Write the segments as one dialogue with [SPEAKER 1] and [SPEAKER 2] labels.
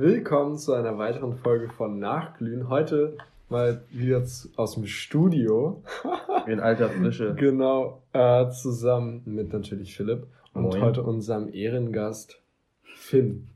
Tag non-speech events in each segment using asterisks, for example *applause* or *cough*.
[SPEAKER 1] Willkommen zu einer weiteren Folge von Nachglühen. Heute mal wieder aus dem Studio. *laughs*
[SPEAKER 2] In alter Frische.
[SPEAKER 1] Genau, äh, zusammen mit natürlich Philipp und Moin. heute unserem Ehrengast Finn.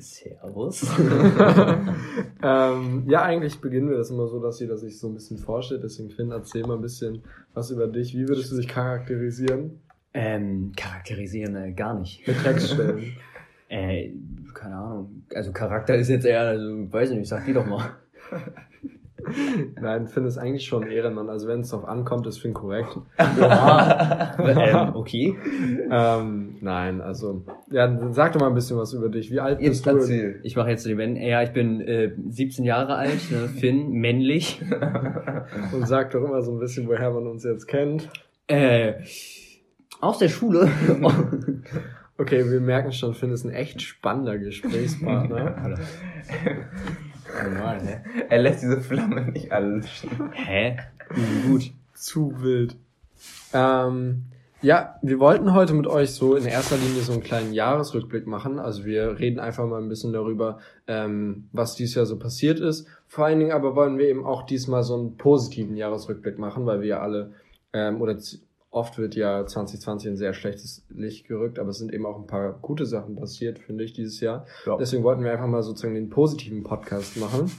[SPEAKER 3] Servus. *laughs*
[SPEAKER 1] ähm, ja, eigentlich beginnen wir das immer so, dass jeder sich so ein bisschen vorstellt. Deswegen Finn, erzähl mal ein bisschen was über dich. Wie würdest du dich charakterisieren?
[SPEAKER 3] Ähm, charakterisieren äh, gar nicht.
[SPEAKER 1] Mit Textstellen. *laughs*
[SPEAKER 3] äh, keine Ahnung. Also Charakter ist jetzt eher, also weiß ich nicht, sag die doch mal. *laughs*
[SPEAKER 1] Nein, Finn ist eigentlich schon Ehrenmann. Also wenn es darauf ankommt, ist Finn korrekt. *laughs*
[SPEAKER 3] ähm, *laughs* okay.
[SPEAKER 1] Ähm, nein, also ja, sag doch mal ein bisschen was über dich. Wie alt
[SPEAKER 3] jetzt bist du? Erzähl. Ich mache jetzt den Ben. Ja, ich bin äh, 17 Jahre alt, ne? Finn, männlich.
[SPEAKER 1] Und sag doch immer so ein bisschen, woher man uns jetzt kennt.
[SPEAKER 3] Äh, aus der Schule.
[SPEAKER 1] Okay, wir merken schon, Finn ist ein echt spannender Gesprächspartner. *laughs*
[SPEAKER 2] Normal, ne? Er lässt diese Flamme nicht erlöschen.
[SPEAKER 3] Hä?
[SPEAKER 1] Gut. Zu wild. Ähm, ja, wir wollten heute mit euch so in erster Linie so einen kleinen Jahresrückblick machen. Also wir reden einfach mal ein bisschen darüber, ähm, was dieses Jahr so passiert ist. Vor allen Dingen aber wollen wir eben auch diesmal so einen positiven Jahresrückblick machen, weil wir ja alle ähm, oder oft wird ja 2020 ein sehr schlechtes Licht gerückt, aber es sind eben auch ein paar gute Sachen passiert, finde ich, dieses Jahr. Ja. Deswegen wollten wir einfach mal sozusagen den positiven Podcast machen.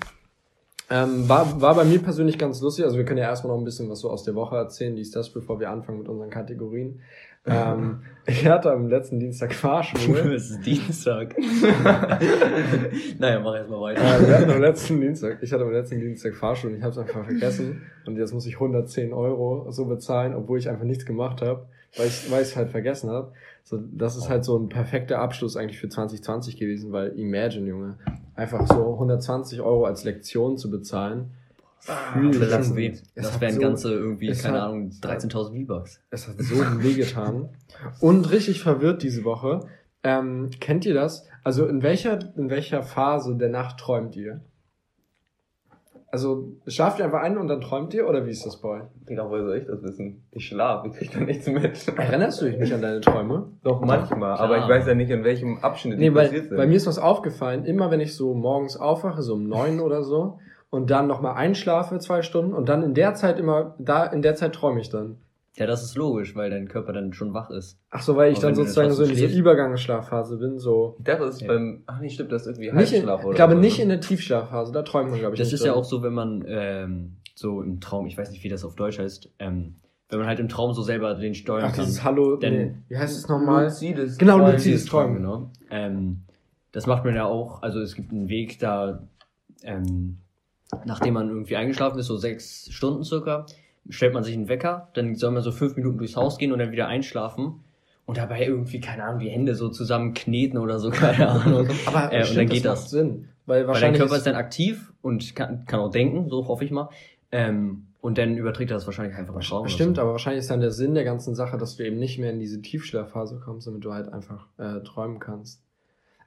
[SPEAKER 1] Ähm, war, war bei mir persönlich ganz lustig. Also wir können ja erstmal noch ein bisschen was so aus der Woche erzählen, dies, das, bevor wir anfangen mit unseren Kategorien. Ähm, ich hatte am letzten Dienstag Fahrschule. *laughs*
[SPEAKER 3] es ist Dienstag. *laughs* naja, mach erst mal weiter.
[SPEAKER 1] Äh, wir hatten am letzten Dienstag, ich hatte am letzten Dienstag Fahrschule und ich habe es einfach vergessen. Und jetzt muss ich 110 Euro so bezahlen, obwohl ich einfach nichts gemacht habe, weil ich weil ich halt vergessen habe. So, das ist halt so ein perfekter Abschluss eigentlich für 2020 gewesen, weil Imagine, Junge, einfach so 120 Euro als Lektion zu bezahlen.
[SPEAKER 3] Ah, das, weh. das wären so, ganze irgendwie, keine hat, Ahnung, 13.000 V-Bucks.
[SPEAKER 1] Es hat *laughs* so wehgetan. Und richtig verwirrt diese Woche. Ähm, kennt ihr das? Also in welcher, in welcher Phase der Nacht träumt ihr? Also schlaft ihr einfach ein und dann träumt ihr oder wie ist das bei euch?
[SPEAKER 2] Digga, woher soll ich das wissen? Ich schlafe, ich krieg da nichts mit.
[SPEAKER 1] Erinnerst du dich nicht an deine Träume?
[SPEAKER 2] Doch, manchmal, Klar. aber ich weiß ja nicht, in welchem Abschnitt
[SPEAKER 1] nee, die weil, passiert sind. Bei mir ist was aufgefallen, immer wenn ich so morgens aufwache, so um neun oder so, und dann nochmal einschlafe zwei Stunden und dann in der Zeit immer, da in der Zeit träume ich dann.
[SPEAKER 3] Ja, das ist logisch, weil dein Körper dann schon wach ist.
[SPEAKER 1] Ach so, weil ich dann sozusagen so in dieser Übergangsschlafphase bin, so.
[SPEAKER 2] Das ist ja. beim, ach nee, stimmt, das ist irgendwie Halbschlaf
[SPEAKER 1] oder Ich glaube so, nicht ne? in der Tiefschlafphase, da träumt man, glaube ich.
[SPEAKER 3] Das ist drin. ja auch so, wenn man, ähm, so im Traum, ich weiß nicht, wie das auf Deutsch heißt, ähm, wenn man halt im Traum so selber den steuern ach, kann.
[SPEAKER 1] Dieses Hallo, denn, nee. wie heißt es nochmal?
[SPEAKER 3] Luzides Genau, luzides Träumen, genau. Ähm, das macht man ja auch, also es gibt einen Weg da, ähm, nachdem man irgendwie eingeschlafen ist, so sechs Stunden circa, stellt man sich einen Wecker, dann soll man so fünf Minuten durchs Haus gehen und dann wieder einschlafen und dabei irgendwie, keine Ahnung, die Hände so zusammen kneten oder so, *laughs* keine Ahnung.
[SPEAKER 1] Aber äh, und dann geht das. Sinn.
[SPEAKER 3] Weil, wahrscheinlich weil dein Körper ist dann aktiv und kann, kann auch denken, so hoffe ich mal. Ähm, und dann überträgt er das wahrscheinlich einfach im Traum.
[SPEAKER 1] Stimmt, so. aber wahrscheinlich ist dann der Sinn der ganzen Sache, dass du eben nicht mehr in diese Tiefschlafphase kommst, damit du halt einfach äh, träumen kannst.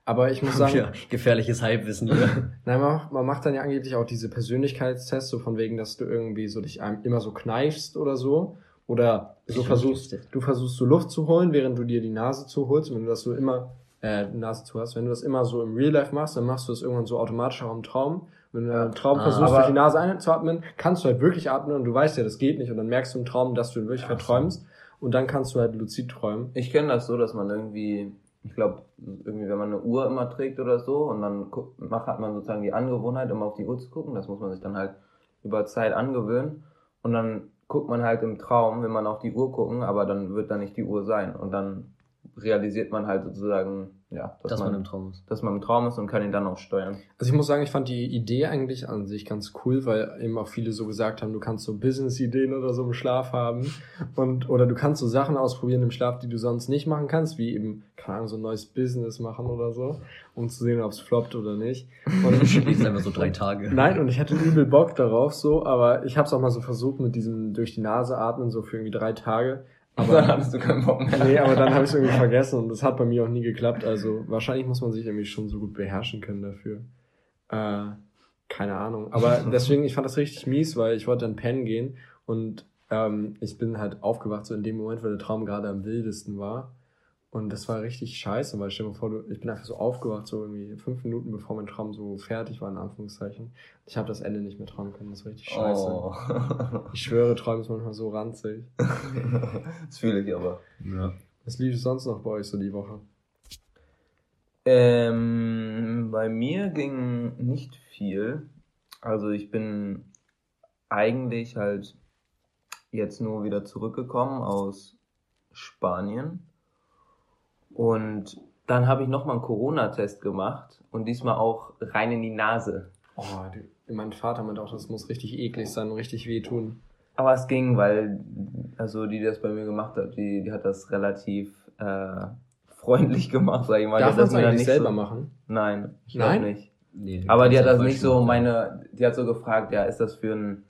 [SPEAKER 1] Aber ich muss sagen. Ja,
[SPEAKER 3] gefährliches Halbwissen hier. *laughs*
[SPEAKER 1] Nein, man, man macht dann ja angeblich auch diese Persönlichkeitstests, so von wegen, dass du irgendwie so dich immer so kneifst oder so. Oder so versuchst, du versuchst so Luft zu holen, während du dir die Nase zuholst. Wenn du das so immer, äh, Nase zu hast, wenn du das immer so im Real Life machst, dann machst du das irgendwann so automatisch auch im Traum. Wenn du im Traum ah, versuchst, durch die Nase einzuatmen, kannst du halt wirklich atmen und du weißt ja, das geht nicht. Und dann merkst du im Traum, dass du wirklich verträumst. Und dann kannst du halt luzid träumen.
[SPEAKER 2] Ich kenne das so, dass man irgendwie ich glaube, irgendwie, wenn man eine Uhr immer trägt oder so und dann macht, hat man sozusagen die Angewohnheit, immer auf die Uhr zu gucken. Das muss man sich dann halt über Zeit angewöhnen. Und dann guckt man halt im Traum, wenn man auf die Uhr gucken, aber dann wird da nicht die Uhr sein. Und dann realisiert man halt sozusagen, ja,
[SPEAKER 3] dass, dass man, man, im Traum ist.
[SPEAKER 2] Dass man im Traum ist und kann ihn dann auch steuern.
[SPEAKER 1] Also ich muss sagen, ich fand die Idee eigentlich an sich ganz cool, weil eben auch viele so gesagt haben, du kannst so Business-Ideen oder so im Schlaf haben und oder du kannst so Sachen ausprobieren im Schlaf, die du sonst nicht machen kannst, wie eben, keine Ahnung, so ein neues Business machen oder so, um zu sehen, ob es floppt oder nicht.
[SPEAKER 3] Und *laughs* ich schließe einfach so drei Tage.
[SPEAKER 1] Nein, und ich hatte übel Bock darauf so, aber ich habe es auch mal so versucht mit diesem durch die Nase atmen, so für irgendwie drei Tage.
[SPEAKER 2] Aber dann hattest du keinen Bock mehr.
[SPEAKER 1] Nee, aber dann habe ich es irgendwie vergessen und das hat bei mir auch nie geklappt. Also wahrscheinlich muss man sich irgendwie schon so gut beherrschen können dafür. Äh, keine Ahnung. Aber *laughs* deswegen, ich fand das richtig mies, weil ich wollte dann pennen gehen und ähm, ich bin halt aufgewacht so in dem Moment, weil der Traum gerade am wildesten war. Und das war richtig scheiße, weil stell dir mal vor, du, ich bin einfach so aufgewacht, so irgendwie fünf Minuten bevor mein Traum so fertig war, in Anführungszeichen. Ich habe das Ende nicht mehr träumen können, das war richtig scheiße.
[SPEAKER 2] Oh.
[SPEAKER 1] Ich schwöre, Träume ist manchmal so ranzig. *laughs*
[SPEAKER 2] das fühle ich aber.
[SPEAKER 3] Ja.
[SPEAKER 1] Was lief sonst noch bei euch so die Woche?
[SPEAKER 2] Ähm, bei mir ging nicht viel. Also ich bin eigentlich halt jetzt nur wieder zurückgekommen aus Spanien. Und dann habe ich nochmal einen Corona-Test gemacht und diesmal auch rein in die Nase.
[SPEAKER 1] Oh, die, mein Vater meinte auch, das muss richtig eklig sein und richtig wehtun.
[SPEAKER 2] Aber es ging, weil, also die, die das bei mir gemacht hat, die, die hat das relativ äh, freundlich gemacht, sag ich mal.
[SPEAKER 1] Darf
[SPEAKER 2] die hat
[SPEAKER 1] man
[SPEAKER 2] das
[SPEAKER 1] eigentlich
[SPEAKER 2] nicht
[SPEAKER 1] selber
[SPEAKER 2] so,
[SPEAKER 1] machen?
[SPEAKER 2] Nein, ich
[SPEAKER 1] Nein?
[SPEAKER 2] glaube nicht.
[SPEAKER 3] Nee,
[SPEAKER 2] Aber die hat das nicht so meine, die hat so gefragt, ja, ist das für ein,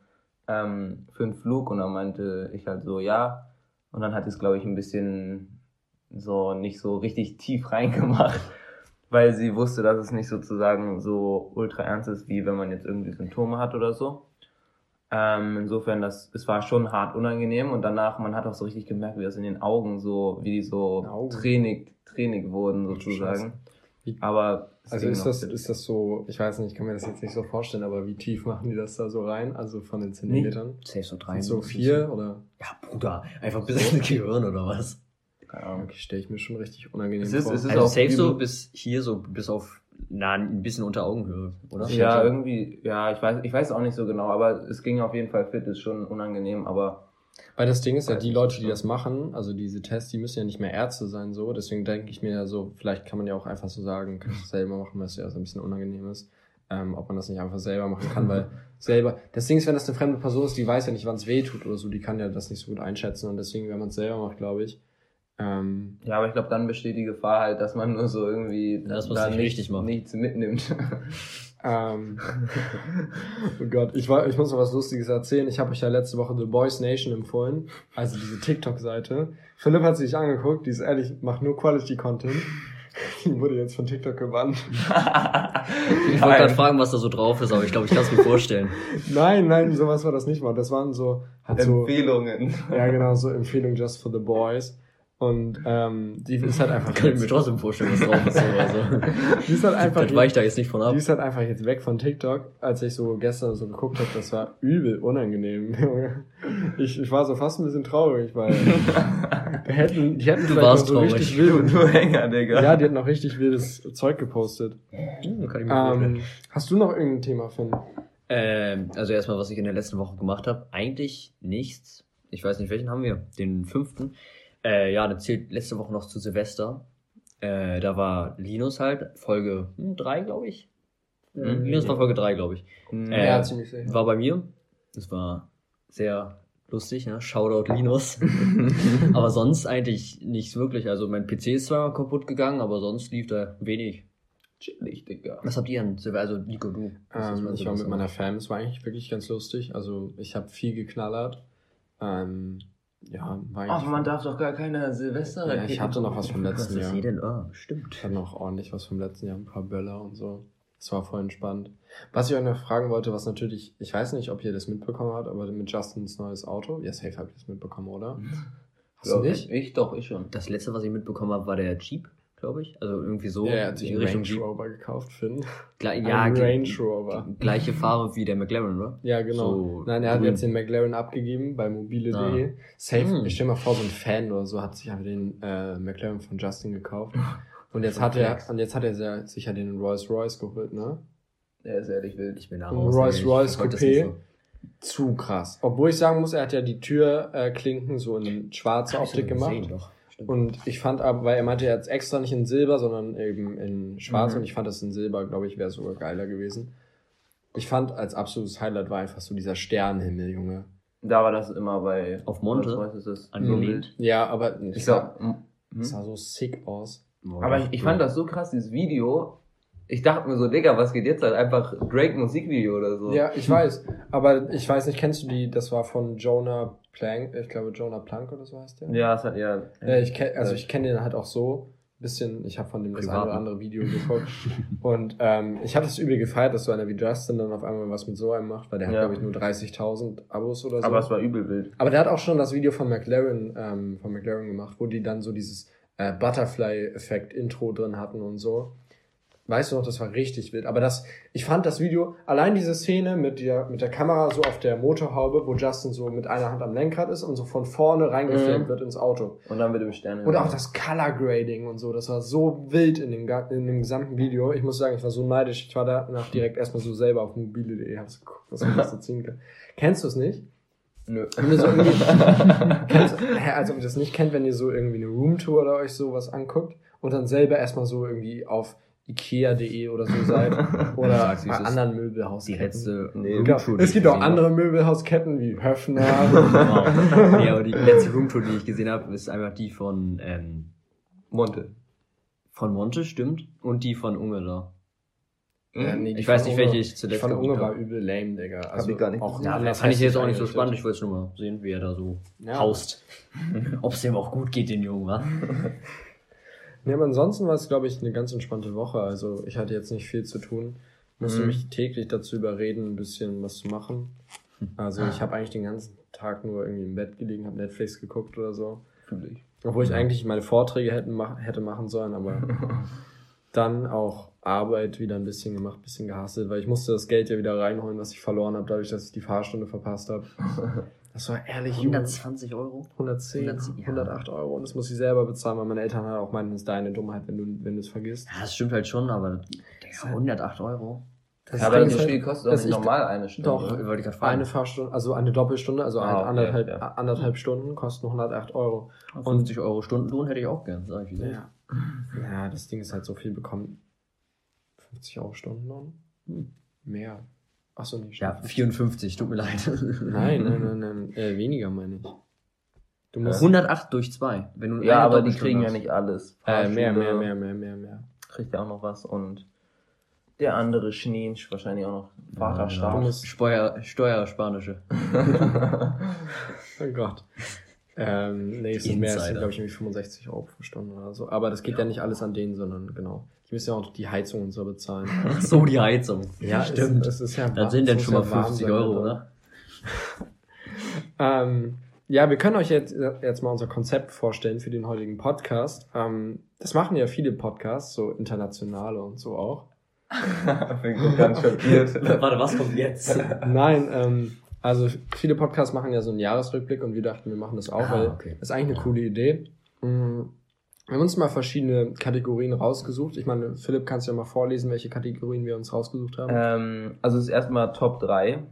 [SPEAKER 2] ähm, für einen Flug? Und dann meinte ich halt so, ja. Und dann hat es, glaube ich, ein bisschen so nicht so richtig tief reingemacht, *laughs* weil sie wusste, dass es nicht sozusagen so ultra ernst ist, wie wenn man jetzt irgendwie Symptome hat oder so. Ähm, insofern, das, es war schon hart unangenehm und danach, man hat auch so richtig gemerkt, wie das in den Augen so, wie die so tränig, tränig wurden sozusagen.
[SPEAKER 1] Wie-
[SPEAKER 2] Aber
[SPEAKER 1] Also ist das, ist das so, ich weiß nicht, ich kann mir das jetzt nicht so vorstellen, aber wie tief machen die das da so rein? Also von den Zentimetern?
[SPEAKER 3] Safe so drei.
[SPEAKER 1] So vier oder?
[SPEAKER 3] Ja, Bruder. Einfach bis ins Gehirn oder was?
[SPEAKER 2] Keine Ahnung.
[SPEAKER 1] Okay, stelle ich mir schon richtig unangenehm
[SPEAKER 2] Es ist-
[SPEAKER 1] vor.
[SPEAKER 2] es ist
[SPEAKER 3] Also
[SPEAKER 2] auch
[SPEAKER 3] safe so bis hier, so bis auf, na, ein bisschen unter Augenhöhe, oder?
[SPEAKER 2] Ja, irgendwie, ja, ich weiß, ich weiß auch nicht so genau, aber es ging auf jeden Fall fit, ist schon unangenehm, aber
[SPEAKER 1] Weil das Ding ist ja, die Leute, die das machen, also diese Tests, die müssen ja nicht mehr Ärzte sein, so. Deswegen denke ich mir ja so, vielleicht kann man ja auch einfach so sagen, kann ich das selber machen, weil es ja so ein bisschen unangenehm ist. Ähm, ob man das nicht einfach selber machen kann, weil *laughs* selber, das Ding ist, wenn das eine fremde Person ist, die weiß ja nicht, wann es weh tut oder so, die kann ja das nicht so gut einschätzen und deswegen, wenn man es selber macht, glaube ich, ähm,
[SPEAKER 2] ja, aber ich glaube, dann besteht die Gefahr halt, dass man nur so irgendwie
[SPEAKER 3] Ja, dass man's
[SPEAKER 2] da
[SPEAKER 3] nicht
[SPEAKER 2] nicht-
[SPEAKER 3] richtig macht.
[SPEAKER 2] nichts mitnimmt.
[SPEAKER 1] Ähm, *laughs* oh Gott, ich, war, ich muss noch was Lustiges erzählen. Ich habe euch ja letzte Woche The Boys Nation empfohlen, also diese TikTok-Seite. Philipp hat sich angeguckt, die ist ehrlich, macht nur Quality-Content. *laughs* Die wurde jetzt von TikTok gebannt. *laughs*
[SPEAKER 3] Ich wollte gerade fragen, was da so drauf ist, aber ich glaube, ich kann es mir vorstellen.
[SPEAKER 1] Nein, nein, sowas war das nicht mal. Das waren so, hat so,
[SPEAKER 2] Empfehlungen.
[SPEAKER 1] ja genau, so Empfehlungen just for the boys. Und ähm, die ist halt einfach, *laughs*
[SPEAKER 3] Kann ich mir trotzdem vorstellen, was drauf ist. So, also. *laughs*
[SPEAKER 1] die ist halt einfach,
[SPEAKER 3] Das weicht da jetzt nicht von ab.
[SPEAKER 1] Die ist halt einfach jetzt weg von TikTok. Als ich so gestern so geguckt habe, das war übel unangenehm. Junge. *laughs* ich, ich war so fast ein bisschen traurig, weil die hätten, die hätten vielleicht noch
[SPEAKER 3] warst
[SPEAKER 1] so
[SPEAKER 3] traurig.
[SPEAKER 1] richtig
[SPEAKER 2] Du,
[SPEAKER 1] wild.
[SPEAKER 2] du Hänger, Digga.
[SPEAKER 1] Ja, die hätten noch richtig wildes Zeug gepostet.
[SPEAKER 3] Hm, kann ich mir vorstellen.
[SPEAKER 1] Ähm, hast du noch irgendein Thema, Finn?
[SPEAKER 3] Ähm, also erstmal, was ich in der letzten Woche gemacht habe. Eigentlich nichts. Ich weiß nicht, welchen haben wir? Den fünften. Äh, ja, das zählt letzte Woche noch zu Silvester. Äh, da war Linus halt, Folge 3, glaube ich.
[SPEAKER 2] Mhm.
[SPEAKER 3] Linus war Folge 3, glaube ich.
[SPEAKER 2] Hm,
[SPEAKER 3] Äh,
[SPEAKER 1] ja, ziemlich sicher.
[SPEAKER 3] War bei mir. Das war sehr lustig, ne? Shoutout Linus. *laughs* *laughs* aber sonst eigentlich nichts wirklich. Also mein PC ist zweimal kaputt gegangen, aber sonst lief da wenig.
[SPEAKER 2] chillig, Digga.
[SPEAKER 3] Was habt ihr denn? Silvester? Also Nico, du.
[SPEAKER 1] Ähm, ich war mit meiner Fam, es war eigentlich wirklich ganz lustig. Also ich habe viel geknallert. Ähm, ja, war
[SPEAKER 2] Ach, man darf doch gar keine Silvester.
[SPEAKER 1] ja, ich hatte noch was vom *laughs*
[SPEAKER 3] Was
[SPEAKER 1] letzten
[SPEAKER 3] ist
[SPEAKER 1] Jahr.
[SPEAKER 3] hier denn? Ah, stimmt.
[SPEAKER 1] Ich hatte noch ordentlich was vom letzten Jahr, ein paar Böller und so. Das war voll entspannt. Was ich euch noch fragen wollte, was natürlich, ich weiß nicht, ob ihr das mitbekommen habt, aber mit Justins neues Auto. Ja, safe habt ihr das mitbekommen, oder? Hast du
[SPEAKER 2] Glaub
[SPEAKER 1] nicht?
[SPEAKER 2] Ich, ich doch, ich schon.
[SPEAKER 3] Das letzte, was ich mitbekommen habe, war der Jeep, glaube ich. Also irgendwie so.
[SPEAKER 1] ja, er hat sich
[SPEAKER 3] in
[SPEAKER 1] einen
[SPEAKER 3] Richtung
[SPEAKER 1] Range. Rover gekauft, Finn.
[SPEAKER 3] Gle ja,
[SPEAKER 1] Range Rover.
[SPEAKER 3] Gleiche Farbe wie der McLaren, oder?
[SPEAKER 1] Ja, genau.
[SPEAKER 3] So
[SPEAKER 1] Nein, er hat
[SPEAKER 3] grün.
[SPEAKER 1] jetzt den McLaren abgegeben bei mobile.de. Safe,
[SPEAKER 3] Hm.
[SPEAKER 1] ich stell mal vor, so ein Fan oder so hat sich einfach den äh, McLaren von Justin gekauft. *laughs* Und jetzt hat er, und jetzt hat er sehr- sicher den Rolls Royce geholt, ne?
[SPEAKER 2] Der ist ehrlich wild.
[SPEAKER 3] Ich bin da
[SPEAKER 1] Ein
[SPEAKER 3] raus.
[SPEAKER 1] Rolls Royce Coupé. Zu krass. Obwohl ich sagen muss, er hat ja die Türklinken äh, Klinken so in schwarze Optik gemacht.
[SPEAKER 3] gesehen, doch. Stimmt.
[SPEAKER 1] Und ich fand aber, weil er meinte, er hat es extra nicht in Silber, sondern eben in Schwarz.
[SPEAKER 2] Mhm.
[SPEAKER 1] Und ich fand das in Silber, glaube ich, wäre sogar geiler gewesen. Ich fand als absolutes Highlight war einfach so dieser Sternenhimmel, Junge.
[SPEAKER 2] Da war das immer bei.
[SPEAKER 3] Auf Monte?
[SPEAKER 2] Was ist das?
[SPEAKER 3] Angelehnt.
[SPEAKER 1] Ja, aber
[SPEAKER 2] Ich
[SPEAKER 1] es sah, es sah so sick aus.
[SPEAKER 3] Boah,
[SPEAKER 2] Aber ich, ich fand das so krass, dieses Video. Ich dachte mir so, Digga, was geht jetzt halt? Einfach Drake Musikvideo oder so.
[SPEAKER 1] Ja, ich weiß. Aber ich weiß nicht, kennst du die, das war von Jonah Plank, ich glaube Jonah Plank oder so heißt der?
[SPEAKER 2] Ja, es hat ja.
[SPEAKER 1] Ja, ich kenn, also ich kenne den halt auch so ein bisschen. Ich habe von dem das
[SPEAKER 3] Privat.
[SPEAKER 1] eine oder andere Video geguckt. *laughs* und ähm, ich habe das übel gefeiert, dass so einer wie Justin dann auf einmal was mit so einem macht, weil der hat,
[SPEAKER 2] Ja.
[SPEAKER 1] glaube ich, nur 30.000 Abos oder so.
[SPEAKER 2] Aber es war übel wild.
[SPEAKER 1] Aber der hat auch schon das Video von McLaren, ähm, von McLaren gemacht, wo die dann so dieses äh, Butterfly-Effekt-Intro drin hatten und so. Weißt du noch, das war richtig wild. Aber das, ich fand das Video, allein diese Szene mit der, mit der Kamera so auf der Motorhaube, wo Justin so mit einer Hand am Lenkrad ist und so von vorne reingefilmt
[SPEAKER 2] Mhm.
[SPEAKER 1] wird ins Auto.
[SPEAKER 2] Und dann mit dem Stern.
[SPEAKER 1] Und auch das Color Grading und so, das war so wild in dem, in dem gesamten Video. Ich muss sagen, ich war so neidisch. Ich war danach direkt erstmal so selber auf mobile.de, hab's geguckt, was man das so ziehen kann. Kennst du es nicht?
[SPEAKER 2] Nö.
[SPEAKER 1] Wenn ihr so *laughs* kennst, hä, als ob ihr das nicht kennt, wenn ihr so irgendwie eine Roomtour oder euch sowas anguckt und dann selber erstmal so irgendwie auf Ikea.de oder so seid *laughs* oder bei
[SPEAKER 3] es ist.
[SPEAKER 1] anderen
[SPEAKER 3] Die
[SPEAKER 1] Möbelhausketten.
[SPEAKER 3] letzte
[SPEAKER 2] Nee,
[SPEAKER 1] Genau.
[SPEAKER 3] Roomtour, die
[SPEAKER 1] Es gibt auch andere Möbelhausketten wie Höfner.
[SPEAKER 3] Wow. *laughs* nee, aber die letzte Roomtour, die ich gesehen habe, ist einfach die von, ähm,
[SPEAKER 2] Monte.
[SPEAKER 3] von Monte, stimmt, und die von Unge da.
[SPEAKER 1] Ja, nee,
[SPEAKER 3] Ich weiß nicht,
[SPEAKER 1] Unge-
[SPEAKER 3] welche ich zuletzt
[SPEAKER 1] Die von Unge war übel lame, Digga. Also
[SPEAKER 2] ich gar nicht
[SPEAKER 1] auch.
[SPEAKER 3] Ja, fand ich jetzt auch nicht so spannend. Ich wollte nur mal sehen, wie er da so
[SPEAKER 1] Ja.
[SPEAKER 3] haust. *laughs* Ob es dem auch gut geht, den Jungen, wa?
[SPEAKER 1] Nee, aber ansonsten war es, glaube ich, eine ganz entspannte Woche. Also ich hatte jetzt nicht viel zu tun. Musste
[SPEAKER 2] Mhm.
[SPEAKER 1] mich täglich dazu überreden, ein bisschen was zu machen. Also ich habe eigentlich den ganzen Tag nur irgendwie im Bett gelegen, habe Netflix geguckt oder so.
[SPEAKER 2] Fühl ich.
[SPEAKER 1] Obwohl ich eigentlich meine Vorträge hätten mach, hätte machen sollen, aber *laughs* dann auch Arbeit wieder ein bisschen gemacht, ein bisschen gehasselt, weil ich musste das Geld ja wieder reinholen, was ich verloren habe, dadurch, dass ich die Fahrstunde verpasst habe. *laughs* Das war ehrlich, Junge.
[SPEAKER 3] 120 Euro?
[SPEAKER 1] 110,
[SPEAKER 3] 110, ja.
[SPEAKER 1] 108 Euro und das muss ich selber bezahlen, weil meine Eltern halt auch meinen, es ist deine Dummheit, wenn du, wenn du es vergisst.
[SPEAKER 3] Ja, das stimmt halt schon, aber Digga, 108 Euro.
[SPEAKER 1] Das
[SPEAKER 2] Ja, aber
[SPEAKER 1] Ding
[SPEAKER 2] so
[SPEAKER 1] ist halt,
[SPEAKER 2] viel kostet doch nicht
[SPEAKER 1] ich-
[SPEAKER 2] normal eine Stunde.
[SPEAKER 1] Doch.
[SPEAKER 3] Wollte ich gerade fragen.
[SPEAKER 1] Eine Fahrstunde, also eine Doppelstunde, also
[SPEAKER 2] Ah, okay,
[SPEAKER 1] anderthalb,
[SPEAKER 2] ja.
[SPEAKER 1] anderthalb Stunden kosten 108 Euro.
[SPEAKER 3] 50 Euro Stundenlohn hätte ich auch gern, sag ich wie so.
[SPEAKER 1] Ja. ja, das Ding ist halt so viel bekommen. 50 Euro Stundenlohn? Hm. Mehr. Achso, nicht.
[SPEAKER 3] Ja, 54, tut mir leid.
[SPEAKER 1] Nein, nein, nein, nein. Äh, weniger meine ich. Du musst.
[SPEAKER 3] 108 durch 2. Wenn du
[SPEAKER 2] Ja, aber die kriegen ja
[SPEAKER 3] hast.
[SPEAKER 2] nicht alles.
[SPEAKER 1] Äh, mehr, mehr, mehr, mehr, mehr, mehr.
[SPEAKER 2] Kriegt ja auch noch was und der andere Schniensch wahrscheinlich auch noch Vaterstaat.
[SPEAKER 1] musst.
[SPEAKER 3] Steuer, Steuerspanische. *laughs*
[SPEAKER 1] Oh Gott. Ähm, nee, es sind mehr, es sind, glaube ich, irgendwie 65 Euro pro Stunde oder so. Aber das geht ja, nicht alles an denen, sondern genau. Die müssen ja auch die Heizung und so bezahlen. *laughs*
[SPEAKER 3] Ach so, die Heizung.
[SPEAKER 1] Ja,
[SPEAKER 3] stimmt.
[SPEAKER 1] Es, es ist ja
[SPEAKER 3] Dann sind dann
[SPEAKER 1] es
[SPEAKER 3] schon mal
[SPEAKER 1] ja warm
[SPEAKER 3] 50
[SPEAKER 1] sein,
[SPEAKER 3] Euro, oder? *laughs*
[SPEAKER 1] Ähm, ja, wir können euch jetzt, jetzt mal unser Konzept vorstellen für den heutigen Podcast. Ähm, das machen ja viele Podcasts, so internationale und so auch. *laughs*
[SPEAKER 2] Bin ganz schockiert.
[SPEAKER 3] Warte, was kommt jetzt?
[SPEAKER 1] Nein, ähm, also viele Podcasts machen ja so einen Jahresrückblick und wir dachten, wir machen das auch,
[SPEAKER 3] Ah,
[SPEAKER 1] weil
[SPEAKER 3] okay.
[SPEAKER 1] das ist eigentlich eine
[SPEAKER 3] Ja.
[SPEAKER 1] coole Idee. Mm, Wir haben uns mal verschiedene Kategorien rausgesucht. Ich meine, Philipp, kannst du ja mal vorlesen, welche Kategorien wir uns rausgesucht haben?
[SPEAKER 2] Ähm, also es ist erstmal Top 3.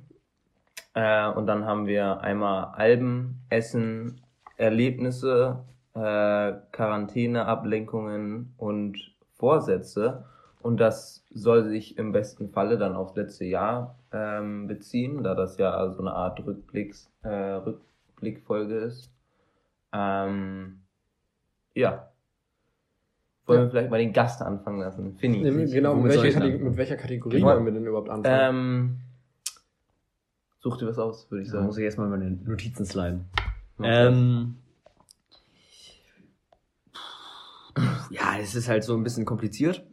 [SPEAKER 2] Äh, und dann haben wir einmal Alben, Essen, Erlebnisse, äh, Quarantäne, Ablenkungen und Vorsätze. Und das soll sich im besten Falle dann aufs letzte Jahr ähm, beziehen, da das ja so eine Art Rückblicks, äh, Rückblickfolge ist. Ähm, ja. Wollen
[SPEAKER 1] Ja.
[SPEAKER 2] wir vielleicht mal den Gast anfangen lassen? Finny.
[SPEAKER 1] Nee, genau, mit welcher, mit welcher Kategorie
[SPEAKER 2] Genau.
[SPEAKER 1] wollen wir denn überhaupt anfangen?
[SPEAKER 2] Ähm, such dir was aus, würde ich
[SPEAKER 3] Da
[SPEAKER 2] sagen.
[SPEAKER 3] muss ich erstmal meine Notizen sliden. Ähm, ja, es ist halt so ein bisschen kompliziert,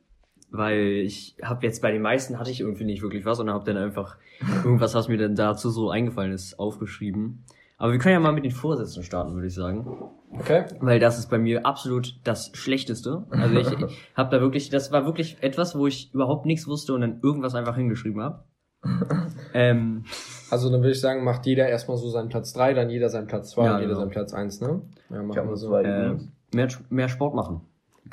[SPEAKER 3] weil ich habe jetzt bei den meisten hatte ich irgendwie nicht wirklich was und habe dann einfach irgendwas, was mir dann dazu so eingefallen ist, aufgeschrieben. Aber wir können ja mal mit den Vorsätzen starten, würde ich sagen.
[SPEAKER 1] okay.
[SPEAKER 3] Weil das ist bei mir absolut das Schlechteste. Also ich *laughs* habe da wirklich, das war wirklich etwas, wo ich überhaupt nichts wusste und dann irgendwas einfach hingeschrieben habe. *laughs* ähm,
[SPEAKER 1] Also dann würde ich sagen, macht jeder erstmal so seinen Platz 3, dann jeder seinen Platz 2
[SPEAKER 3] Ja,
[SPEAKER 1] und jeder
[SPEAKER 3] genau.
[SPEAKER 1] seinen Platz 1, ne? Ja,
[SPEAKER 2] Ich
[SPEAKER 1] machen wir so.
[SPEAKER 2] zwei
[SPEAKER 3] äh, mehr, mehr Sport machen.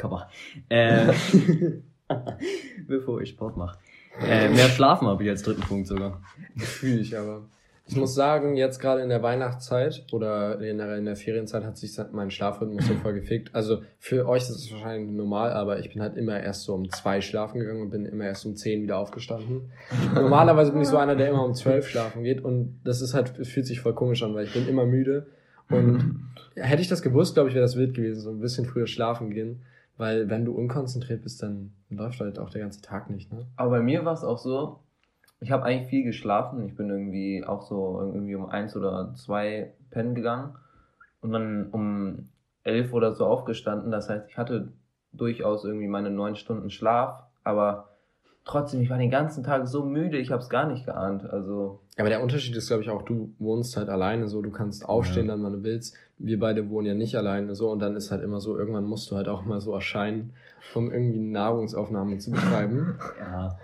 [SPEAKER 3] Man. Äh, *laughs* *laughs* bevor ich Sport mache. Äh, mehr schlafen habe ich als dritten Punkt sogar.
[SPEAKER 1] Fühle ich aber. Ich muss sagen, jetzt gerade in der Weihnachtszeit oder in der, in der Ferienzeit hat sich mein Schlafrhythmus so voll gefickt. Also für euch ist es wahrscheinlich normal, aber ich bin halt immer erst so um zwei schlafen gegangen und bin immer erst um zehn wieder aufgestanden. Normalerweise bin ich so einer, der immer um zwölf schlafen geht und das ist halt, fühlt sich voll komisch an, weil ich bin immer müde und hätte ich das gewusst, glaube ich, wäre das wild gewesen, so ein bisschen früher schlafen gehen, weil wenn du unkonzentriert bist, dann läuft halt auch der ganze Tag nicht, ne?
[SPEAKER 2] Aber bei mir war es auch so, ich habe eigentlich viel geschlafen. Ich bin irgendwie auch so irgendwie um eins oder zwei pennen gegangen und dann um elf oder so aufgestanden. Das heißt, ich hatte durchaus irgendwie meine neun Stunden Schlaf, aber trotzdem, ich war den ganzen Tag so müde, ich habe es gar nicht geahnt. Also
[SPEAKER 1] Aber der Unterschied ist, glaube ich, auch, du wohnst halt alleine so, du kannst aufstehen,
[SPEAKER 3] Ja.
[SPEAKER 1] dann wann du willst. Wir beide wohnen ja nicht alleine so und dann ist halt immer so, irgendwann musst du halt auch mal so erscheinen, um irgendwie eine Nahrungsaufnahme zu betreiben. *laughs*
[SPEAKER 3] Ja.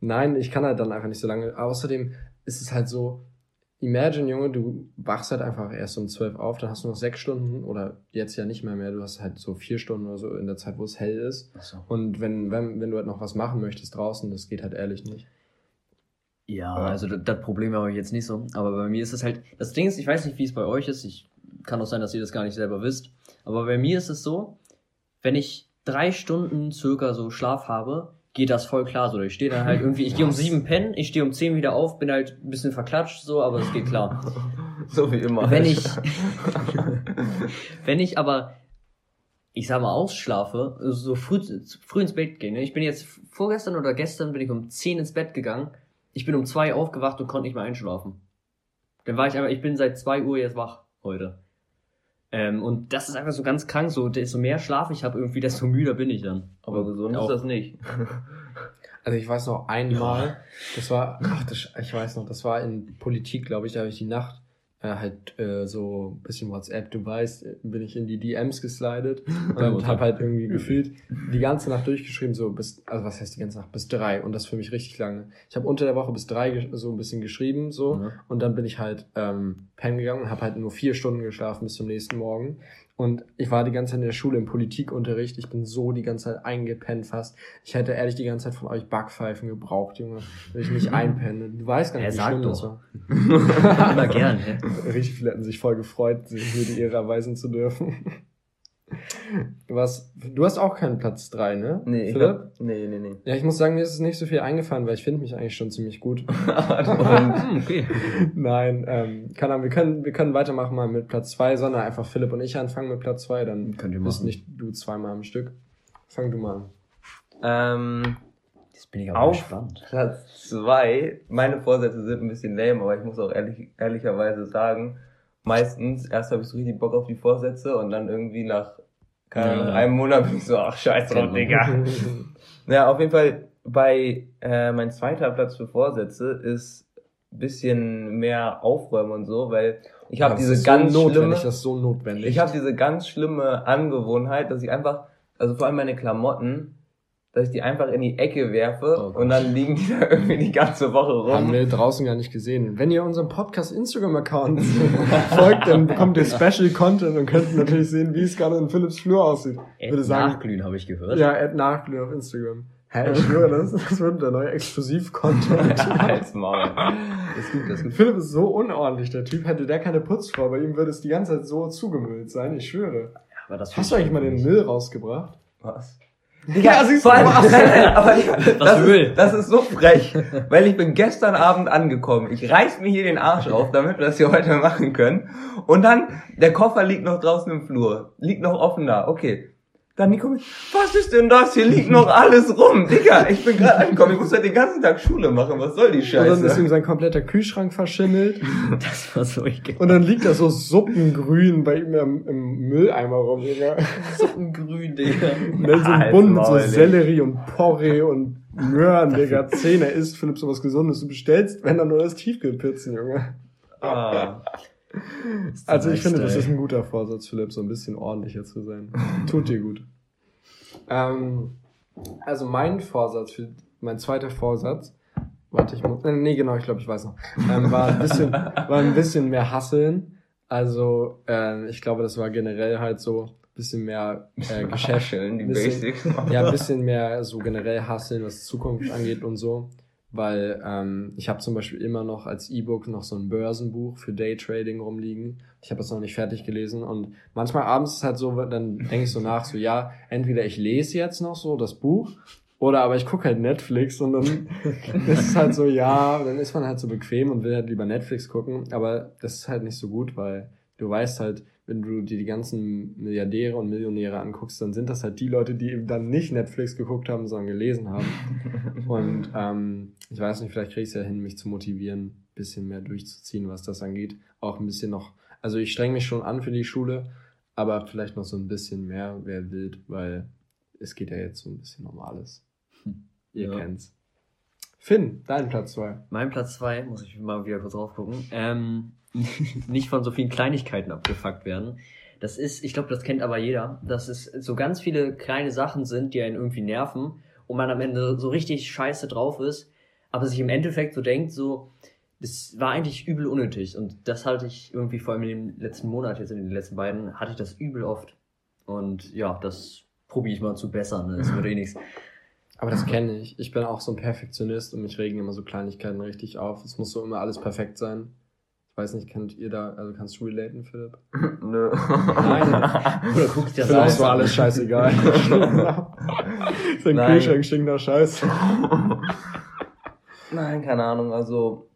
[SPEAKER 1] Nein, ich kann halt dann einfach nicht so lange. Außerdem ist es halt so, imagine, Junge, du wachst halt einfach erst um zwölf auf, dann hast du noch sechs Stunden oder jetzt ja nicht mehr mehr, du hast halt so vier Stunden oder so in der Zeit, wo es hell ist.
[SPEAKER 3] Achso.
[SPEAKER 1] Und wenn, wenn, wenn du halt noch was machen möchtest draußen, das geht halt ehrlich nicht.
[SPEAKER 3] Ja, also das, das Problem habe ich jetzt nicht so. Aber bei mir ist es halt, das Ding ist, ich weiß nicht, wie es bei euch ist. Ich kann auch sein, dass ihr das gar nicht selber wisst. Aber bei mir ist es so, wenn ich drei Stunden circa so Schlaf habe, geht das voll klar so. Ich stehe dann halt irgendwie, ich gehe um sieben pennen, ich stehe um zehn wieder auf, bin halt ein bisschen verklatscht so, aber es geht klar. *laughs*
[SPEAKER 2] so wie immer.
[SPEAKER 3] Wenn ich, *laughs* wenn ich aber, ich sag mal, ausschlafe, so früh, früh ins Bett gehe, ne? ich bin jetzt vorgestern oder gestern bin ich um 10 ins Bett gegangen, ich bin um 2 aufgewacht und konnte nicht mehr einschlafen. Dann war ich einfach, ich bin seit 2 Uhr jetzt wach heute. Ähm, und das ist einfach so ganz krank, so desto mehr Schlaf ich habe irgendwie, desto müder bin ich dann.
[SPEAKER 2] aber gesund ist das nicht. *laughs*
[SPEAKER 1] Also ich weiß noch einmal, das war, ach, das, ich weiß noch, das war in Politik, glaube ich, da habe ich die Nacht äh, halt äh, so ein bisschen WhatsApp, du weißt, äh, bin ich in die DMs geslidet *laughs* und habe halt irgendwie gefühlt die ganze Nacht durchgeschrieben, so bis, also was heißt die ganze Nacht, bis drei und das für mich richtig lange. Ich habe unter der Woche bis drei so ein bisschen geschrieben, so
[SPEAKER 3] Ja.
[SPEAKER 1] und dann bin ich halt ähm, pennen gegangen und habe halt nur vier Stunden geschlafen bis zum nächsten Morgen. Und ich war die ganze Zeit in der Schule im Politikunterricht. Ich bin so die ganze Zeit eingepennt fast. Ich hätte ehrlich die ganze Zeit von euch Backpfeifen gebraucht, Junge. Wenn ich nicht *laughs* einpenne. Du weißt gar nicht, wie schlimm das
[SPEAKER 3] doch.
[SPEAKER 1] war. *laughs*
[SPEAKER 3] Immer gern, hä?
[SPEAKER 1] Richtig viele hätten sich voll gefreut, sich mir die Ehre erweisen zu dürfen. Was, du hast auch keinen Platz drei, ne?
[SPEAKER 2] Nee,
[SPEAKER 1] Philipp?
[SPEAKER 2] hab, nee, nee, nee.
[SPEAKER 1] Ja, ich muss sagen, mir ist es nicht so viel eingefallen, weil ich finde mich eigentlich schon ziemlich gut. *laughs*
[SPEAKER 3] Hm, okay.
[SPEAKER 1] Nein, ähm, keine Ahnung, wir können, wir können weitermachen mal mit Platz zwei, sondern einfach Philipp und ich anfangen mit Platz zwei, dann
[SPEAKER 3] Könnt ihr
[SPEAKER 1] bist
[SPEAKER 3] machen.
[SPEAKER 1] nicht du zweimal am Stück. Fang du mal an.
[SPEAKER 2] Ähm,
[SPEAKER 3] Jetzt bin ich aber
[SPEAKER 2] Auf.
[SPEAKER 3] gespannt.
[SPEAKER 2] Platz zwei. Meine Vorsätze sind ein bisschen lame, aber ich muss auch ehrlich, ehrlicherweise sagen, meistens erst habe ich so richtig Bock auf die Vorsätze und dann irgendwie nach keine Ahnung,
[SPEAKER 3] Ja.
[SPEAKER 2] einem Monat bin ich so, ach scheiß drauf,
[SPEAKER 3] man.
[SPEAKER 2] Digga. *laughs* Ja, auf jeden Fall bei äh, mein zweiter Platz für Vorsätze ist bisschen mehr aufräumen und so, weil ich habe
[SPEAKER 1] Das
[SPEAKER 2] diese ganz
[SPEAKER 1] so
[SPEAKER 2] schlimme
[SPEAKER 1] so notwendig.
[SPEAKER 2] ich habe diese ganz schlimme Angewohnheit, dass ich einfach, also vor allem meine Klamotten, dass ich die einfach in die Ecke werfe
[SPEAKER 3] Oh
[SPEAKER 2] und dann liegen die *laughs* da irgendwie die ganze Woche
[SPEAKER 1] Haben
[SPEAKER 2] rum.
[SPEAKER 1] wir draußen gar nicht gesehen. Wenn ihr unserem Podcast Instagram-Account *laughs* folgt, dann bekommt ihr Special Content und könnt natürlich sehen, wie es gerade in Philips Flur aussieht. Ich würde sagen,
[SPEAKER 3] Nachglühen habe ich gehört.
[SPEAKER 1] ja, add Nachglühen auf Instagram. Hä, ich schwöre, das, das wird der neue Exklusiv-Content. *laughs*
[SPEAKER 2] Als Maul.
[SPEAKER 3] Das ist gut, das gut.
[SPEAKER 1] Philipp ist so unordentlich, der Typ. Hätte der keine Putzfrau, bei ihm würde es die ganze Zeit so zugemüllt sein, ich schwöre.
[SPEAKER 3] Aber das
[SPEAKER 1] Hast du eigentlich mal den Müll rausgebracht?
[SPEAKER 2] Was?
[SPEAKER 1] Ja, siehst du,
[SPEAKER 2] nein, *laughs* aber das, ist, das ist so frech, weil ich bin gestern Abend angekommen. Ich reiß mir hier den Arsch auf, damit wir das hier heute machen können. Und dann, der Koffer liegt noch draußen im Flur. Liegt noch offen da. Okay. Dann Nico, was ist denn das? Hier liegt noch alles rum. Digga, ich bin gerade angekommen. Ich muss heute den ganzen Tag Schule machen. Was soll die
[SPEAKER 1] Und dann ist
[SPEAKER 2] Scheiße?
[SPEAKER 1] ihm sein kompletter Kühlschrank verschimmelt.
[SPEAKER 3] Das war so egal.
[SPEAKER 1] Und dann liegt da so Suppengrün bei ihm im, im Mülleimer rum, Digga.
[SPEAKER 3] Suppengrün, Digga.
[SPEAKER 1] Und dann so ein Bund mit so. Sellerie und Porree und Möhren, Digga. Zehn, er isst Philipp sowas Gesundes. Du bestellst, wenn dann nur das Tiefkühlpizzen, Junge.
[SPEAKER 2] Ah.
[SPEAKER 1] Also ich finde, das ist ein guter Vorsatz, Philipp, so ein bisschen ordentlicher zu sein. Tut dir gut. Ähm, also mein Vorsatz, für, mein zweiter Vorsatz, warte, ich muss, äh, nee, genau, ich glaube, ich weiß noch, ähm, war ein bisschen, *laughs* war ein bisschen mehr hasseln. Also, äh, ich glaube, das war generell halt so ein bisschen mehr äh, *laughs* Geschäft,
[SPEAKER 2] Schön, die
[SPEAKER 1] bisschen-
[SPEAKER 2] Basics.
[SPEAKER 1] ja, ein bisschen mehr so generell hasseln, was Zukunft angeht und so. Weil ähm, ich habe zum Beispiel immer noch als E-Book noch so ein Börsenbuch für Daytrading rumliegen. Ich habe das noch nicht fertig gelesen und manchmal abends ist halt so, dann denke ich so nach, so ja, entweder ich lese jetzt noch so das Buch oder aber ich gucke halt Netflix und dann *laughs* ist es halt so, ja, dann ist man halt so bequem und will halt lieber Netflix gucken, aber das ist halt nicht so gut, weil du weißt halt, wenn du dir die ganzen Milliardäre und Millionäre anguckst, dann sind das halt die Leute, die eben dann nicht Netflix geguckt haben, sondern gelesen haben. *laughs* Und ähm, ich weiß nicht, vielleicht kriege ich es ja hin, mich zu motivieren, ein bisschen mehr durchzuziehen, was das angeht. Auch ein bisschen noch, also ich streng mich schon an für die Schule, aber vielleicht noch so ein bisschen mehr wäre wild, weil es geht ja jetzt so ein bisschen um alles. Ihr
[SPEAKER 3] Ja.
[SPEAKER 1] kennt's. Finn, dein Platz zwei.
[SPEAKER 3] Mein Platz zwei muss ich mal wieder kurz drauf gucken. Ähm, *laughs* nicht von so vielen Kleinigkeiten abgefuckt werden. Das ist, ich glaube, das kennt aber jeder, dass es so ganz viele kleine Sachen sind, die einen irgendwie nerven und man am Ende so richtig scheiße drauf ist, aber sich im Endeffekt so denkt, so, das war eigentlich übel unnötig. Und das halte ich irgendwie vor allem in den letzten Monat, jetzt in den letzten beiden, hatte ich das übel oft. Und ja, das probiere ich mal zu bessern. Ne? Das wird eh nichts.
[SPEAKER 1] Aber das kenne ich. Ich bin auch so ein Perfektionist und mich regen immer so Kleinigkeiten richtig auf. Es muss so immer alles perfekt sein. Ich weiß nicht, kennt ihr da, also kannst du relaten, Philipp? *laughs*
[SPEAKER 2] Nö.
[SPEAKER 1] Nein. *laughs*
[SPEAKER 3] Oder guckst dir das
[SPEAKER 1] Philipp
[SPEAKER 3] an.
[SPEAKER 1] ist so alles scheißegal. *laughs* Sein
[SPEAKER 2] Nein.
[SPEAKER 1] Kühlschrank stinkt nach Scheiße.
[SPEAKER 2] Nein, keine Ahnung. Also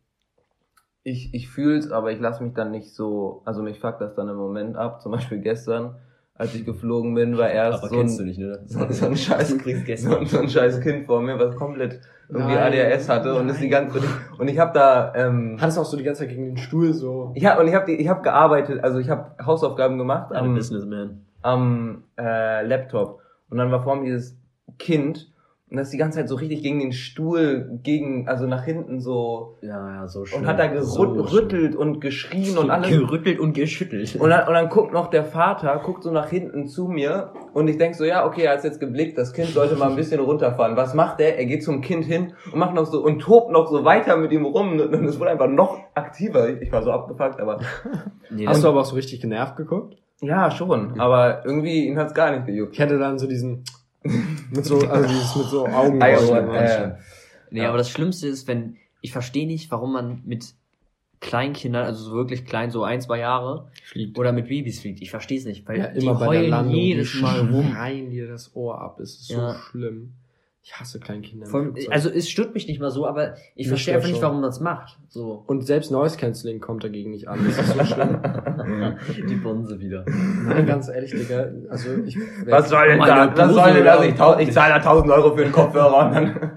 [SPEAKER 2] ich, ich fühl's, aber ich lasse mich dann nicht so, also mich fuckt das dann im Moment ab. Zum Beispiel gestern, als ich geflogen bin, war erst
[SPEAKER 3] Aber
[SPEAKER 2] so
[SPEAKER 3] kennst du
[SPEAKER 2] ein,
[SPEAKER 3] nicht, ne?
[SPEAKER 2] so, so ein scheiß so ein scheiß Kind vor mir, was komplett irgendwie
[SPEAKER 1] Nein.
[SPEAKER 2] ADHS hatte und ist die ganze und ich, und ich habe da ähm,
[SPEAKER 1] Hat es auch so die ganze Zeit gegen den Stuhl so.
[SPEAKER 2] ja und ich habe ich habe gearbeitet, also ich habe Hausaufgaben gemacht am,
[SPEAKER 3] Businessman.
[SPEAKER 2] am äh, Laptop und dann war vor mir dieses Kind und das die ganze Zeit so richtig gegen den Stuhl gegen also nach hinten so
[SPEAKER 3] Ja, ja, so schön.
[SPEAKER 2] und hat da gerüttelt und geschrien und alles
[SPEAKER 3] Gerüttelt und geschüttelt.
[SPEAKER 2] Und dann, und dann guckt noch der Vater, guckt so nach hinten zu mir und ich denk so, ja, okay, er hat jetzt geblickt, das Kind sollte mal ein bisschen runterfahren. Was macht er? Er geht zum Kind hin und macht noch so und tobt noch so weiter mit ihm rum und es wurde einfach noch aktiver. Ich, war so abgefuckt, aber *laughs*
[SPEAKER 3] nee,
[SPEAKER 1] Hast
[SPEAKER 3] das-
[SPEAKER 1] du aber auch so richtig genervt geguckt?
[SPEAKER 2] ja, schon. Aber irgendwie ihn hat's gar nicht gejuckt.
[SPEAKER 1] Ich hätte dann so diesen, mit so, also dieses mit so Augen.
[SPEAKER 2] Ah, äh,
[SPEAKER 3] Nee,
[SPEAKER 2] Ja.
[SPEAKER 3] aber das Schlimmste ist, wenn, ich verstehe nicht, warum man mit Kleinkindern, also so wirklich klein, so ein, zwei Jahre,
[SPEAKER 1] Fliegt.
[SPEAKER 3] oder mit Babys fliegt. Ich verstehe es nicht, weil
[SPEAKER 1] Ja,
[SPEAKER 3] die
[SPEAKER 1] immer bei der
[SPEAKER 3] heulen
[SPEAKER 1] Landung.
[SPEAKER 3] jedes
[SPEAKER 1] die
[SPEAKER 3] Mal rum.
[SPEAKER 1] schreien dir das Ohr ab. Es ist
[SPEAKER 3] Ja.
[SPEAKER 1] so schlimm. Ich hasse Kleinkinder.
[SPEAKER 3] allem,
[SPEAKER 1] Flugzeug.
[SPEAKER 3] also es stört mich nicht mal so, aber ich verstehe einfach nicht, warum man es macht. So.
[SPEAKER 1] Und selbst Noise Cancelling kommt dagegen nicht an. Das ist so schlimm. *laughs*
[SPEAKER 3] Die Bonse wieder.
[SPEAKER 1] Nein, ganz ehrlich, Digga. Also ich.
[SPEAKER 2] Was soll denn
[SPEAKER 3] Meine
[SPEAKER 2] da? Was soll denn das? Ich, ich zahle da 1000 Euro für den Kopfhörer und dann.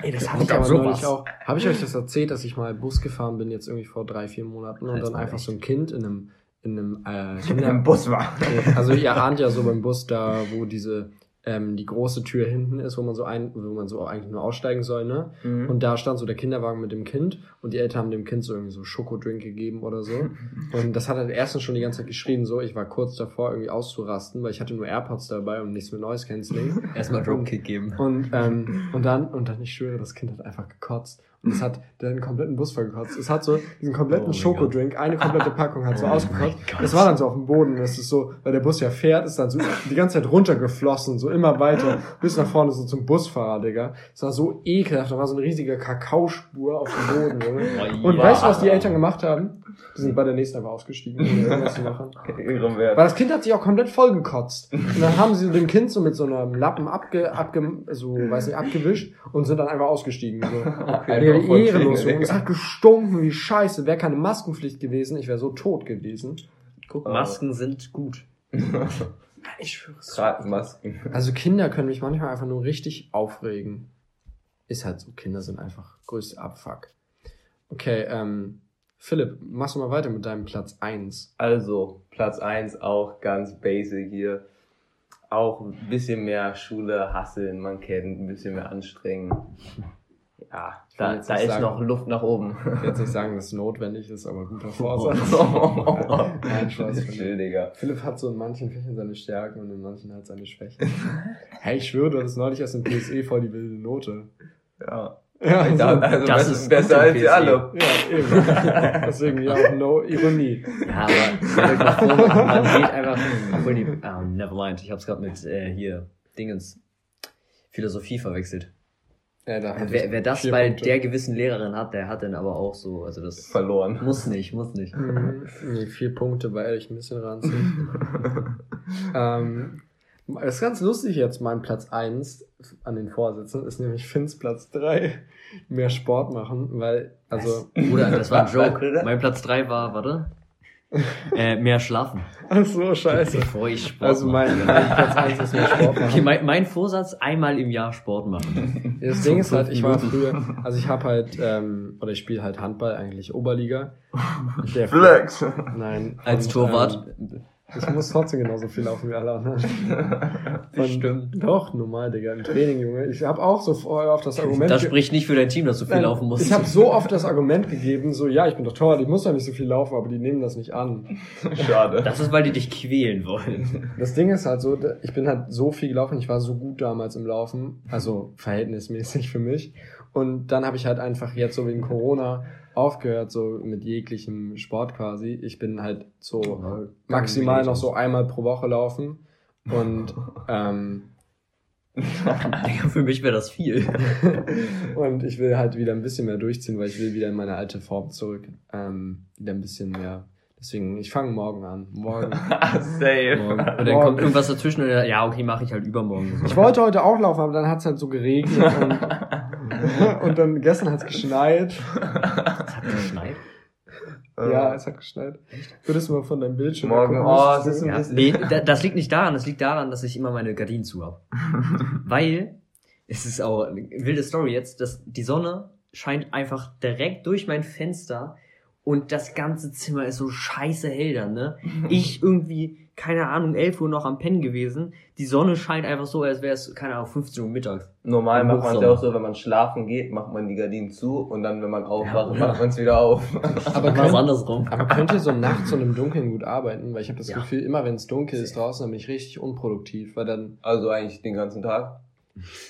[SPEAKER 1] Ey, das
[SPEAKER 3] hab
[SPEAKER 1] habe
[SPEAKER 3] ich
[SPEAKER 1] aber
[SPEAKER 3] sowas.
[SPEAKER 1] neulich auch. Habe ich euch das erzählt, dass ich mal Bus gefahren bin, jetzt irgendwie vor drei, vier Monaten und dann einfach
[SPEAKER 3] echt.
[SPEAKER 1] so ein Kind in einem, in einem äh, *laughs*
[SPEAKER 2] in
[SPEAKER 1] Kinder
[SPEAKER 2] einem Bus war. *laughs*
[SPEAKER 1] Also ihr ahnt ja so beim Bus da, wo diese ähm, die große Tür hinten ist, wo man so ein, wo man so eigentlich nur aussteigen soll, ne?
[SPEAKER 2] Mhm.
[SPEAKER 1] Und da stand so der Kinderwagen mit dem Kind und die Eltern haben dem Kind so irgendwie so Schokodrink gegeben oder so. *laughs* Und das hat halt erstens schon die ganze Zeit geschrien, so ich war kurz davor irgendwie auszurasten, weil ich hatte nur AirPods dabei und nichts mit Noise Cancelling.
[SPEAKER 3] Erstmal Dropkick geben.
[SPEAKER 1] Und, ähm, und dann, und dann, ich schwöre, das Kind hat einfach gekotzt. Und es hat den kompletten Bus voll gekotzt. Es hat so diesen kompletten
[SPEAKER 3] Oh
[SPEAKER 1] Schokodrink, eine komplette Packung hat so
[SPEAKER 3] Oh
[SPEAKER 1] ausgekotzt. Das war dann so auf dem Boden. Es ist so, weil der Bus ja fährt, ist dann so die ganze Zeit runtergeflossen, so immer weiter, bis nach vorne so zum Busfahrer, Digga. Es war so ekelhaft. Da war so eine riesige Kakaospur auf dem Boden, Junge. Und weißt du, was die Eltern gemacht haben? Die sind bei der nächsten einfach ausgestiegen, ohne irgendwas zu machen. Weil das Kind hat sich auch komplett voll gekotzt. Und dann haben sie dem Kind so mit so einem Lappen abge, abge, so, weiß nicht, abgewischt und sind dann einfach ausgestiegen. So. *laughs*
[SPEAKER 2] Okay,
[SPEAKER 1] Wie ehrenlos. Es hat gestunken wie scheiße. Wäre keine Maskenpflicht gewesen, ich wäre so tot gewesen.
[SPEAKER 3] Guck, Masken sind gut. *laughs*
[SPEAKER 1] Ich schwöre es.
[SPEAKER 2] Masken.
[SPEAKER 1] Also Kinder können mich manchmal einfach nur richtig aufregen. Ist halt so, Kinder sind einfach größte Abfuck. Okay, ähm, Philipp, machst du mal weiter mit deinem Platz eins.
[SPEAKER 2] Also, Platz eins auch ganz basic hier. Auch ein bisschen mehr Schule hasseln, man kennt, ein bisschen mehr anstrengen. Ja, da, da ist
[SPEAKER 1] sagen-
[SPEAKER 2] noch Luft nach oben.
[SPEAKER 1] Ich will jetzt nicht sagen, dass es notwendig ist, aber guter *laughs* Vorsatz. Nein, Spaß.
[SPEAKER 2] Chill, Digga.
[SPEAKER 1] Philipp hat so in manchen Fächern seine Stärken und in manchen halt seine Schwächen. *laughs* hey, ich schwöre, du hattest neulich erst in PSE voll die wilde Note.
[SPEAKER 2] Ja.
[SPEAKER 1] Ja,
[SPEAKER 2] Ich dachte, also
[SPEAKER 3] das ist
[SPEAKER 2] besser
[SPEAKER 3] im
[SPEAKER 2] als ihr
[SPEAKER 3] PC.
[SPEAKER 2] alle.
[SPEAKER 1] ja eben. *laughs* Deswegen ja auch no Ironie.
[SPEAKER 3] Ja, aber man geht einfach, obwohl die, never mind, ich hab's gerade mit, äh, hier, Dingens, Philosophie verwechselt.
[SPEAKER 1] Ja, da hatte
[SPEAKER 3] Wer,
[SPEAKER 1] ich
[SPEAKER 3] wer das bei
[SPEAKER 1] Punkte.
[SPEAKER 3] der gewissen Lehrerin hat, der hat dann aber auch so, also das
[SPEAKER 2] Verloren.
[SPEAKER 3] muss nicht, muss nicht.
[SPEAKER 1] Mhm. Nee, vier Punkte war ehrlich ein bisschen ranzig. *laughs* ähm, das ist ganz lustig jetzt, mein Platz eins an den Vorsitzenden ist nämlich Finns Platz drei Mehr Sport machen, weil, also,
[SPEAKER 3] Bruder, das war ein *laughs* Joke. Mein Platz drei war, warte, *laughs* äh, mehr schlafen.
[SPEAKER 1] ach so, scheiße.
[SPEAKER 3] Bevor ich Sport
[SPEAKER 1] Also mein,
[SPEAKER 3] mache.
[SPEAKER 1] mein Platz eins ist mehr Sport machen.
[SPEAKER 3] Okay, mein, mein Vorsatz, einmal im Jahr Sport machen.
[SPEAKER 1] Das Ding ist halt, ich war früher, also ich habe halt, ähm, oder ich spiele halt Handball, eigentlich Oberliga. *laughs* Der
[SPEAKER 2] Flex.
[SPEAKER 1] Nein.
[SPEAKER 3] Als
[SPEAKER 1] Und,
[SPEAKER 3] Torwart.
[SPEAKER 1] Ähm, Ich muss trotzdem genauso viel laufen wie alle anderen. *laughs* Von,
[SPEAKER 3] Stimmt.
[SPEAKER 1] Doch, normal, Digga. Im Training, Junge. Ich habe auch so voll oft das Argument.
[SPEAKER 3] Das spricht nicht für dein Team, dass du viel
[SPEAKER 1] Nein,
[SPEAKER 3] laufen musst.
[SPEAKER 1] Ich habe so oft das Argument gegeben, so, ja, ich bin doch Torwart, ich muss doch nicht so viel laufen, aber die nehmen das nicht an.
[SPEAKER 2] Schade.
[SPEAKER 3] Das ist, weil die dich quälen wollen.
[SPEAKER 1] Das Ding ist halt so, ich bin halt so viel gelaufen, ich war so gut damals im Laufen, also verhältnismäßig für mich. Und dann habe ich halt einfach jetzt so wegen Corona aufgehört, so mit jeglichem Sport quasi. Ich bin halt so maximal noch so einmal pro Woche laufen. Und, *laughs* ähm,
[SPEAKER 3] für mich wäre das viel. *laughs*
[SPEAKER 1] und ich will halt wieder ein bisschen mehr durchziehen, weil ich will wieder in meine alte Form zurück. Ähm, wieder ein bisschen mehr. Deswegen, ich fange morgen an. Morgen. *laughs*
[SPEAKER 2] Safe.
[SPEAKER 3] Morgen. Und dann
[SPEAKER 1] Morgen.
[SPEAKER 3] kommt irgendwas dazwischen und dann, ja, okay, mache ich halt übermorgen.
[SPEAKER 1] Ich wollte heute auch laufen, aber dann hat es halt so geregnet und, *laughs* und dann gestern hat es geschneit.
[SPEAKER 3] Es hat *laughs* geschneit.
[SPEAKER 1] Ja, es hat geschneit. Würdest du mal von deinem Bildschirm
[SPEAKER 2] Morgen,
[SPEAKER 1] gucken,
[SPEAKER 2] oh, es ist ein
[SPEAKER 3] Ja,
[SPEAKER 2] bisschen-
[SPEAKER 3] nee, da, das liegt nicht daran, das liegt daran, dass ich immer meine Gardinen zu habe. *laughs* Weil, es ist auch eine wilde Story jetzt, dass die Sonne scheint einfach direkt durch mein Fenster und das ganze Zimmer ist so scheiße hell dann, ne? Ich irgendwie, keine Ahnung, 11 Uhr noch am Pennen gewesen. Die Sonne scheint einfach so, als wäre es, keine Ahnung, 15 Uhr mittags.
[SPEAKER 2] Normal macht man es ja auch so, wenn man schlafen geht, macht man die Gardinen zu und dann, wenn man aufwacht,
[SPEAKER 3] Ja.
[SPEAKER 2] macht man es wieder auf. *laughs*
[SPEAKER 1] Aber,
[SPEAKER 3] Was
[SPEAKER 1] könnt,
[SPEAKER 3] andersrum.
[SPEAKER 1] aber könnt ihr so nachts und im Dunkeln gut arbeiten? Weil ich habe das
[SPEAKER 3] Ja.
[SPEAKER 1] Gefühl, immer wenn es dunkel ist draußen, dann bin ich richtig unproduktiv. Weil dann,
[SPEAKER 2] Also eigentlich den ganzen Tag.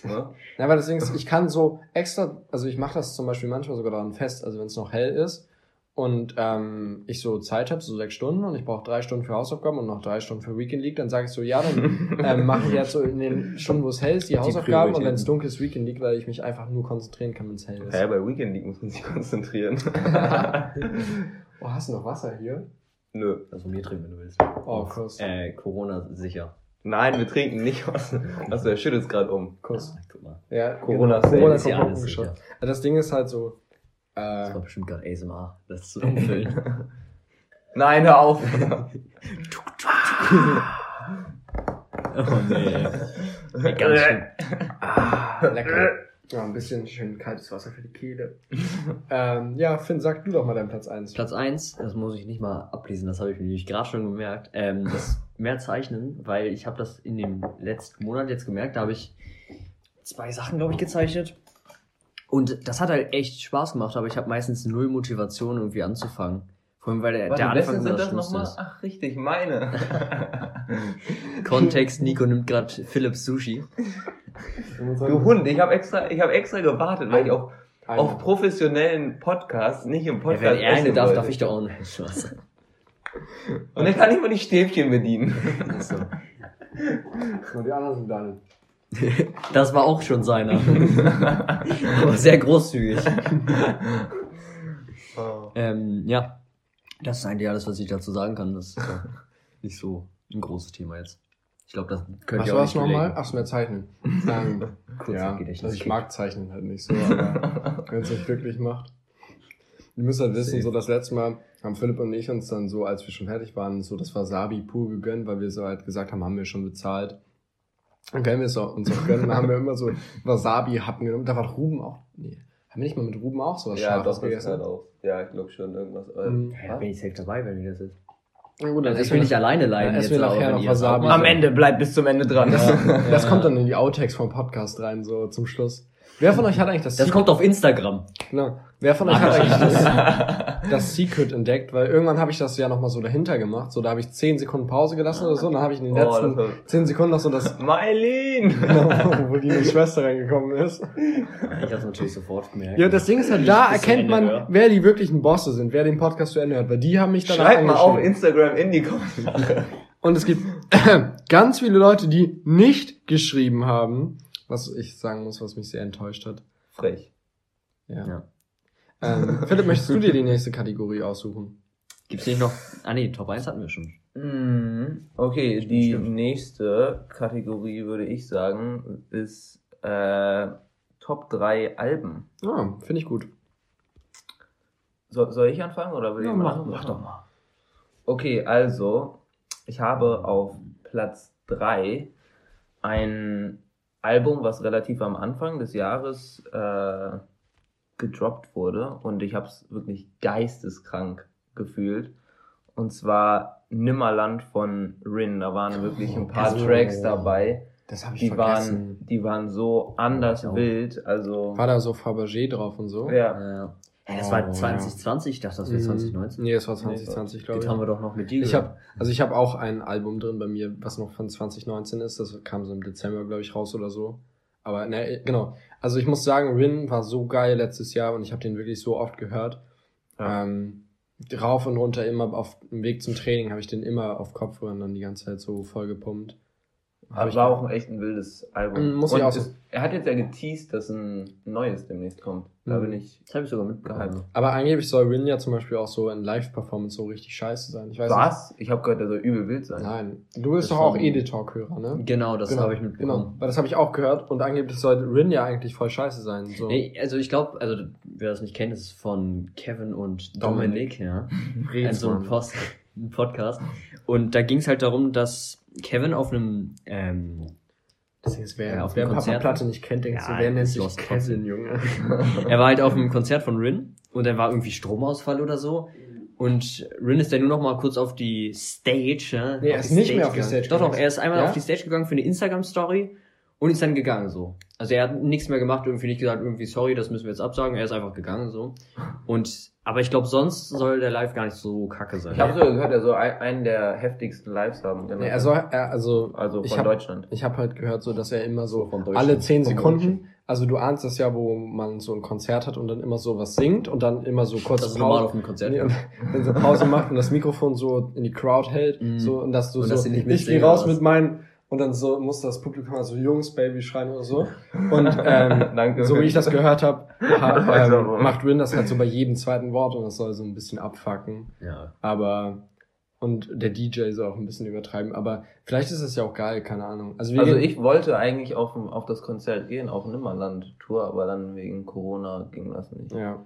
[SPEAKER 2] Ne? *laughs*
[SPEAKER 1] na, weil ist, ich kann so extra, also ich mache das zum Beispiel manchmal sogar daran fest, also wenn es noch hell ist und ähm, ich so Zeit habe, so sechs Stunden und ich brauche drei Stunden für Hausaufgaben und noch drei Stunden für Weekend League, dann sage ich so, ja, dann *laughs* ähm, mache ich jetzt so in den Stunden, wo es hell ist, die Hausaufgaben und wenn es dunkel ist, Weekend League, weil ich mich einfach nur konzentrieren kann, wenn es hell ist.
[SPEAKER 2] Ja, bei Weekend League muss man sich *laughs* konzentrieren. *laughs*
[SPEAKER 1] oh, hast du noch Wasser hier?
[SPEAKER 2] Nö.
[SPEAKER 3] Das von mir trinken, wenn du willst.
[SPEAKER 1] Oh, Kuss.
[SPEAKER 3] Äh, Corona sicher.
[SPEAKER 2] Nein, wir trinken nicht was. Achso, er schüttelt gerade um.
[SPEAKER 1] Kuss.
[SPEAKER 3] Guck mal.
[SPEAKER 1] Ja,
[SPEAKER 2] Corona
[SPEAKER 1] genau. Corona
[SPEAKER 3] ist ja alles sicher.
[SPEAKER 1] Also Das Ding ist halt so,
[SPEAKER 3] Das
[SPEAKER 1] äh,
[SPEAKER 3] war bestimmt gerade ASMR. Das zu *laughs* umfüllen.
[SPEAKER 2] Nein, hör auf. *laughs* *laughs*
[SPEAKER 3] oh nee. Ey, ganz schön.
[SPEAKER 1] ah, lecker. Ja, ein bisschen schön kaltes Wasser für die Kehle. ähm, ja, Finn, sag du doch mal deinen Platz 1.
[SPEAKER 3] Platz eins, das muss ich nicht mal ablesen, das habe ich mir nämlich gerade schon gemerkt. Ähm, das mehr zeichnen, weil ich habe das in dem letzten Monat jetzt gemerkt, da habe ich zwei Sachen, glaube ich, gezeichnet. Und das hat halt echt Spaß gemacht, aber ich habe meistens null Motivation, irgendwie anzufangen. Vor allem, weil der,
[SPEAKER 2] Warte,
[SPEAKER 3] der Anfang
[SPEAKER 2] sind
[SPEAKER 3] immer das
[SPEAKER 2] nochmal?
[SPEAKER 3] ist.
[SPEAKER 2] Ach, richtig, meine. *laughs*
[SPEAKER 3] Kontext, Nico nimmt gerade Philips Sushi.
[SPEAKER 2] Du Hund, ich habe extra, ich habe extra gewartet, weil ich auf,
[SPEAKER 1] Eine.
[SPEAKER 2] auf professionellen Podcasts, nicht im
[SPEAKER 3] Ja,
[SPEAKER 2] Podcast
[SPEAKER 3] wenn er eine darf,
[SPEAKER 2] wollte.
[SPEAKER 3] darf ich doch auch nicht. Spaß.
[SPEAKER 2] Und dann kann ich mal die Stäbchen bedienen.
[SPEAKER 3] So. *laughs*
[SPEAKER 1] Und die anderen sind deine. *laughs*
[SPEAKER 3] Das war auch schon seiner. *laughs* aber sehr großzügig. *laughs*
[SPEAKER 2] Oh.
[SPEAKER 3] Ähm, ja, das ist eigentlich alles, was ich dazu sagen kann. Das ist äh, nicht so ein großes Thema jetzt. Ich glaube, das könnt
[SPEAKER 1] Was
[SPEAKER 3] ihr auch
[SPEAKER 1] war
[SPEAKER 3] nicht
[SPEAKER 1] nochmal? Ach, mehr Zeichnen. Ähm,
[SPEAKER 3] Kurz
[SPEAKER 1] ja,
[SPEAKER 3] Gedächtnis.
[SPEAKER 1] also ich mag Zeichnen halt nicht so, aber wenn es euch glücklich macht. Ihr müsst halt wissen,
[SPEAKER 3] Safe.
[SPEAKER 1] so das letzte Mal haben Philipp und ich uns dann so, als wir schon fertig waren, so das Wasabi pur gegönnt, weil wir so halt gesagt haben, haben wir schon bezahlt. Dann können wir es auch, uns auch gönnen. Dann haben wir immer so Wasabi-Happen genommen. Da war Ruben auch. Nee. Haben wir nicht mal mit Ruben auch sowas
[SPEAKER 2] Ja,
[SPEAKER 1] Scharfes
[SPEAKER 2] das
[SPEAKER 1] gegessen?
[SPEAKER 2] gehört auch. Ja, ich glaube schon irgendwas. äh,
[SPEAKER 1] Mhm.
[SPEAKER 3] Ja, da bin ich safe dabei, wenn ihr das ist.
[SPEAKER 1] Na gut, dann
[SPEAKER 3] Also ich will nicht alleine leiden
[SPEAKER 1] nachher
[SPEAKER 3] wenn
[SPEAKER 1] noch
[SPEAKER 3] auch
[SPEAKER 1] Wasabi.
[SPEAKER 2] Am Ende bleibt bis zum Ende dran. *laughs*
[SPEAKER 1] Das, das
[SPEAKER 3] Ja.
[SPEAKER 1] kommt dann in die Outtakes vom Podcast rein, so zum Schluss. Wer von euch hat eigentlich das,
[SPEAKER 3] Das kommt auf Instagram.
[SPEAKER 1] Genau. Wer von euch hat eigentlich das, das Secret entdeckt? Weil irgendwann habe ich das ja nochmal so dahinter gemacht. So, da habe ich 10 Sekunden Pause gelassen oder so. Und dann habe ich in den
[SPEAKER 2] Oh,
[SPEAKER 1] letzten 10 Sekunden noch so das, *laughs*
[SPEAKER 2] Mylene!
[SPEAKER 1] genau, wo die Schwester reingekommen ist.
[SPEAKER 3] Ich habe natürlich sofort gemerkt.
[SPEAKER 1] Ja, das Ding ist halt, da erkennt
[SPEAKER 3] Ende
[SPEAKER 1] man,
[SPEAKER 3] höre.
[SPEAKER 1] wer die wirklichen Bosse sind, wer den Podcast zu Ende hört. Weil die haben mich dann
[SPEAKER 2] Schreibt mal auf Instagram in die Kommentare.
[SPEAKER 1] Und es gibt *coughs* ganz viele Leute, die nicht geschrieben haben. Was ich sagen muss, was mich sehr enttäuscht hat.
[SPEAKER 2] Frech.
[SPEAKER 1] Ja.
[SPEAKER 3] Ja.
[SPEAKER 1] Ähm, *laughs* Philipp, möchtest du dir die nächste Kategorie aussuchen?
[SPEAKER 3] Gibt's nicht noch. Ah nee, Top 1 hatten wir schon.
[SPEAKER 2] Mhm. Okay, die
[SPEAKER 3] Stimmt.
[SPEAKER 2] nächste Kategorie würde ich sagen, ist äh, Top 3 Alben.
[SPEAKER 1] Ja, finde ich gut.
[SPEAKER 2] So, soll ich anfangen oder will
[SPEAKER 1] Ja,
[SPEAKER 2] jemand
[SPEAKER 1] mach-
[SPEAKER 2] anderes?
[SPEAKER 1] mach doch mal.
[SPEAKER 2] Okay, also ich habe auf Platz 3 ein Album, was relativ am Anfang des Jahres äh, gedroppt wurde und ich habe es wirklich geisteskrank gefühlt. Und zwar Nimmerland von Rin. Da waren wirklich ein paar
[SPEAKER 1] also-
[SPEAKER 2] Tracks dabei.
[SPEAKER 1] Das habe ich
[SPEAKER 2] Die
[SPEAKER 1] vergessen.
[SPEAKER 2] waren, die waren so anders wild. Also
[SPEAKER 1] War da so Fabergé drauf und so?
[SPEAKER 2] ja.
[SPEAKER 3] Ja. Hey, das
[SPEAKER 1] Oh,
[SPEAKER 3] war
[SPEAKER 1] ja.
[SPEAKER 3] 2020, ich dachte, das wäre
[SPEAKER 1] Mhm.
[SPEAKER 3] 2019.
[SPEAKER 1] Nee, es war 2020, glaube
[SPEAKER 3] Das
[SPEAKER 1] ich.
[SPEAKER 3] haben wir doch noch mit dir
[SPEAKER 1] Ich habe also ich habe auch ein Album drin bei mir, was noch von 2019 ist. Das kam so im Dezember, glaube ich, raus oder so. Aber ne, genau. Also ich muss sagen, Rin war so geil letztes Jahr und ich habe den wirklich so oft gehört.
[SPEAKER 2] Ja.
[SPEAKER 1] Ähm, rauf und runter immer auf dem Weg zum Training habe ich den immer auf Kopfhörern dann die ganze Zeit so voll gepumpt.
[SPEAKER 2] Aber
[SPEAKER 1] ich-
[SPEAKER 2] war auch ein echt ein wildes Album.
[SPEAKER 1] Mm, muss ich auch so-
[SPEAKER 2] es, er hat jetzt ja geteased, dass ein neues demnächst kommt. Da
[SPEAKER 1] Mhm.
[SPEAKER 2] bin ich.
[SPEAKER 3] Das habe ich sogar mitbekommen.
[SPEAKER 2] Gehypt.
[SPEAKER 1] Aber angeblich soll Rin ja zum Beispiel auch so in Live-Performance so richtig scheiße sein. Ich weiß
[SPEAKER 2] Was? Ich habe gehört, er soll übel wild
[SPEAKER 1] nicht.
[SPEAKER 2] sein.
[SPEAKER 1] Nein. Du bist
[SPEAKER 3] Das
[SPEAKER 1] doch auch Editalk-Hörer, ne?
[SPEAKER 3] Genau, das
[SPEAKER 1] genau,
[SPEAKER 3] habe ich mitbekommen.
[SPEAKER 1] Genau, weil das habe ich auch gehört und angeblich soll Rin ja eigentlich voll scheiße sein. So.
[SPEAKER 3] Nee, also ich glaube, also wer das nicht kennt, ist von Kevin und
[SPEAKER 1] Dominik.
[SPEAKER 3] Dominik, ja. Ein
[SPEAKER 1] Red's,
[SPEAKER 3] so ein. Post, ein Podcast. Und da ging es halt darum, dass Kevin auf einem ähm,
[SPEAKER 1] Deswegen ist wer,
[SPEAKER 3] Ja, auf
[SPEAKER 1] wer Papa. Platte nicht kennt, denkt
[SPEAKER 3] Ja,
[SPEAKER 1] so, wer nennt sich Kevin, Junge? *laughs*
[SPEAKER 3] er war halt auf einem Konzert von Rin und dann war irgendwie Stromausfall oder so. Und Rin ist dann nur noch mal kurz auf die Stage. Ja,
[SPEAKER 1] Nee, er ist nicht mehr auf die
[SPEAKER 3] gegangen.
[SPEAKER 1] Stage
[SPEAKER 3] Doch, doch, er ist einmal
[SPEAKER 1] Ja?
[SPEAKER 3] auf die Stage gegangen für eine Instagram-Story und ist dann gegangen so. Also er hat nichts mehr gemacht, irgendwie nicht gesagt, irgendwie sorry, das müssen wir jetzt absagen. Er ist einfach gegangen so. Und aber ich glaube, sonst soll der Live gar nicht so kacke sein.
[SPEAKER 2] Ich habe sogar gehört, er soll ein- einen der heftigsten Lives haben.
[SPEAKER 1] Nee, er soll, er, also,
[SPEAKER 2] also
[SPEAKER 1] ich
[SPEAKER 2] von
[SPEAKER 1] hab-
[SPEAKER 2] Deutschland.
[SPEAKER 1] ich habe halt gehört, so, dass er immer so
[SPEAKER 3] Von Deutschland.
[SPEAKER 1] alle zehn Sekunden, also du ahnst das ja, wo man so ein Konzert hat und dann immer so was singt und dann immer so kurz
[SPEAKER 3] das
[SPEAKER 1] Pause,
[SPEAKER 3] auf einem Konzert.
[SPEAKER 1] nee, und *laughs* dann so Pause macht und das Mikrofon so in die Crowd hält,
[SPEAKER 3] Mhm.
[SPEAKER 1] so, und dass du
[SPEAKER 3] Und
[SPEAKER 1] so,
[SPEAKER 3] dass sie nicht
[SPEAKER 1] ich gehe raus mit meinen, und dann so muss das Publikum also Jungs, Baby schreien oder so. *laughs* Und ähm, *laughs*
[SPEAKER 2] Danke.
[SPEAKER 1] so wie ich das gehört habe, ha, *laughs* ähm, macht Rin das halt so bei jedem zweiten Wort und das soll so ein bisschen abfacken.
[SPEAKER 3] Ja.
[SPEAKER 1] Aber und der DJ soll auch ein bisschen übertreiben, aber vielleicht ist es ja auch geil, keine Ahnung. Also, wir
[SPEAKER 2] Also ich wollte eigentlich auf, auf das Konzert gehen, auf Nimmerland-Tour, aber dann wegen Corona ging das nicht.
[SPEAKER 1] ja,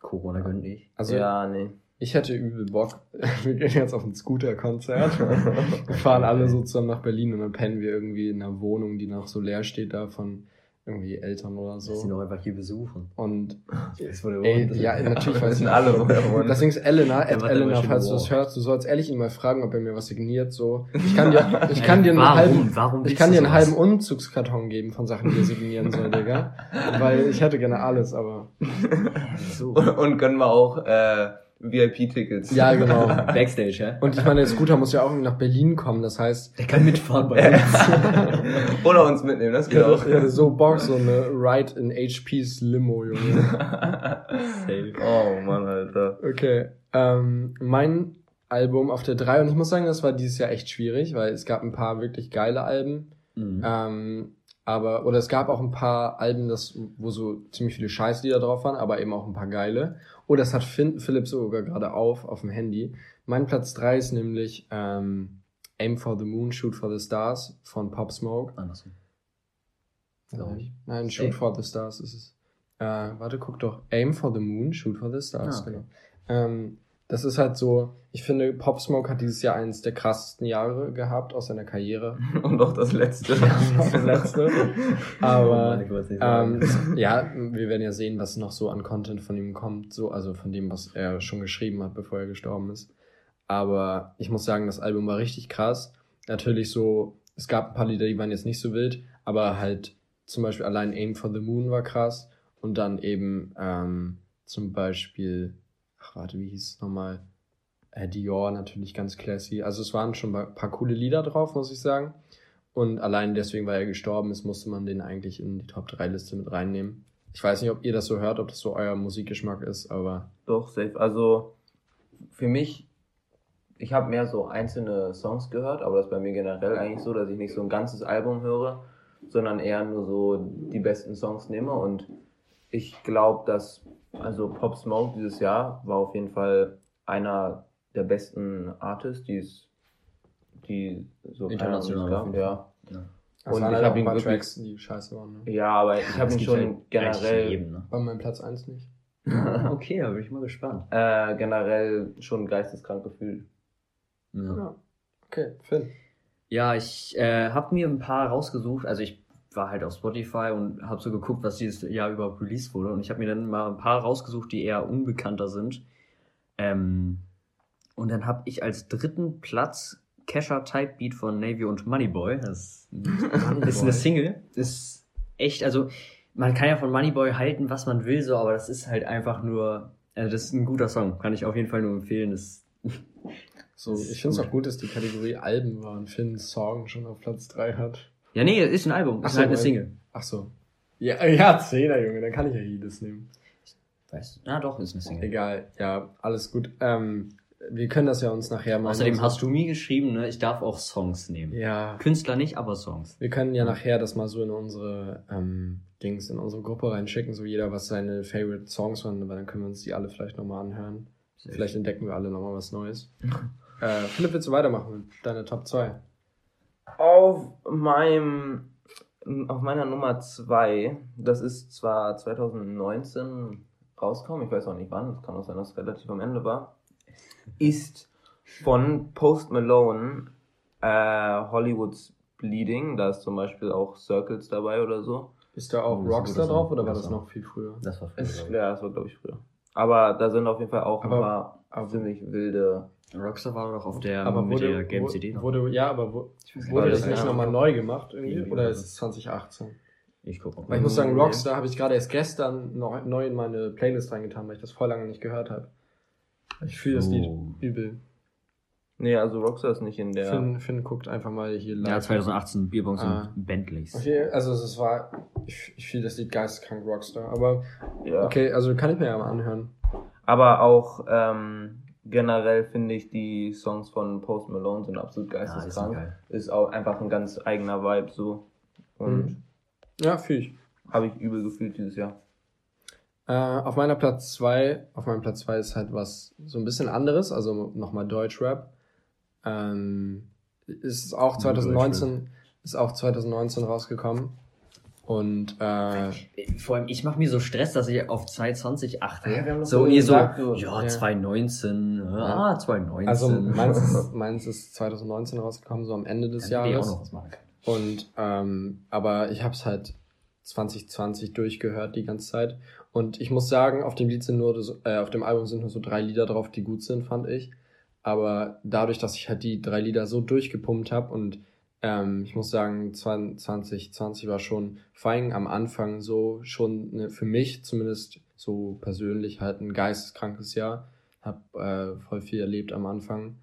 [SPEAKER 3] Corona gönnt nicht.
[SPEAKER 1] also
[SPEAKER 2] ja, nee.
[SPEAKER 1] Ich hätte übel Bock. *laughs* Wir gehen jetzt auf ein Scooter-Konzert. wir fahren alle so zusammen nach Berlin und dann pennen wir irgendwie in einer Wohnung, die noch so leer steht da von irgendwie Eltern oder
[SPEAKER 3] Lass sie
[SPEAKER 1] so.
[SPEAKER 3] doch einfach hier besuchen.
[SPEAKER 1] Und *laughs*
[SPEAKER 3] Das wurde
[SPEAKER 1] ey, ja, natürlich weiß
[SPEAKER 2] wissen
[SPEAKER 1] ich
[SPEAKER 2] alle, wo er wohnt.
[SPEAKER 1] Deswegen ist Elena, Ed
[SPEAKER 3] war
[SPEAKER 1] Elena, falls du das hörst, du sollst ehrlich ihn mal fragen, ob er mir was signiert, so. Ich kann dir, *laughs* ich kann dir einen
[SPEAKER 3] warum?
[SPEAKER 1] halben,
[SPEAKER 3] Warum
[SPEAKER 1] Ich kann dir einen
[SPEAKER 3] sowas?
[SPEAKER 1] halben Umzugskarton geben von Sachen, die er signieren soll, Digga. Weil ich hätte gerne alles, aber.
[SPEAKER 3] So.
[SPEAKER 2] Und, und können wir auch äh, VIP-Tickets.
[SPEAKER 1] Ja, genau. *laughs*
[SPEAKER 3] Backstage, ja?
[SPEAKER 1] Und ich meine, der Scooter muss ja auch irgendwie nach Berlin kommen, das heißt,
[SPEAKER 3] Der kann mitfahren bei uns. *laughs*
[SPEAKER 2] Oder uns mitnehmen, das geht
[SPEAKER 1] hätte,
[SPEAKER 2] auch.
[SPEAKER 1] hätte so Bock, so eine Ride in HP's Limo, Junge.
[SPEAKER 3] Safe.
[SPEAKER 2] oh Mann, Alter.
[SPEAKER 1] Okay. Ähm, mein Album auf der 3, und ich muss sagen, das war dieses Jahr echt schwierig, weil es gab ein paar wirklich geile Alben.
[SPEAKER 3] Mhm.
[SPEAKER 1] Ähm, aber, oder es gab auch ein paar Alben, das, wo so ziemlich viele Scheißlieder drauf waren, aber eben auch ein paar geile. Oh, das hat Finn, Philipp sogar gerade auf, auf dem Handy. Mein Platz 3 ist nämlich ähm, Aim for the Moon, Shoot for the Stars von Pop Smoke.
[SPEAKER 3] Andersrum. Ich.
[SPEAKER 1] Nein, Shoot
[SPEAKER 3] Aim-
[SPEAKER 1] for the Stars ist es. Äh, warte, guck doch. Aim for the Moon, Shoot for the Stars,
[SPEAKER 3] Ah, okay.
[SPEAKER 1] genau. Ähm, das ist halt so, ich finde, Pop Smoke hat dieses Jahr eines der krassesten Jahre gehabt aus seiner Karriere. *laughs*
[SPEAKER 2] Und auch das letzte.
[SPEAKER 1] Das letzte. Aber ähm, ja, wir werden ja sehen, was noch so an Content von ihm kommt, so, also von dem, was er schon geschrieben hat, bevor er gestorben ist. Aber ich muss sagen, das Album war richtig krass. Natürlich so, es gab ein paar Lieder, die waren jetzt nicht so wild, aber halt zum Beispiel allein Aim for the Moon war krass. Und dann eben ähm, zum Beispiel, ach warte, wie hieß es nochmal? Äh, Dior natürlich ganz classy. Also es waren schon ein paar coole Lieder drauf, muss ich sagen. Und allein deswegen, weil er gestorben ist, musste man den eigentlich in die Top 3 Liste mit reinnehmen. Ich weiß nicht, ob ihr das so hört, ob das so euer Musikgeschmack ist, aber
[SPEAKER 2] Doch, safe. Also für mich, ich habe mehr so einzelne Songs gehört, aber das ist bei mir generell eigentlich so, dass ich nicht so ein ganzes Album höre, sondern eher nur so die besten Songs nehme. Und ich glaube, dass also Pop Smoke dieses Jahr war auf jeden Fall einer der besten Artists, die es die so
[SPEAKER 3] International jeden
[SPEAKER 2] ja.
[SPEAKER 3] Ja.
[SPEAKER 1] es
[SPEAKER 2] Und
[SPEAKER 1] waren
[SPEAKER 2] ich
[SPEAKER 1] halt
[SPEAKER 2] hab
[SPEAKER 1] auch ein
[SPEAKER 2] ihn wirklich-
[SPEAKER 1] Tracks, die scheiße waren. Ne?
[SPEAKER 2] Ja, aber ich habe
[SPEAKER 3] Das
[SPEAKER 2] ihn schon
[SPEAKER 3] halt
[SPEAKER 2] generell
[SPEAKER 3] jedem, ne?
[SPEAKER 1] War mein Platz 1 nicht. *laughs*
[SPEAKER 3] Okay, da bin ich mal gespannt.
[SPEAKER 2] äh, generell schon geisteskrank gefühlt.
[SPEAKER 3] Ja.
[SPEAKER 1] Ja. Okay, Finn.
[SPEAKER 3] Ja, ich äh, habe mir ein paar rausgesucht. Also ich war halt auf Spotify und habe so geguckt, was dieses Jahr überhaupt released wurde. Und ich habe mir dann mal ein paar rausgesucht, die eher unbekannter sind. Ähm, Und dann habe ich als dritten Platz Kesha Type Beat von Navy und Moneyboy. Das ist *laughs* eine Single. Ist echt, also man kann ja von Moneyboy halten, was man will, so, aber das ist halt einfach nur, also das ist ein guter Song. Kann ich auf jeden Fall nur empfehlen. Das,
[SPEAKER 1] So, ich finde es auch gut, dass die Kategorie Alben war und Finn Song schon auf Platz 3 hat.
[SPEAKER 3] Ja, nee, ist ein Album.
[SPEAKER 1] Ach
[SPEAKER 3] Ist
[SPEAKER 1] so,
[SPEAKER 3] halt eine Single.
[SPEAKER 1] Ach so. Ja, ja, Zehner, Junge, dann kann ich ja jedes nehmen.
[SPEAKER 3] Weißt du? Na doch, ist eine Single.
[SPEAKER 1] Egal, ja, alles gut. Ähm, wir können das ja uns nachher mal.
[SPEAKER 3] Außerdem hast du mir geschrieben, ne, ich darf auch Songs nehmen.
[SPEAKER 1] Ja,
[SPEAKER 3] Künstler nicht, aber Songs.
[SPEAKER 1] wir können ja nachher das mal so in unsere ähm, Dings, in unsere Gruppe reinschicken, so jeder, was seine Favorite Songs waren, weil dann können wir uns die alle vielleicht nochmal anhören. Vielleicht entdecken wir alle nochmal was Neues. *laughs* äh, Philipp, willst du weitermachen mit deiner Top 2?
[SPEAKER 2] Auf meinem, auf meiner Nummer zwei, das ist zwar 2019 rausgekommen, ich weiß auch nicht wann, es kann auch sein, dass es relativ am Ende war, ist von Post Malone äh, Hollywood's Bleeding, da ist zum Beispiel auch Circles dabei oder so.
[SPEAKER 1] Ist da auch
[SPEAKER 3] Oh,
[SPEAKER 1] Rockstar drauf oder war das noch viel früher?
[SPEAKER 3] Das war früher.
[SPEAKER 2] ja, das war glaube ich früher. Aber da sind auf jeden Fall auch
[SPEAKER 1] Aber-
[SPEAKER 2] ein paar
[SPEAKER 1] aber-
[SPEAKER 2] ziemlich wilde.
[SPEAKER 3] Rockstar war doch auf der
[SPEAKER 1] aber
[SPEAKER 3] mit
[SPEAKER 1] wurde,
[SPEAKER 3] der
[SPEAKER 1] wo-
[SPEAKER 3] CD noch.
[SPEAKER 1] wurde, ja, aber wo,
[SPEAKER 3] weiß
[SPEAKER 1] wurde das nicht nochmal neu gemacht irgendwie? Oder
[SPEAKER 3] oder
[SPEAKER 1] ist es 2018?
[SPEAKER 3] Ich gucke
[SPEAKER 1] Weil ich muss sagen,
[SPEAKER 2] Nee.
[SPEAKER 1] Rockstar habe ich gerade erst gestern neu, neu in meine Playlist reingetan, weil ich das voll lange nicht gehört habe. Ich fühle das
[SPEAKER 3] So.
[SPEAKER 1] Lied übel.
[SPEAKER 2] Nee, also Rockstar ist nicht in der.
[SPEAKER 1] Finn, Finn guckt einfach mal hier
[SPEAKER 3] Ja, 2018 Bierbongs
[SPEAKER 1] Ah.
[SPEAKER 3] und Bentleys.
[SPEAKER 1] Okay, also es war, ich, ich fühle das Lied geisteskrank Rockstar, aber
[SPEAKER 2] ja.
[SPEAKER 1] okay, also kann ich mir ja mal anhören.
[SPEAKER 2] Aber auch ähm, generell finde ich die Songs von Post Malone sind absolut
[SPEAKER 3] Ja,
[SPEAKER 2] geisteskrank.
[SPEAKER 3] geil.
[SPEAKER 2] ist auch einfach ein ganz eigener Vibe so. Und
[SPEAKER 1] Mhm. Ja, fühle ich.
[SPEAKER 2] habe ich übel gefühlt dieses Jahr.
[SPEAKER 1] Äh, auf meiner Platz zwei, auf meinem Platz zwei ist halt was so ein bisschen anderes, also nochmal Deutschrap. Ähm, ist auch
[SPEAKER 3] Nur
[SPEAKER 1] 2019, ist auch 2019 rausgekommen. Und äh,
[SPEAKER 3] Vor allem, ich mache mir so Stress, dass ich auf 220 achte.
[SPEAKER 2] Ja, wir haben doch
[SPEAKER 3] so, ihr so,
[SPEAKER 2] so-
[SPEAKER 3] ja,
[SPEAKER 1] Ja.
[SPEAKER 3] 219, ah, 219.
[SPEAKER 1] also meins ist, *laughs* meins ist 2019 rausgekommen, so am Ende des
[SPEAKER 3] Hätten wir auch
[SPEAKER 1] Jahres.
[SPEAKER 3] noch was machen.
[SPEAKER 1] Und ähm, aber ich habe es halt 2020 durchgehört die ganze Zeit. Und ich muss sagen, auf dem Lied sind nur äh, auf dem Album sind nur so drei Lieder drauf, die gut sind, fand ich. Aber dadurch, dass ich halt die drei Lieder so durchgepumpt habe und ähm, ich muss sagen, 2020 war schon vor allem am Anfang so schon ne, für mich zumindest so persönlich halt ein geisteskrankes Jahr. Hab äh, voll viel erlebt am Anfang.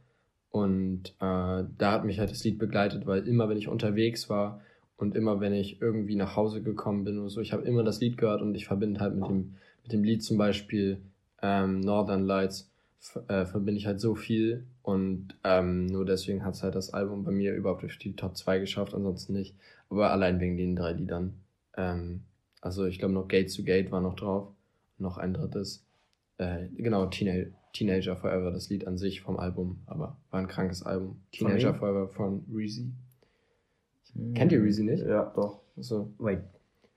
[SPEAKER 1] Und äh, da hat mich halt das Lied begleitet, weil immer wenn ich unterwegs war und immer wenn ich irgendwie nach Hause gekommen bin oder so, ich habe immer das Lied gehört und ich verbinde halt mit dem, mit dem Lied zum Beispiel ähm, Northern Lights äh, verbinde ich halt so viel und ähm, nur deswegen hat es halt das Album bei mir überhaupt durch die Top 2 geschafft, ansonsten nicht. Aber allein wegen den drei Liedern. Ähm, also ich glaube noch Gate to Gate war noch drauf. Noch ein drittes. Äh, genau, Teenager, Teenager Forever, das Lied an sich vom Album, aber war ein krankes Album. Teenager
[SPEAKER 2] wem?
[SPEAKER 1] Forever von Reezy. Kennt ihr Reezy nicht?
[SPEAKER 2] Ja, doch.
[SPEAKER 1] Also,
[SPEAKER 3] Wait,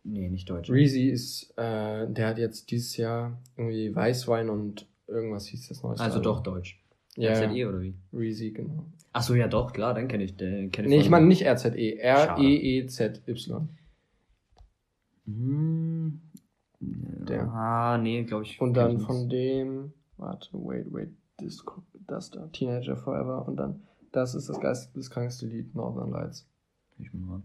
[SPEAKER 3] nee, nicht Deutsch.
[SPEAKER 1] Reezy ist, äh, der hat jetzt dieses Jahr irgendwie Weißwein und irgendwas hieß das neueste
[SPEAKER 3] also doch Deutsch.
[SPEAKER 1] Ja,
[SPEAKER 3] RZE oder wie?
[SPEAKER 1] Reezy, genau.
[SPEAKER 3] Ach so, ja doch, klar, dann kenne ich den. Kenn
[SPEAKER 1] Nee,
[SPEAKER 3] von-
[SPEAKER 1] ich meine nicht RZE, E R-E-E-Z-Y.
[SPEAKER 3] Hm,
[SPEAKER 1] Der.
[SPEAKER 3] Ah, nee, glaube ich.
[SPEAKER 1] Und dann
[SPEAKER 3] ich
[SPEAKER 1] von dem, warte, wait, wait, das, das da, Teenager Forever und dann, das ist das geisteskrankste Lied, Northern Lights.
[SPEAKER 3] Ich mal.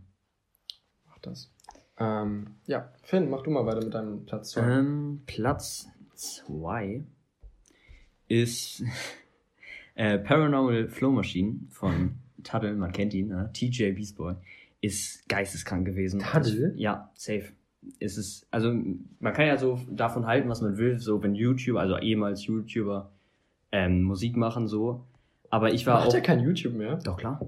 [SPEAKER 1] Mach das. Ähm, ja, Finn, mach du mal weiter mit deinem Platz 2.
[SPEAKER 3] Ähm, Platz 2 ist äh, Paranormal Flow Machine von Tuttle, man kennt ihn, ne? TJ Beast Boy, ist geisteskrank gewesen.
[SPEAKER 1] Tuttle?
[SPEAKER 3] Ja, safe. Es ist, also man kann ja so davon halten, was man will, so wenn YouTuber, also ehemals YouTuber, ähm, Musik machen, so. Aber ich war
[SPEAKER 1] Macht
[SPEAKER 3] auch.
[SPEAKER 1] er kein YouTube mehr?
[SPEAKER 3] Doch, klar.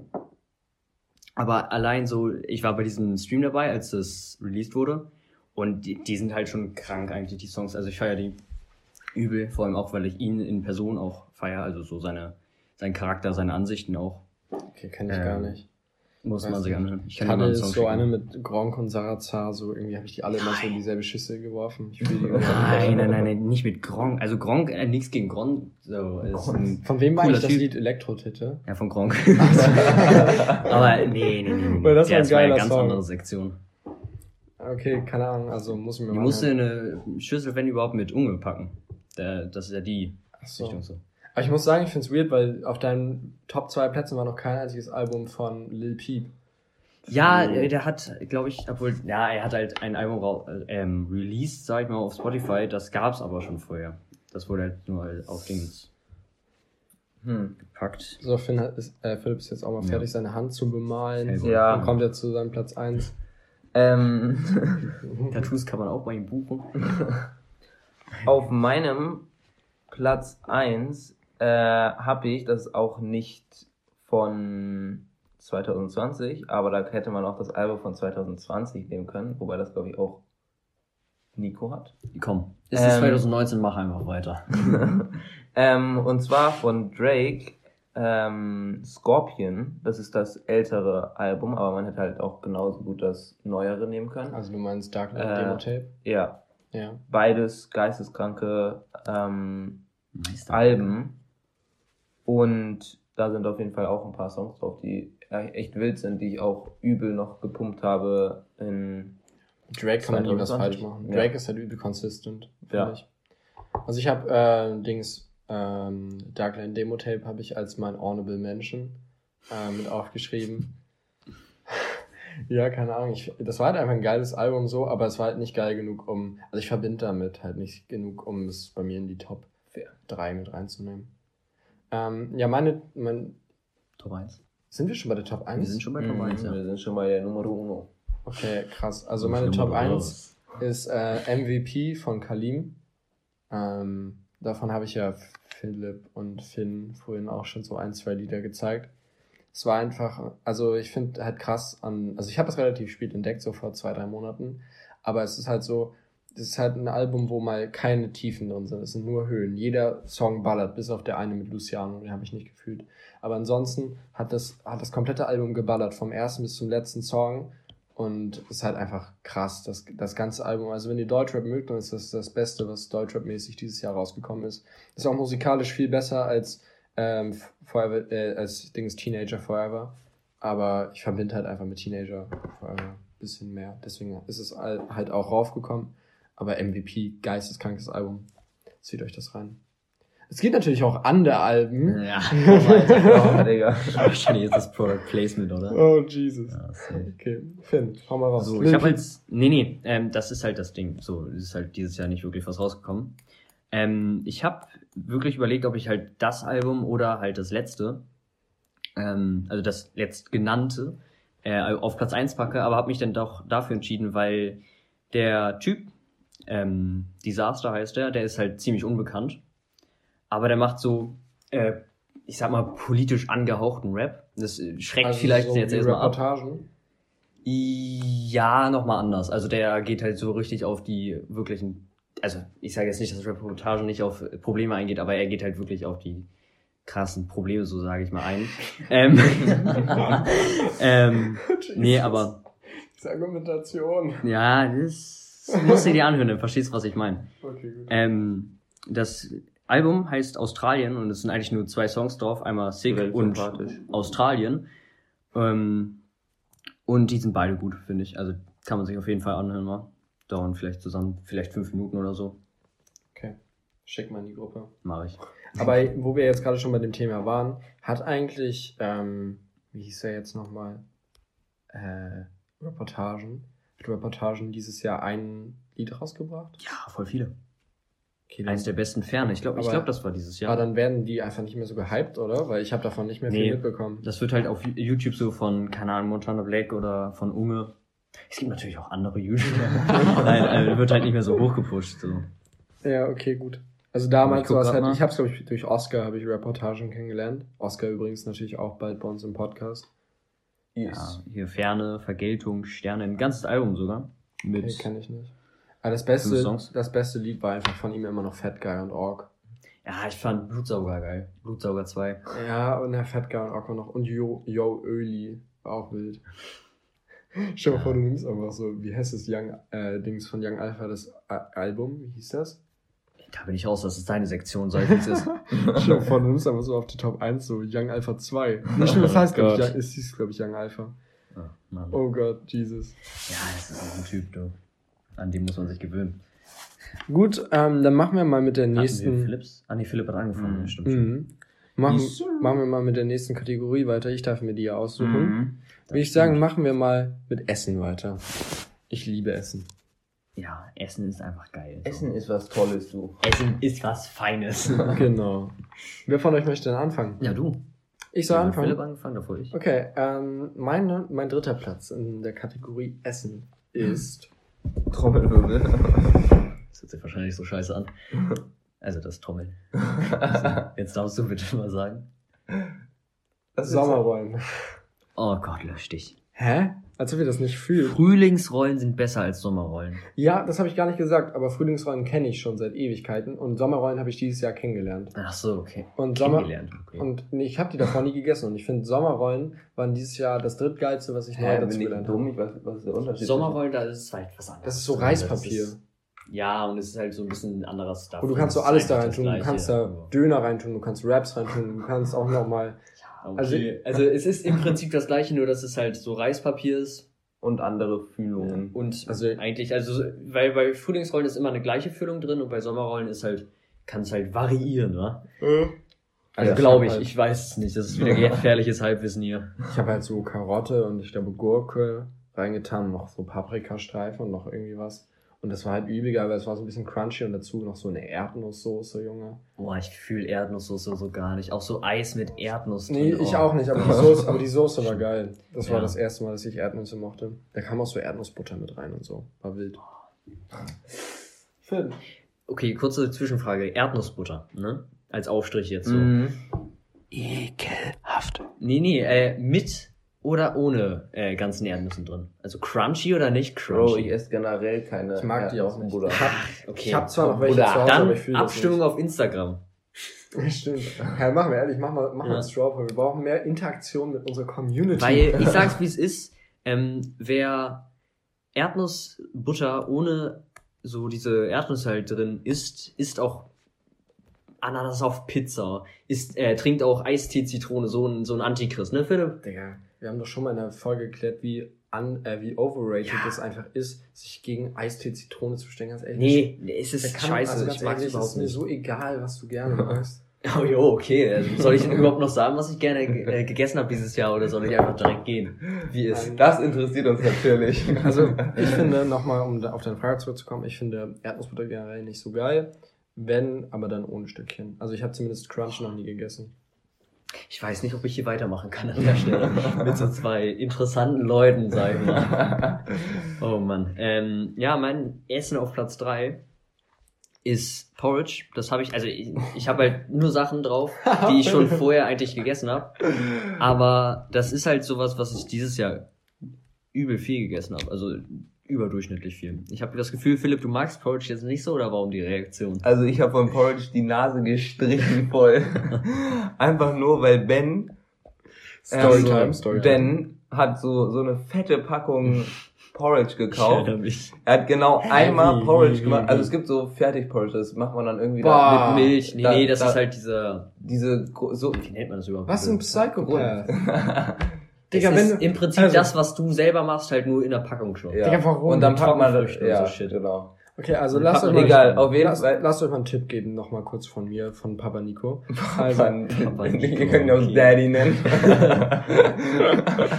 [SPEAKER 3] Aber allein so, ich war bei diesem Stream dabei, als das released wurde. Und die, die sind halt schon krank eigentlich, die Songs. Also ich feiere die übel, vor allem auch, weil ich ihn in Person auch feiere. Also so seine, sein Charakter, seine Ansichten auch.
[SPEAKER 1] Okay, kenn ich
[SPEAKER 3] Ähm,
[SPEAKER 1] gar nicht.
[SPEAKER 3] Muss
[SPEAKER 1] Weiß
[SPEAKER 3] man sich anhören. Ich
[SPEAKER 1] ist
[SPEAKER 3] Song
[SPEAKER 1] so
[SPEAKER 3] schicken.
[SPEAKER 1] eine mit Gronk und Sarazar, so irgendwie habe ich die alle immer so in dieselbe Schüssel geworfen. Ich die *laughs*
[SPEAKER 3] Nein, nein, nein, nein, nicht mit Gronk. Also Gronk, äh, nichts gegen Gronk. So,
[SPEAKER 1] Von wem war eigentlich das. Lied Elektro-Titte?
[SPEAKER 3] ja, von Gronk. *laughs* *laughs* Aber nee, nee, nee. nee.
[SPEAKER 1] Weil das war
[SPEAKER 3] Der
[SPEAKER 1] ein
[SPEAKER 3] ist mal eine ganz
[SPEAKER 1] Song.
[SPEAKER 3] andere Sektion.
[SPEAKER 1] Okay, keine Ahnung, also muss ich mir
[SPEAKER 3] Die
[SPEAKER 1] mal
[SPEAKER 3] musste
[SPEAKER 1] anhören.
[SPEAKER 3] eine Schüssel, wenn überhaupt, mit Unge packen. Der, das ist ja die
[SPEAKER 1] so.
[SPEAKER 3] Richtung so.
[SPEAKER 1] Aber ich muss sagen, ich finde es weird, weil auf deinen Top 2 Plätzen war noch kein einziges Album von Lil Peep.
[SPEAKER 3] Ja, äh, der hat, glaube ich, obwohl, ja, er hat halt ein Album äh, ähm, released, sag ich mal, auf Spotify. Das gab's aber schon vorher. Das wurde halt nur halt auf Dings
[SPEAKER 2] Hm.
[SPEAKER 3] gepackt.
[SPEAKER 1] So, Finn hat, ist, äh, Philipp ist jetzt auch mal
[SPEAKER 3] Ja.
[SPEAKER 1] fertig, seine Hand zu bemalen.
[SPEAKER 2] Ja.
[SPEAKER 1] Dann kommt er zu seinem Platz 1.
[SPEAKER 2] Ähm, *laughs*
[SPEAKER 3] Tattoos kann man auch bei ihm buchen. *laughs*
[SPEAKER 2] auf meinem Platz 1 äh, habe ich, das ist auch nicht von 2020, aber da hätte man auch das Album von 2020 nehmen können, wobei das glaube ich auch Nico hat.
[SPEAKER 3] Komm, es ist
[SPEAKER 2] Ähm.
[SPEAKER 3] 2019, mach einfach weiter. *laughs*
[SPEAKER 2] ähm, und zwar von Drake ähm, Scorpion. Das ist das ältere Album, aber man hätte halt auch genauso gut das neuere nehmen können.
[SPEAKER 1] Also du meinst Darknet
[SPEAKER 2] Äh,
[SPEAKER 1] Demo Tape?
[SPEAKER 2] Ja,
[SPEAKER 1] Ja.
[SPEAKER 2] beides geisteskranke ähm. Alben. Und da sind auf jeden Fall auch ein paar Songs drauf, die e- echt wild sind, die ich auch übel noch gepumpt habe in
[SPEAKER 1] Drake kann man nie was
[SPEAKER 2] 2020.
[SPEAKER 1] falsch machen.
[SPEAKER 2] Ja.
[SPEAKER 1] Drake ist halt übel consistent, finde
[SPEAKER 2] Ja.
[SPEAKER 1] ich. Also ich habe äh, Dings, ähm, Darkline Demo Tape habe ich als mein Honorable Mention äh, mit aufgeschrieben. Ja, keine Ahnung. Ich, das war halt einfach ein geiles Album so, aber es war halt nicht geil genug, um. Also ich verbinde damit halt nicht genug, um es bei mir in die Top 3 mit reinzunehmen. Ähm, ja, meine, mein,
[SPEAKER 3] Top 1.
[SPEAKER 1] sind wir schon bei der Top 1?
[SPEAKER 3] Wir sind schon bei Top 1, ja.
[SPEAKER 2] Wir sind schon bei der Nummer uno.
[SPEAKER 1] Okay, krass. Also meine Top 1 ist äh, MVP von Kalim. Ähm, davon habe ich ja Philipp und Finn vorhin auch schon so ein, zwei Lieder gezeigt. Es war einfach, also ich finde halt krass an, also ich habe das relativ spät entdeckt, so vor zwei, drei Monaten, aber es ist halt so, es ist halt ein Album, wo mal keine Tiefen drin sind, es sind nur Höhen. Jeder Song ballert, bis auf der eine mit Luciano, den habe ich nicht gefühlt. Aber ansonsten hat das, hat das komplette Album geballert, vom ersten bis zum letzten Song. Und es ist halt einfach krass, das, das ganze Album. Also wenn ihr Deutschrap mögt, dann ist das das Beste, was Deutschrap-mäßig dieses Jahr rausgekommen ist. Ist auch musikalisch viel besser als, ähm, Forever, äh, als Dings Teenager Forever. Aber ich verbinde halt einfach mit Teenager Forever ein bisschen mehr. Deswegen ist es halt auch raufgekommen. Aber MVP, geisteskrankes Album. Zieht euch das rein. Es geht natürlich auch andere Alben.
[SPEAKER 3] Ja. *laughs*
[SPEAKER 2] Ja, Digga.
[SPEAKER 3] Wahrscheinlich ist das Product Placement, oder?
[SPEAKER 1] Oh, Jesus.
[SPEAKER 3] Ja.
[SPEAKER 1] Okay, Finn, hau mal raus.
[SPEAKER 3] So, ich habe jetzt, nee, nee, ähm, das ist halt das Ding. So, es ist halt dieses Jahr nicht wirklich was rausgekommen. Ähm, ich habe wirklich überlegt, ob ich halt das Album oder halt das letzte, ähm, also das letztgenannte, äh, auf Platz 1 packe, aber habe mich dann doch dafür entschieden, weil der Typ, ähm, Disaster heißt der, der ist halt ziemlich unbekannt, aber der macht so, äh, ich sag mal, politisch angehauchten Rap. Das äh, schreckt
[SPEAKER 1] Also
[SPEAKER 3] vielleicht
[SPEAKER 1] so
[SPEAKER 3] jetzt erstmal ab.
[SPEAKER 1] Reportagen.
[SPEAKER 3] Ja, nochmal anders. Also der geht halt so richtig auf die wirklichen, also ich sage jetzt nicht, dass Reportage nicht auf Probleme eingeht, aber er geht halt wirklich auf die krassen Probleme, so sage ich mal, ein. *laughs* ähm, *laughs* ähm, nee, aber
[SPEAKER 1] Diese Argumentation.
[SPEAKER 3] ja, das musst du dir anhören, dann verstehst du, was ich meine.
[SPEAKER 1] Okay, gut.
[SPEAKER 3] Ähm, das Album heißt Australien und es sind eigentlich nur zwei Songs drauf, einmal Sick
[SPEAKER 2] Wild
[SPEAKER 3] und. Australien. Ähm, und die sind beide gut, finde ich. Also kann man sich auf jeden Fall anhören mal. Dauern vielleicht zusammen, vielleicht fünf Minuten oder so.
[SPEAKER 1] Okay. Schick mal in die Gruppe.
[SPEAKER 3] Mache ich.
[SPEAKER 1] Aber wo wir jetzt gerade schon bei dem Thema waren, hat eigentlich, ähm, wie hieß er jetzt nochmal? Äh, Reportagen. Hat Reportagen dieses Jahr ein Lied rausgebracht?
[SPEAKER 3] Ja, voll viele.
[SPEAKER 1] Okay,
[SPEAKER 3] Eins der besten Ferne. Ich glaube, ich glaube, das war dieses Jahr.
[SPEAKER 1] Aber dann werden die einfach nicht mehr so gehypt, oder? Weil ich habe davon nicht mehr viel
[SPEAKER 3] Nee.
[SPEAKER 1] mitbekommen.
[SPEAKER 3] Das wird halt auf YouTube so von, keine Ahnung, Montana Black oder von Unge. Es gibt natürlich auch andere YouTuber. *laughs* Nein, also wird halt nicht mehr so hochgepusht. So.
[SPEAKER 1] Ja, okay, gut. Also damals war es halt,
[SPEAKER 3] mal.
[SPEAKER 1] ich habe es, glaube ich, durch Oscar habe ich Reportagen kennengelernt. Oscar übrigens natürlich auch bald bei uns im Podcast.
[SPEAKER 3] Ja, hier Ferne, Vergeltung, Sterne, ein ganzes Album sogar. Mit
[SPEAKER 1] Okay, kenne ich nicht. Aber das beste, das beste Lied war einfach von ihm immer noch Fat Guy und Org.
[SPEAKER 3] Ja, ich fand Blutsauger geil. Blutsauger 2.
[SPEAKER 1] Ja, und der Fat Guy und Org war noch. Und Yo, Yo Öli war auch wild. Dir mal vor, du nimmst einfach so, wie heißt das Young, äh, Dings von Young Alpha, das A Album, wie hieß das?
[SPEAKER 3] Da bin ich raus, das ist deine Sektion, ich wie es ist. *laughs*
[SPEAKER 1] Mal vor, du nimmst einfach so auf die Top 1 so Young Alpha 2. Nicht stimmt, das
[SPEAKER 3] Oh
[SPEAKER 1] heißt, glaube ich, es hieß, glaube ich, Young Alpha.
[SPEAKER 3] Ja, Mann.
[SPEAKER 1] Oh Gott, Jesus.
[SPEAKER 3] ja, das ist auch ein Typ, du. An dem muss man sich gewöhnen.
[SPEAKER 1] Gut, ähm, dann machen wir mal mit der nächsten.
[SPEAKER 3] Philips? Ah nee, Philipp hat angefangen,
[SPEAKER 2] Mhm.
[SPEAKER 3] stimmt.
[SPEAKER 1] Mhm. Machen,
[SPEAKER 2] Yes,
[SPEAKER 1] machen wir mal mit der nächsten Kategorie weiter. Ich darf mir die ja aussuchen.
[SPEAKER 2] Mhm.
[SPEAKER 1] Würde ich sagen, machen wir mal mit Essen weiter. Ich liebe Essen.
[SPEAKER 3] Ja, Essen ist einfach geil. so.
[SPEAKER 2] Essen ist was Tolles, du.
[SPEAKER 3] Essen ist was Feines. *laughs* *laughs*
[SPEAKER 1] genau. Wer von euch möchte denn anfangen?
[SPEAKER 3] ja, du.
[SPEAKER 1] Ich soll
[SPEAKER 3] Ja,
[SPEAKER 1] anfangen.
[SPEAKER 3] Philipp angefangen, davor ich.
[SPEAKER 1] Okay, ähm, mein, mein dritter Platz in der Kategorie Essen ist. *laughs*
[SPEAKER 2] Trommelwirbel.
[SPEAKER 3] Das hört sich wahrscheinlich so scheiße an. Also das Trommeln. *laughs* Jetzt darfst du bitte mal sagen.
[SPEAKER 2] Das
[SPEAKER 1] Sommerrollen.
[SPEAKER 3] Oh Gott, lösch dich.
[SPEAKER 1] Hä? Als ob ihr das nicht fühlt.
[SPEAKER 3] Frühlingsrollen sind besser als Sommerrollen.
[SPEAKER 1] Ja, das habe ich gar nicht gesagt, aber Frühlingsrollen kenne ich schon seit Ewigkeiten und Sommerrollen habe ich dieses Jahr kennengelernt.
[SPEAKER 3] Ach so, okay.
[SPEAKER 1] Und Sommer
[SPEAKER 3] Kennengelernt. Okay.
[SPEAKER 1] und nee, ich habe die davor nie gegessen und ich finde Sommerrollen waren dieses Jahr das drittgeilste, was ich neu
[SPEAKER 2] Hä,
[SPEAKER 1] dazu
[SPEAKER 2] bin ich
[SPEAKER 1] gelernt
[SPEAKER 2] dumm?
[SPEAKER 1] habe.
[SPEAKER 2] Ich weiß, was ist der Unterschied?
[SPEAKER 3] Sommerrollen, da ist es halt was anderes.
[SPEAKER 1] Das ist so Reispapier.
[SPEAKER 3] Ja, und es ist halt so ein bisschen anderer Stuff.
[SPEAKER 1] Und du kannst so alles da
[SPEAKER 3] einfach
[SPEAKER 1] rein
[SPEAKER 3] das
[SPEAKER 1] tun. Du kannst da Döner reintun, du kannst Wraps reintun, du kannst auch nochmal.
[SPEAKER 3] Ja,
[SPEAKER 1] Also-
[SPEAKER 3] okay. Also, es ist im Prinzip das gleiche, nur dass es halt so Reispapier ist.
[SPEAKER 2] Und andere Fühlungen.
[SPEAKER 3] Und
[SPEAKER 1] Also-
[SPEAKER 3] eigentlich, also, weil bei Frühlingsrollen ist immer eine gleiche Füllung drin und bei Sommerrollen ist halt, kann es halt variieren, wa? Also
[SPEAKER 1] Ja,
[SPEAKER 3] glaube ich,
[SPEAKER 1] halt-
[SPEAKER 3] ich weiß es nicht. Das ist wieder gefährliches Halbwissen hier.
[SPEAKER 1] Ich habe halt so Karotte und ich glaube Gurke reingetan, noch so Paprikastreifen und noch irgendwie was. Und das war halt übel geil, weil es war so ein bisschen crunchy und dazu noch so eine Erdnusssoße, Junge.
[SPEAKER 3] Boah, ich fühle Erdnusssoße so gar nicht. Auch so Eis mit Erdnuss
[SPEAKER 1] Nee,
[SPEAKER 3] drin.
[SPEAKER 1] ich
[SPEAKER 3] oh.
[SPEAKER 1] auch nicht, aber die Soße, aber die Soße war *laughs* geil. Das war
[SPEAKER 3] Ja.
[SPEAKER 1] das erste Mal, dass ich Erdnüsse mochte. Da kam auch so Erdnussbutter mit rein und so. War wild. Phil.
[SPEAKER 3] Okay, kurze Zwischenfrage. Erdnussbutter, ne? Als Aufstrich jetzt so.
[SPEAKER 2] Mhm.
[SPEAKER 1] Ekelhaft.
[SPEAKER 3] Nee, nee, äh, mit oder ohne äh, ganzen Erdnüssen drin? Also crunchy oder nicht
[SPEAKER 2] Bro,
[SPEAKER 3] crunchy?
[SPEAKER 2] ich esse generell keine
[SPEAKER 1] Ich mag die auch nicht.
[SPEAKER 2] Bruder.
[SPEAKER 1] Ich hab,
[SPEAKER 3] okay.
[SPEAKER 1] ich hab zwar noch welche
[SPEAKER 2] Bruder,
[SPEAKER 1] zu Hause,
[SPEAKER 3] Dann
[SPEAKER 1] aber ich fühle
[SPEAKER 3] Abstimmung auf Instagram.
[SPEAKER 1] das *laughs* nicht. Stimmt. Ja, machen wir ehrlich, mach mal, mach mal
[SPEAKER 3] Ja.
[SPEAKER 1] ein Strawberry. Wir brauchen mehr Interaktion mit unserer Community.
[SPEAKER 3] Weil ich *laughs* sag's wie es ist, ähm, wer Erdnussbutter ohne so diese Erdnüsse halt drin isst, isst auch Ananas auf Pizza, isst, äh, trinkt auch Eistee Zitrone, so ein, so ein Antichrist, ne Philipp?
[SPEAKER 1] Digga, wir haben doch schon mal in der Folge geklärt, wie, un, äh, wie overrated
[SPEAKER 3] Ja.
[SPEAKER 1] es einfach ist, sich gegen Eistee Zitrone zu stellen. Ganz ehrlich.
[SPEAKER 3] Nee, nee, es ist
[SPEAKER 1] kann-
[SPEAKER 3] scheiße,
[SPEAKER 1] also ganz
[SPEAKER 3] ich
[SPEAKER 1] ehrlich, ist mir so egal, was du gerne *laughs* magst.
[SPEAKER 3] Oh jo, okay. Also, soll ich denn überhaupt noch sagen, was ich gerne äh, gegessen habe dieses Jahr oder soll ich einfach direkt gehen? Wie ist?
[SPEAKER 2] Das interessiert uns natürlich. *laughs*
[SPEAKER 1] Also, ich *laughs* finde, nochmal, um auf deine Frage zurückzukommen, ich finde Erdnussbutter generell nicht so geil. Wenn, aber dann ohne Stückchen. Also ich habe zumindest Crunch noch nie gegessen.
[SPEAKER 3] Ich weiß nicht, ob ich hier weitermachen kann an der Stelle. *laughs* Mit so zwei interessanten Leuten, sag ich mal. *laughs* Oh Mann. Ähm, ja, mein Essen auf Platz drei ist Porridge. Das habe ich, also ich, ich habe halt nur Sachen drauf, die ich schon *laughs* vorher eigentlich gegessen habe. Aber das ist halt sowas, was ich dieses Jahr übel viel gegessen habe. Also überdurchschnittlich viel. Ich habe das Gefühl, Philipp, du magst Porridge jetzt nicht so oder warum die Reaktion?
[SPEAKER 2] Also ich habe von Porridge die Nase gestrichen voll. *laughs* Einfach nur, weil Ben,
[SPEAKER 1] Storytime,
[SPEAKER 2] ähm,
[SPEAKER 1] Storytime.
[SPEAKER 2] Ben hat so, so eine fette Packung Porridge gekauft. Er hat genau einmal
[SPEAKER 1] wie,
[SPEAKER 2] Porridge gemacht. Also es gibt so Fertig-Porridge, das macht man dann irgendwie
[SPEAKER 1] Boah.
[SPEAKER 2] da
[SPEAKER 3] Mit Milch. Nee,
[SPEAKER 2] da-
[SPEAKER 3] nee, das
[SPEAKER 2] da-
[SPEAKER 3] ist halt
[SPEAKER 2] diese gro- so
[SPEAKER 3] wie nennt man das überhaupt?
[SPEAKER 1] Was ein
[SPEAKER 3] Diese-
[SPEAKER 1] Psychopath. *laughs* Digga,
[SPEAKER 3] ist
[SPEAKER 1] wenn du-
[SPEAKER 3] im Prinzip
[SPEAKER 1] also-
[SPEAKER 3] das, was du selber machst, halt nur in der Packung schon.
[SPEAKER 2] ja.
[SPEAKER 1] Digga, warum?
[SPEAKER 2] Und dann packt man das, ja,
[SPEAKER 3] so Shit.
[SPEAKER 2] genau.
[SPEAKER 1] Okay, also lasst euch, mal,
[SPEAKER 2] Egal, auf jeden
[SPEAKER 1] lasst,
[SPEAKER 2] Fall.
[SPEAKER 1] lasst euch mal einen Tipp geben, nochmal kurz von mir, von Papa Nico. Also,
[SPEAKER 3] Papa *laughs*
[SPEAKER 2] wir
[SPEAKER 3] Nico,
[SPEAKER 2] können ihn auch
[SPEAKER 3] okay.
[SPEAKER 2] Daddy nennen. *laughs*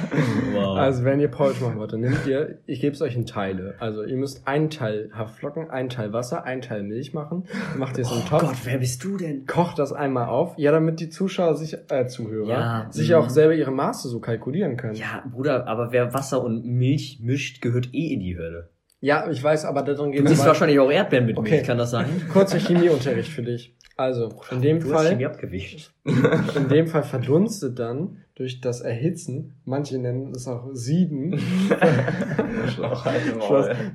[SPEAKER 3] Wow.
[SPEAKER 1] also wenn ihr Porridge machen wollt, dann nehmt ihr, ich gebe es euch in Teile. Also ihr müsst einen Teil Haferflocken, einen Teil Wasser, einen Teil Milch machen. Macht ihr so einen
[SPEAKER 3] oh
[SPEAKER 1] Topf.
[SPEAKER 3] Gott, wer bist du denn?
[SPEAKER 1] kocht das einmal auf, ja, damit die Zuschauer sich, äh, Zuhörer,
[SPEAKER 3] Ja,
[SPEAKER 1] sich
[SPEAKER 3] mhm.
[SPEAKER 1] auch selber ihre Maße so kalkulieren können.
[SPEAKER 3] Ja, Bruder, aber wer Wasser und Milch mischt, gehört eh in die Hölle.
[SPEAKER 1] Ja, ich weiß, aber darum
[SPEAKER 3] Du
[SPEAKER 1] geht es
[SPEAKER 3] wahrscheinlich auch Erdbeeren mit
[SPEAKER 1] Okay.
[SPEAKER 3] Milch, kann das sein? *laughs*
[SPEAKER 1] Kurzer Chemieunterricht für dich. Also, in dem
[SPEAKER 3] Du hast
[SPEAKER 1] Fall,
[SPEAKER 3] Chemie abgewischt. *laughs*
[SPEAKER 1] in dem Fall verdunstet dann durch das Erhitzen, manche nennen es auch Sieden, *laughs*
[SPEAKER 2] Schlauch, halt.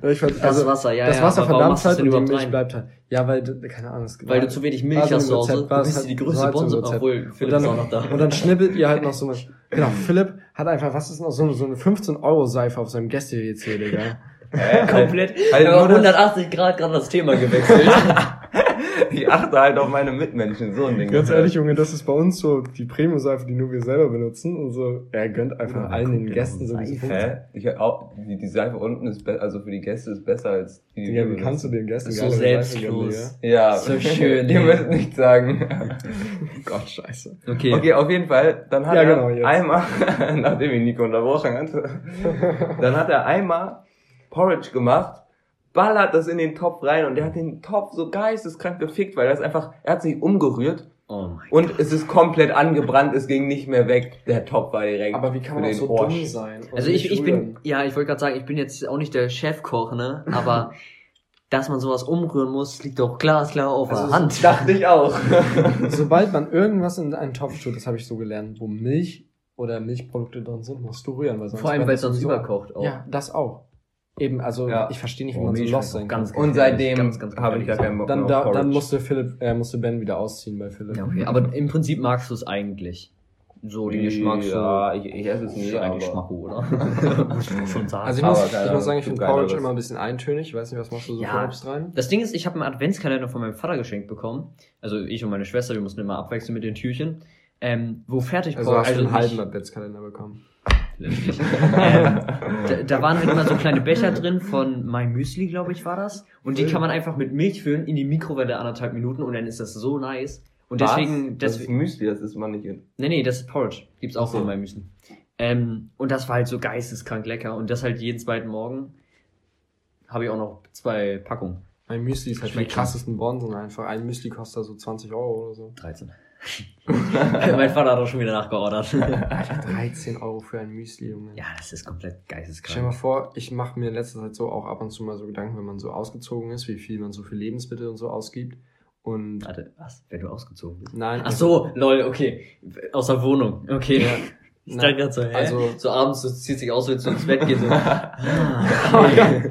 [SPEAKER 1] Durch
[SPEAKER 3] Das
[SPEAKER 1] also,
[SPEAKER 3] Wasser, ja,
[SPEAKER 1] das
[SPEAKER 3] ja.
[SPEAKER 1] Wasser
[SPEAKER 3] warum
[SPEAKER 1] verdampft
[SPEAKER 3] du
[SPEAKER 1] halt und die
[SPEAKER 3] überhaupt
[SPEAKER 1] Milch
[SPEAKER 3] rein?
[SPEAKER 1] bleibt halt. Ja, weil, keine Ahnung, es
[SPEAKER 3] Weil du zu wenig Milch
[SPEAKER 1] War so
[SPEAKER 3] hast zu Hause. Du bist
[SPEAKER 1] halt-
[SPEAKER 3] die größte
[SPEAKER 1] halt
[SPEAKER 3] Bonze, obwohl
[SPEAKER 1] Und
[SPEAKER 3] Philipp ist auch
[SPEAKER 1] dann,
[SPEAKER 3] noch da.
[SPEAKER 1] und dann schnippelt ihr halt noch so eine, genau, Philipp hat einfach, was ist noch, so eine, so eine 15-Euro-Seife auf seinem Gäste-WC, Digga.
[SPEAKER 2] Hä? *laughs*
[SPEAKER 3] Komplett.
[SPEAKER 2] Halt das-
[SPEAKER 3] 180 Grad gerade das Thema gewechselt. *laughs*
[SPEAKER 2] ich achte halt auf meine Mitmenschen, so ein Ding.
[SPEAKER 1] Ganz ehrlich, Junge, das ist bei uns so die Premium-Seife, die nur wir selber benutzen. Und so, er gönnt einfach
[SPEAKER 3] Ja,
[SPEAKER 1] allen den Gästen so
[SPEAKER 3] ja,
[SPEAKER 1] diese
[SPEAKER 3] Seife.
[SPEAKER 1] Punkte.
[SPEAKER 2] Hä? Ich, auch, die, die Seife unten ist besser, also für die Gäste ist besser als die, die
[SPEAKER 1] Digga,
[SPEAKER 2] wir
[SPEAKER 1] wie kannst du den Gästen
[SPEAKER 3] So selbstlos.
[SPEAKER 2] Ja,
[SPEAKER 3] So *laughs* schön,
[SPEAKER 2] Ihr müsst nicht sagen.
[SPEAKER 1] Gott, scheiße.
[SPEAKER 3] Okay.
[SPEAKER 2] Okay, auf jeden Fall, dann hat
[SPEAKER 1] Ja,
[SPEAKER 2] er
[SPEAKER 1] genau, jetzt.
[SPEAKER 2] einmal, nachdem ich Nico unterbrochen hatte, dann hat er einmal Porridge gemacht, ballert das in den Topf rein und der hat den Topf so geisteskrank gefickt, weil das einfach, er hat sich umgerührt
[SPEAKER 3] Oh mein
[SPEAKER 2] und es ist komplett angebrannt, es ging nicht mehr weg. Der Topf war direkt
[SPEAKER 1] Aber wie kann man auch so
[SPEAKER 2] Arsch.
[SPEAKER 1] dumm sein?
[SPEAKER 3] Also ich, ich bin, ja, ich wollte gerade sagen, ich bin jetzt auch nicht der Chefkoch, ne? Aber *laughs* dass man sowas umrühren muss, liegt doch glasklar auf
[SPEAKER 1] Also
[SPEAKER 3] der
[SPEAKER 1] so-
[SPEAKER 3] Hand.
[SPEAKER 2] Dachte ich auch. *laughs*
[SPEAKER 1] Sobald man irgendwas in einen Topf tut, das habe ich so gelernt, wo Milch oder Milchprodukte drin sind, musst du rühren. Weil sonst
[SPEAKER 3] Vor allem, weil es sonst überkocht auch.
[SPEAKER 1] Ja, das auch. Eben, also
[SPEAKER 2] Ja.
[SPEAKER 1] ich verstehe nicht, wie
[SPEAKER 3] Oh,
[SPEAKER 1] man so lost
[SPEAKER 3] schmeckt
[SPEAKER 1] sein kann.
[SPEAKER 3] ganz
[SPEAKER 2] Und seitdem habe ich gar keinen Bock
[SPEAKER 1] Dann,
[SPEAKER 2] mehr auf
[SPEAKER 1] da, dann musste Philipp, äh, musste Ben wieder ausziehen bei Philipp.
[SPEAKER 3] Ja, okay. Aber im Prinzip magst du es eigentlich. So den Geschmack so.
[SPEAKER 2] Ja, ich, ich esse es nie,
[SPEAKER 3] ist eigentlich
[SPEAKER 2] aber-
[SPEAKER 3] Schmacko, oder? *laughs* muss schon sagen.
[SPEAKER 1] Also ich
[SPEAKER 2] Aber
[SPEAKER 1] muss,
[SPEAKER 2] keine
[SPEAKER 1] ich muss sagen, ich finde. Porridge immer ein bisschen eintönig. Ich weiß nicht, was machst du so
[SPEAKER 3] Ja.
[SPEAKER 1] für Obst rein?
[SPEAKER 3] Das Ding ist, ich habe einen Adventskalender von meinem Vater geschenkt bekommen. Also ich und meine Schwester, wir mussten immer abwechseln mit den Türchen. Ähm, wo fertig
[SPEAKER 1] Also hast du einen
[SPEAKER 3] nicht-
[SPEAKER 1] halben Adventskalender bekommen.
[SPEAKER 3] Letztlich. *laughs* ähm, da, da waren halt immer so kleine Becher drin von My Müsli, glaube ich, war das. Und die kann man einfach mit Milch füllen in die Mikrowelle anderthalb Minuten und dann ist das so nice. Und
[SPEAKER 2] Was?
[SPEAKER 3] deswegen,
[SPEAKER 2] das ist Müsli, das ist man nicht in.
[SPEAKER 3] nee, nee, das ist Porridge. Gibt's auch
[SPEAKER 2] so.
[SPEAKER 3] von My Müsli. Ähm, und das war halt so geisteskrank lecker. Und das halt jeden zweiten Morgen habe ich auch noch zwei Packungen.
[SPEAKER 1] Mein Müsli ist halt
[SPEAKER 3] Schmeckt
[SPEAKER 1] die krassesten Bonsen einfach. Ein Müsli kostet so 20 Euro oder so.
[SPEAKER 3] 13. mein Vater hat auch schon wieder nachgeordert.
[SPEAKER 1] 13 Euro für ein Müsli, Junge.
[SPEAKER 3] ja, das ist komplett
[SPEAKER 1] Stell dir mal
[SPEAKER 3] geisteskrank.
[SPEAKER 1] vor, ich mache mir in letzter Zeit so auch ab und zu mal so Gedanken, wenn man so ausgezogen ist, wie viel man so für Lebensmittel und so ausgibt. Und
[SPEAKER 3] Warte, was? Wenn du ausgezogen bist?
[SPEAKER 1] nein,
[SPEAKER 3] Ach so, lol, okay. Aus der Wohnung, okay.
[SPEAKER 1] Ja.
[SPEAKER 3] Ich dachte gerade so, hä?
[SPEAKER 1] also-
[SPEAKER 3] so abends, so zieht sich aus, wenn du ins Bett gehst. So. *laughs* Ah, okay.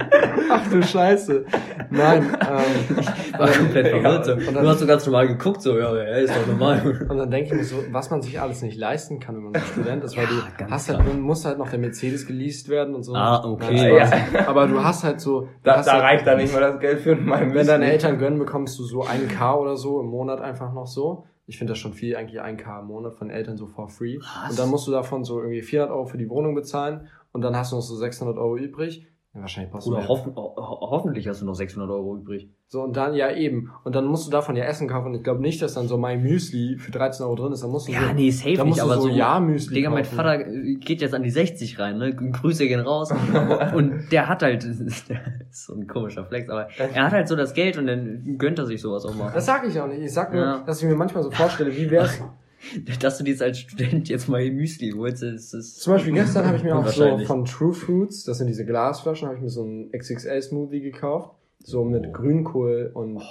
[SPEAKER 1] Ach du Scheiße. Nein, ähm,
[SPEAKER 3] War komplett *laughs* verwirrt. So.
[SPEAKER 1] Und dann-
[SPEAKER 3] Du hast so ganz normal geguckt, so, ja, ja, ist doch normal.
[SPEAKER 1] Und dann denke ich mir so, was man sich alles nicht leisten kann, wenn man so *laughs* Student ist, weil
[SPEAKER 3] Ja,
[SPEAKER 1] du hast
[SPEAKER 3] klar.
[SPEAKER 1] halt, dann muss halt noch der Mercedes geleast werden und so.
[SPEAKER 3] Ah, okay.
[SPEAKER 2] Ja.
[SPEAKER 1] Aber du hast halt so,
[SPEAKER 2] Da, da
[SPEAKER 1] halt,
[SPEAKER 2] reicht da nicht mal das Geld für mein
[SPEAKER 1] wenn deine Eltern gönnen, bekommst du so ein K oder so im Monat einfach noch so. Ich finde das schon viel, eigentlich ein K im Monat von Eltern so for free.
[SPEAKER 3] Was?
[SPEAKER 1] Und dann musst du davon so irgendwie 400 Euro für die Wohnung bezahlen und dann hast du noch so 600 Euro übrig. Ja, wahrscheinlich du
[SPEAKER 3] Oder hoffen, ho ho- hoffentlich hast du noch 600 Euro übrig.
[SPEAKER 1] So, und dann, ja eben. Und dann musst du davon ja Essen kaufen. Und ich glaube nicht, dass dann so mein Müsli für 13 Euro drin ist. Dann musst du
[SPEAKER 3] Ja,
[SPEAKER 1] so,
[SPEAKER 3] nee, safe nicht, aber
[SPEAKER 1] so
[SPEAKER 3] so,
[SPEAKER 1] Ja-Müsli
[SPEAKER 3] Digga, mein
[SPEAKER 1] kaufen.
[SPEAKER 3] Vater äh, geht jetzt an die 60 rein, ne? Grüße gehen raus. *laughs* und der hat halt, *laughs* das ist so ein komischer Flex, aber er hat halt so das Geld und dann gönnt er sich sowas auch mal.
[SPEAKER 1] Das sag ich auch nicht. Ich sag nur,
[SPEAKER 3] Ja.
[SPEAKER 1] dass ich mir manchmal so vorstelle, wie wär's. *laughs* *laughs*
[SPEAKER 3] Dass du dir jetzt als Student jetzt mal Müsli holst, ist, ist
[SPEAKER 1] Zum Beispiel gestern habe ich mir auch so von True Fruits, das sind diese Glasflaschen, habe ich mir so einen XXL-Smoothie gekauft. So mit Grünkohl und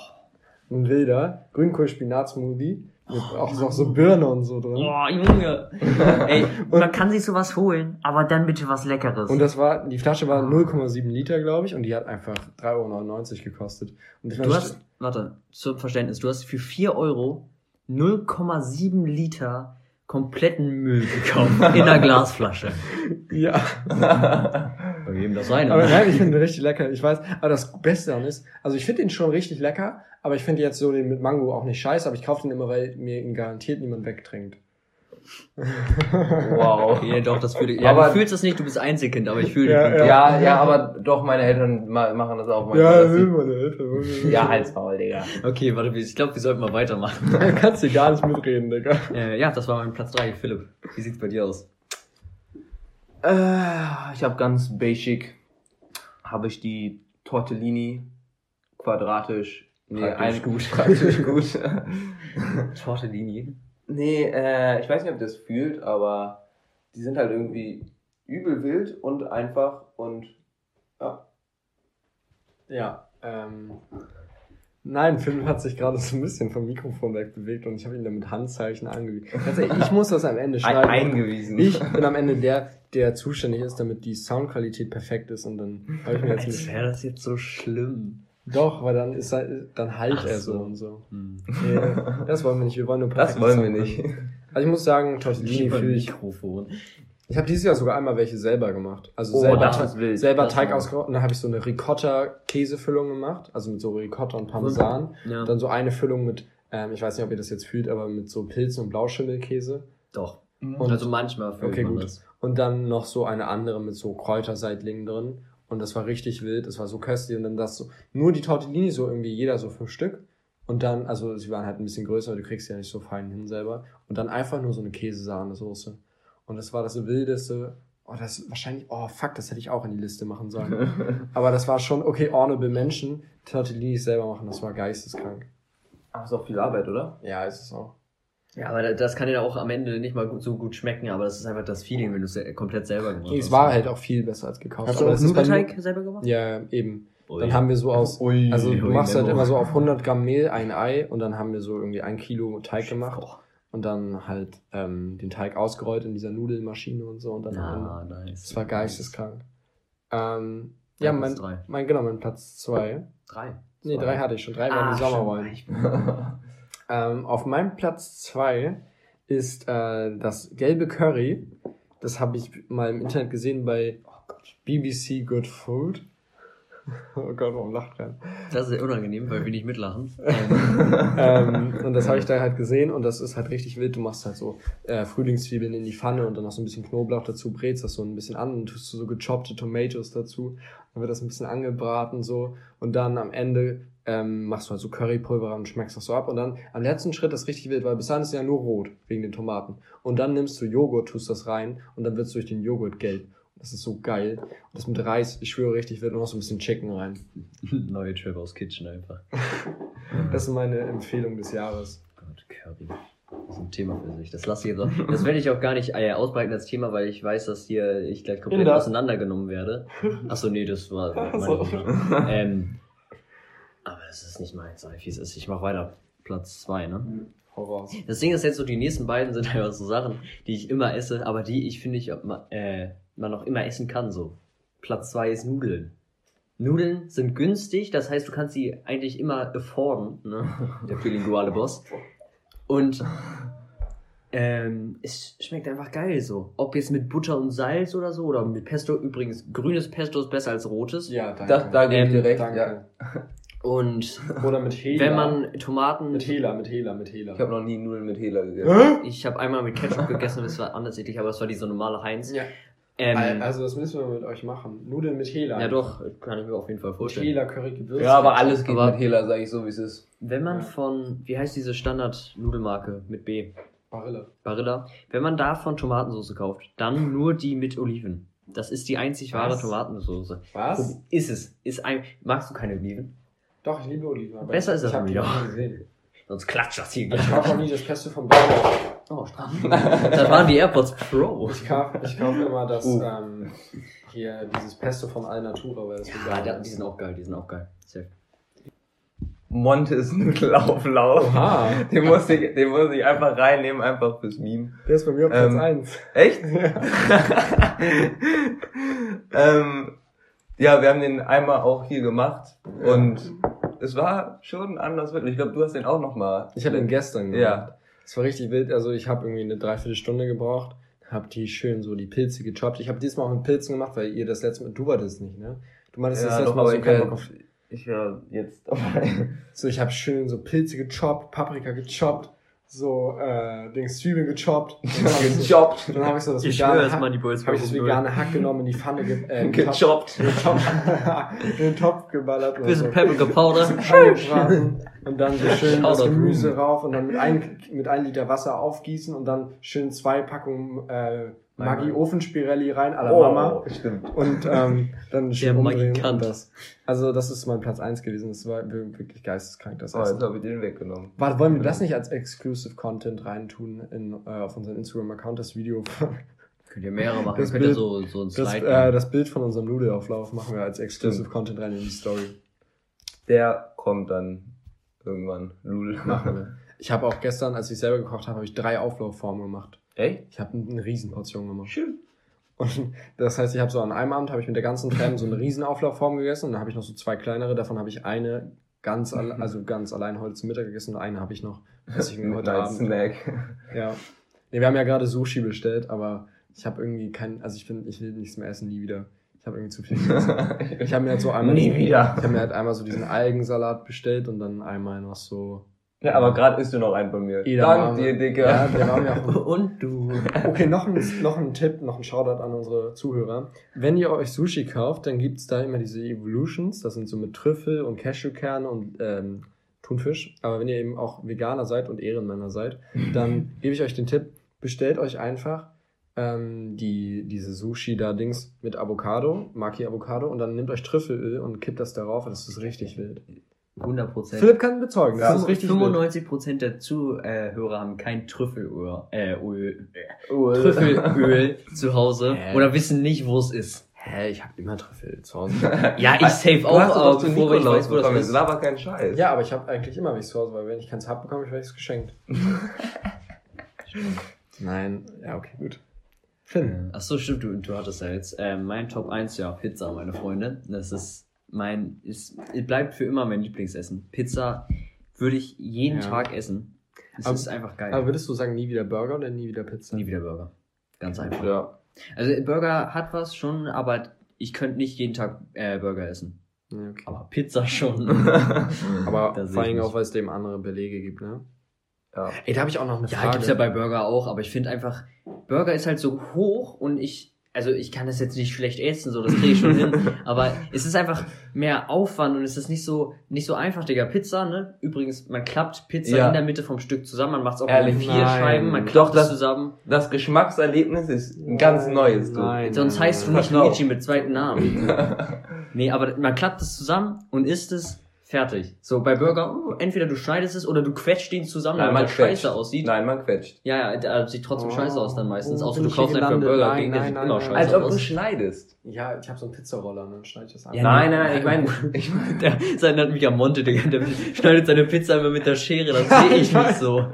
[SPEAKER 1] ein wilder Grünkohl-Spinat-Smoothie. Mit auch noch so Birne und so drin.
[SPEAKER 3] Oh, Junge. *laughs* Ey, man kann sich sowas holen, aber dann bitte was Leckeres.
[SPEAKER 1] Und das war, die Flasche war 0,7 Liter, glaube ich, und die hat einfach 3,99 Euro gekostet. Und
[SPEAKER 3] du hast, warte, zum Verständnis, du hast für 4 Euro 0,7 Liter kompletten Müll gekauft in einer *laughs* Glasflasche.
[SPEAKER 1] ja.
[SPEAKER 3] Bei jedem das seine.
[SPEAKER 1] Aber nein, ich finde den richtig lecker. Ich weiß, aber das Beste daran ist, also ich finde den schon richtig lecker, aber ich finde jetzt so den mit Mango auch nicht scheiße, aber ich kaufe den immer, weil mir ihn garantiert niemand wegtrinkt.
[SPEAKER 2] Wow. *laughs*
[SPEAKER 3] Okay, doch, das fühle ich. Ja,
[SPEAKER 2] Aber-
[SPEAKER 3] du fühlst das nicht, du bist Einzelkind, aber ich fühle
[SPEAKER 1] Ja,
[SPEAKER 3] dich.
[SPEAKER 1] ja.
[SPEAKER 2] Ja, ja, aber doch, meine Eltern ma- machen das auch
[SPEAKER 1] Ja,
[SPEAKER 2] sie-
[SPEAKER 1] meine Eltern.
[SPEAKER 2] ja, halt's faul, Digga.
[SPEAKER 3] Okay, warte, ich glaube, wir sollten mal weitermachen. *laughs*
[SPEAKER 1] Da kannst du gar nicht mitreden, Digga.
[SPEAKER 3] äh, ja, das war mein Platz 3. Philipp, wie sieht's bei dir aus?
[SPEAKER 2] Äh, ich habe ganz basic, habe ich die Tortellini quadratisch, nee,
[SPEAKER 3] Praktisch
[SPEAKER 2] ein,
[SPEAKER 3] gut.
[SPEAKER 2] praktisch *laughs* gut.
[SPEAKER 3] Tortellini.
[SPEAKER 2] Nee, äh, ich weiß nicht, ob ihr das fühlt, aber die sind halt irgendwie übel wild und einfach und ja.
[SPEAKER 1] Ja, ähm. Nein, Philipp hat sich gerade so ein bisschen vom Mikrofon wegbewegt und ich habe ihn dann mit Handzeichen angewiesen. Ehrlich, ich muss das am Ende schneiden.
[SPEAKER 2] eingewiesen.
[SPEAKER 1] Ich bin am Ende der, der zuständig ist, damit die Soundqualität perfekt ist und dann habe ich mir jetzt
[SPEAKER 3] Als wäre das jetzt so schlimm.
[SPEAKER 1] Doch, weil dann ist er, dann halt
[SPEAKER 3] Ach
[SPEAKER 1] er so
[SPEAKER 3] so.
[SPEAKER 1] und so.
[SPEAKER 3] Hm.
[SPEAKER 1] Nee, das wollen wir nicht, wir wollen nur *laughs*
[SPEAKER 2] das wollen wir nicht.
[SPEAKER 1] Also ich muss sagen, Tortellini fühle ich.
[SPEAKER 3] Mikrofon.
[SPEAKER 1] Ich habe dieses Jahr sogar einmal welche selber gemacht. Also
[SPEAKER 3] Oh,
[SPEAKER 1] selber, Te- selber Teig ausgerollt und dann habe ich so eine Ricotta-Käsefüllung gemacht, also mit so Ricotta und Parmesan.
[SPEAKER 3] Ja.
[SPEAKER 1] Dann so eine Füllung mit, ähm, ich weiß nicht, ob ihr das jetzt fühlt, aber mit so Pilzen und Blauschimmelkäse.
[SPEAKER 3] Doch.
[SPEAKER 1] Und,
[SPEAKER 3] also manchmal fühlt
[SPEAKER 1] okay,
[SPEAKER 3] man
[SPEAKER 1] gut.
[SPEAKER 3] das.
[SPEAKER 1] Und dann noch so eine andere mit so Kräuterseitlingen drin. Und das war richtig wild, das war so köstlich. Und dann das so, nur die Tortellini so irgendwie jeder so fünf Stück. Und dann, also sie waren halt ein bisschen größer, aber du kriegst sie ja nicht so fein hin selber. Und dann einfach nur so eine Käsesahnesoße. Und das war das wildeste. Oh, das ist wahrscheinlich, oh fuck, das hätte ich auch in die Liste machen sollen. *laughs* aber das war schon, okay, honorable Menschen, Tortellinis selber machen, das war geisteskrank.
[SPEAKER 2] Ach, ist auch viel Arbeit, oder?
[SPEAKER 1] Ja, ist es auch.
[SPEAKER 3] Ja, aber das kann ja auch am Ende nicht mal so gut schmecken, aber das ist einfach das Feeling, wenn du es komplett selber gemacht hast.
[SPEAKER 1] Es war halt auch viel besser als gekauft.
[SPEAKER 3] Hast du auch Nudelteig selber gemacht?
[SPEAKER 1] Ja, eben.
[SPEAKER 3] Ui.
[SPEAKER 1] Dann haben wir so aus,
[SPEAKER 2] Ui,
[SPEAKER 1] also du
[SPEAKER 3] ui,
[SPEAKER 1] machst halt immer so auf 100 Gramm Mehl ein Ei und dann haben wir so irgendwie ein Kilo Teig gemacht und dann halt ähm, den Teig ausgerollt in dieser Nudelmaschine und so und dann.
[SPEAKER 3] Ah, nice.
[SPEAKER 1] Das war geisteskrank. Ähm,
[SPEAKER 3] Ja,
[SPEAKER 1] mein, mein, genau, mein Platz zwei.
[SPEAKER 3] Drei.
[SPEAKER 1] Nee,
[SPEAKER 3] Zwei.
[SPEAKER 1] drei hatte ich schon. Drei waren
[SPEAKER 3] Ah,
[SPEAKER 1] die Sommerrollen. Ähm, auf meinem Platz zwei ist äh, das gelbe Curry. Das habe ich mal im Internet gesehen bei BBC Good Food. *laughs* Oh Gott, warum lacht er?
[SPEAKER 3] Das ist sehr unangenehm, weil wir nicht mitlachen. Ähm, *laughs*
[SPEAKER 1] und das habe ich da halt gesehen und das ist halt richtig wild. Du machst halt so äh, Frühlingszwiebeln in die Pfanne und dann noch so ein bisschen Knoblauch dazu, brätst das so ein bisschen an und tust du so gechoppte Tomatoes dazu. Dann wird das ein bisschen angebraten so und dann am Ende ähm, machst du halt so Currypulver und schmeckst das so ab und dann am letzten Schritt ist richtig wild, weil bis dahin ist es ja nur rot wegen den Tomaten. Und dann nimmst du Joghurt, tust das rein und dann wird es durch den Joghurt gelb. Das ist so geil. Und das mit Reis, ich schwöre richtig, wird noch so ein bisschen Chicken rein. *laughs*
[SPEAKER 3] Neue Trevor's Kitchen einfach. *laughs*
[SPEAKER 1] Das ist meine Empfehlung des Jahres.
[SPEAKER 3] Gott, Curry. Das ist ein Thema für sich. Das lasse ich jetzt auch. Das werde ich auch gar nicht äh, ausbreiten als Thema, weil ich weiß, dass hier ich gleich komplett
[SPEAKER 1] Inder.
[SPEAKER 3] auseinandergenommen werde. Achso, nee, das war *laughs* meine
[SPEAKER 1] So.
[SPEAKER 3] Güte. ähm, Aber es ist nicht meins, wie es ist. Ich mach weiter. Platz zwei, ne?
[SPEAKER 1] Horror.
[SPEAKER 3] Das Ding ist jetzt so, die nächsten beiden sind *laughs* einfach so Sachen, die ich immer esse, aber die ich finde ich, ob man, äh, man noch immer essen kann, so. Platz zwei ist Nudeln. Nudeln sind günstig, das heißt, du kannst sie eigentlich immer afforden, ne? *laughs* Der bilinguale Boss. Und ähm, es schmeckt einfach geil so. Ob jetzt mit Butter und Salz oder so, oder mit Pesto. Übrigens, grünes Pesto ist besser als rotes.
[SPEAKER 1] Ja, danke.
[SPEAKER 2] Das, da
[SPEAKER 3] Ähm,
[SPEAKER 2] recht,
[SPEAKER 1] danke.
[SPEAKER 2] ja. *laughs*
[SPEAKER 3] Und
[SPEAKER 1] Oder mit Hela.
[SPEAKER 3] wenn man Tomaten.
[SPEAKER 1] Mit Hela, mit Hela, mit Hela.
[SPEAKER 2] Ich habe noch nie Nudeln mit Hela gegessen.
[SPEAKER 1] Hä?
[SPEAKER 3] Ich habe einmal mit Ketchup gegessen, das war anders eklig, aber es war diese normale Heinz.
[SPEAKER 1] Ja.
[SPEAKER 3] Ähm,
[SPEAKER 1] Also das müssen wir mit euch machen. Nudeln mit Hela.
[SPEAKER 3] ja doch, kann ich mir auf jeden Fall
[SPEAKER 1] Mit
[SPEAKER 3] vorstellen.
[SPEAKER 1] Hela, Curry, Gewürz.
[SPEAKER 2] Ja, aber alles geht
[SPEAKER 3] Aber-
[SPEAKER 2] mit Hela, sage ich so, wie es ist.
[SPEAKER 3] Wenn man
[SPEAKER 1] Ja.
[SPEAKER 3] von, wie heißt diese Standard-Nudelmarke mit B?
[SPEAKER 1] Barilla.
[SPEAKER 3] Barilla. Wenn man davon Tomatensauce kauft, dann nur die mit Oliven. Das ist die einzig wahre
[SPEAKER 1] Was?
[SPEAKER 3] Tomatensauce.
[SPEAKER 1] Was?
[SPEAKER 3] Ist es. Ist ein, magst du keine Oliven?
[SPEAKER 1] Doch, ich liebe Oliven. aber
[SPEAKER 3] Besser ist das
[SPEAKER 1] ich habe die
[SPEAKER 3] wieder.
[SPEAKER 1] noch nie gesehen.
[SPEAKER 3] Sonst klatscht das hier
[SPEAKER 1] Ich
[SPEAKER 3] gleich.
[SPEAKER 1] kaufe auch nie das Pesto von Barilla.
[SPEAKER 3] Oh, stramm. *laughs* das waren die AirPods Pro.
[SPEAKER 1] Ich kaufe ich kauf immer das,
[SPEAKER 2] Uh.
[SPEAKER 1] ähm, hier, dieses Pesto von Alnatura, weil das
[SPEAKER 3] Ja,
[SPEAKER 1] vegan
[SPEAKER 3] da-
[SPEAKER 1] ist.
[SPEAKER 3] die sind auch geil, die sind auch geil. Sehr.
[SPEAKER 2] Montes Nudelauflauf.
[SPEAKER 1] Oha.
[SPEAKER 2] Den muss, ich, den muss ich einfach reinnehmen, einfach fürs Meme.
[SPEAKER 1] Der ist bei mir auf Platz
[SPEAKER 2] Ähm,
[SPEAKER 1] 1.
[SPEAKER 2] Echt? *laughs* ähm, ja, wir haben den einmal auch hier gemacht und es war schon anders wirklich. Ich glaube, du hast den auch noch mal.
[SPEAKER 1] Ich habe den gestern gemacht.
[SPEAKER 2] Ja.
[SPEAKER 1] Es war richtig wild. Also ich habe irgendwie eine Dreiviertelstunde gebraucht. Hab die schön so die Pilze gechoppt. Ich habe diesmal auch mit Pilzen gemacht, weil ihr das letzte Mal, du wartest nicht, ne? Du meintest das
[SPEAKER 2] Ja,
[SPEAKER 1] letzte
[SPEAKER 2] doch,
[SPEAKER 1] Mal so
[SPEAKER 2] ich
[SPEAKER 1] keinen Bock auf
[SPEAKER 2] ich wär jetzt dabei.
[SPEAKER 1] So, ich habe schön so Pilze gechoppt, Paprika gechoppt, so äh, Dings Zwiebeln gechoppt. *laughs* Hab
[SPEAKER 2] Gejobbt.
[SPEAKER 1] Dann habe ich so das
[SPEAKER 3] Ich
[SPEAKER 1] vegane
[SPEAKER 3] schwöre, dass
[SPEAKER 1] Hack, habe ich das vegane Hack genommen, in die Pfanne ge äh,
[SPEAKER 2] Gejobbt. *laughs*
[SPEAKER 1] in den Topf, geballert und
[SPEAKER 3] Bisschen
[SPEAKER 1] so
[SPEAKER 3] Paprika Powder.
[SPEAKER 1] und dann so schön das Gemüse rauf und dann mit ein, mit ein Liter Wasser aufgießen und dann schön zwei Packungen äh, Maggi Ofenspirelli rein, à la Mama.
[SPEAKER 2] Oh, stimmt.
[SPEAKER 1] Und ähm, dann *laughs* schön umdrehen und das. Also das ist mein Platz 1 gewesen. Das war wirklich geisteskrank, das
[SPEAKER 2] Oh, jetzt habe ich den weggenommen.
[SPEAKER 1] Warte, wollen wir das nicht als Exclusive Content reintun in, äh, auf unseren Instagram-Account, das Video?
[SPEAKER 3] Könnt ihr mehrere machen,
[SPEAKER 1] Das
[SPEAKER 3] könnt ihr
[SPEAKER 1] Bild-
[SPEAKER 3] so, so ein
[SPEAKER 1] Das,
[SPEAKER 3] Slide.
[SPEAKER 1] äh, das Bild von unserem Nudelauflauf machen wir als Exclusive
[SPEAKER 2] Stimmt.
[SPEAKER 1] Content rein in die Story.
[SPEAKER 2] Der kommt dann irgendwann. Lul.
[SPEAKER 1] Machen wir. *laughs* Ich habe auch gestern, als ich selber gekocht habe, habe ich drei Auflaufformen gemacht.
[SPEAKER 2] Echt?
[SPEAKER 1] Ich habe eine Riesenportion gemacht.
[SPEAKER 2] Schön.
[SPEAKER 1] Und das heißt, ich habe so an einem Abend habe ich mit der ganzen Tram so eine Riesenauflaufform gegessen und dann habe ich noch so zwei kleinere. Davon habe ich eine ganz, alle, also ganz allein heute zum Mittag gegessen und eine habe ich noch, was ich mir *laughs* heute Abend
[SPEAKER 2] Snack.
[SPEAKER 1] Ja. Nee, wir haben ja gerade Sushi bestellt, aber ich habe irgendwie kein, also ich bin, ich will nichts mehr essen, nie wieder. Ich habe irgendwie zu viel gegessen. *laughs* ich habe mir halt so einmal,
[SPEAKER 2] Nie wieder.
[SPEAKER 1] Ich habe mir halt einmal so diesen Algensalat bestellt und dann einmal noch so.
[SPEAKER 2] Ja, aber gerade isst du noch einen von mir. Dank
[SPEAKER 1] Edamame.
[SPEAKER 2] dir, Digga.
[SPEAKER 1] Ja, der war mir auch.
[SPEAKER 3] Und du.
[SPEAKER 1] Okay, noch ein, noch ein Tipp, noch ein Shoutout an unsere Zuhörer. Wenn ihr euch Sushi kauft, dann gibt's da immer diese Evolutions, das sind so mit Trüffel und Cashewkerne und ähm, Thunfisch. Aber wenn ihr eben auch Veganer seid und Ehrenmänner seid, dann *laughs* gebe ich euch den Tipp, bestellt euch einfach ähm, die, diese Sushi da Dings mit Avocado, Maki Avocado und dann nehmt euch Trüffelöl und kippt das darauf und das ist richtig wild.
[SPEAKER 3] 100 Prozent.
[SPEAKER 1] Philipp kann bezeugen, das ist richtig wild.
[SPEAKER 3] 95 Prozent der Zuhörer haben kein Trüffelöl, äh, Öl, äh,
[SPEAKER 2] Uhl.
[SPEAKER 3] Trüffelöl *laughs* zu Hause
[SPEAKER 1] Hä?
[SPEAKER 3] oder wissen nicht, wo es ist.
[SPEAKER 1] Hä, ich habe immer Trüffel zu Hause. *laughs*
[SPEAKER 3] Ja, ich safe
[SPEAKER 2] Du
[SPEAKER 3] auch,
[SPEAKER 2] hast doch
[SPEAKER 3] aber
[SPEAKER 2] zu
[SPEAKER 3] bevor ich weiß, wo das
[SPEAKER 2] bekommen. Das
[SPEAKER 3] ist.
[SPEAKER 2] war aber kein Scheiß.
[SPEAKER 1] Ja, aber ich habe eigentlich immer welches zu Hause, weil wenn ich keins hab, bekomme ich welches geschenkt. *laughs* Nein, ja, okay, gut. Finn.
[SPEAKER 3] Ach so, stimmt, du, du hattest ja jetzt äh, mein Top 1, ja, Pizza, meine Freunde. Das ist mein, ist, bleibt für immer mein Lieblingsessen. Pizza würde ich jeden
[SPEAKER 1] Ja.
[SPEAKER 3] Tag essen. Es
[SPEAKER 1] Aber-
[SPEAKER 3] ist einfach geil.
[SPEAKER 1] Aber würdest du sagen, nie wieder Burger oder nie wieder Pizza?
[SPEAKER 3] Nie wieder Burger. Ganz einfach.
[SPEAKER 2] Ja.
[SPEAKER 3] Also Burger hat was schon, aber ich könnte nicht jeden Tag äh, Burger essen.
[SPEAKER 1] Ja, okay.
[SPEAKER 3] Aber Pizza schon. *laughs*
[SPEAKER 1] Aber *laughs* vor allem auch, weil es dem andere Belege gibt, ne?
[SPEAKER 2] ja.
[SPEAKER 1] Ey, da habe ich auch noch eine
[SPEAKER 3] Ja,
[SPEAKER 1] Frage.
[SPEAKER 3] gibt's ja bei Burger auch, aber ich finde einfach, Burger ist halt so hoch und ich, also ich kann das jetzt nicht schlecht essen, so, das kriege ich schon hin, *laughs* aber es ist einfach mehr Aufwand und es ist nicht so, nicht so einfach, Digga. Pizza, ne? Übrigens, man klappt Pizza
[SPEAKER 2] Ja.
[SPEAKER 3] in der Mitte vom Stück zusammen, man macht es auch
[SPEAKER 2] Ehrlich?
[SPEAKER 3] mit vier
[SPEAKER 1] Nein.
[SPEAKER 3] Scheiben, man
[SPEAKER 2] Doch,
[SPEAKER 3] klappt es
[SPEAKER 2] das-
[SPEAKER 3] zusammen.
[SPEAKER 2] Das Geschmackserlebnis ist ein ganz neues, du.
[SPEAKER 1] Nein,
[SPEAKER 3] Sonst
[SPEAKER 1] nein,
[SPEAKER 3] heißt du nicht. Luigi mit zweiten Namen. *laughs* nee, aber man klappt es zusammen und isst es fertig. So, bei Burger, uh, entweder du schneidest es oder du quetscht ihn zusammen,
[SPEAKER 2] Nein,
[SPEAKER 3] damit
[SPEAKER 2] man
[SPEAKER 3] er scheiße
[SPEAKER 2] quetscht.
[SPEAKER 3] aussieht.
[SPEAKER 2] Nein, man quetscht.
[SPEAKER 3] Ja, ja, der sieht trotzdem
[SPEAKER 1] Oh,
[SPEAKER 3] scheiße aus dann meistens.
[SPEAKER 1] wo
[SPEAKER 3] Außer du kaufst einfach einen? Burger
[SPEAKER 1] Nein,
[SPEAKER 3] der
[SPEAKER 1] nein,
[SPEAKER 3] sieht
[SPEAKER 1] nein,
[SPEAKER 3] immer scheiße
[SPEAKER 2] Als ob du
[SPEAKER 3] aus.
[SPEAKER 2] schneidest.
[SPEAKER 1] Ja, ich habe so einen Pizzaroller und dann schneide ich das ab.
[SPEAKER 3] Ja,
[SPEAKER 2] Nein, nein, nein, ich meine, *laughs* ich
[SPEAKER 3] Der, sein hat mich am Monte, Digga. Der schneidet seine Pizza immer mit der Schere, das sehe ich nicht so. *laughs*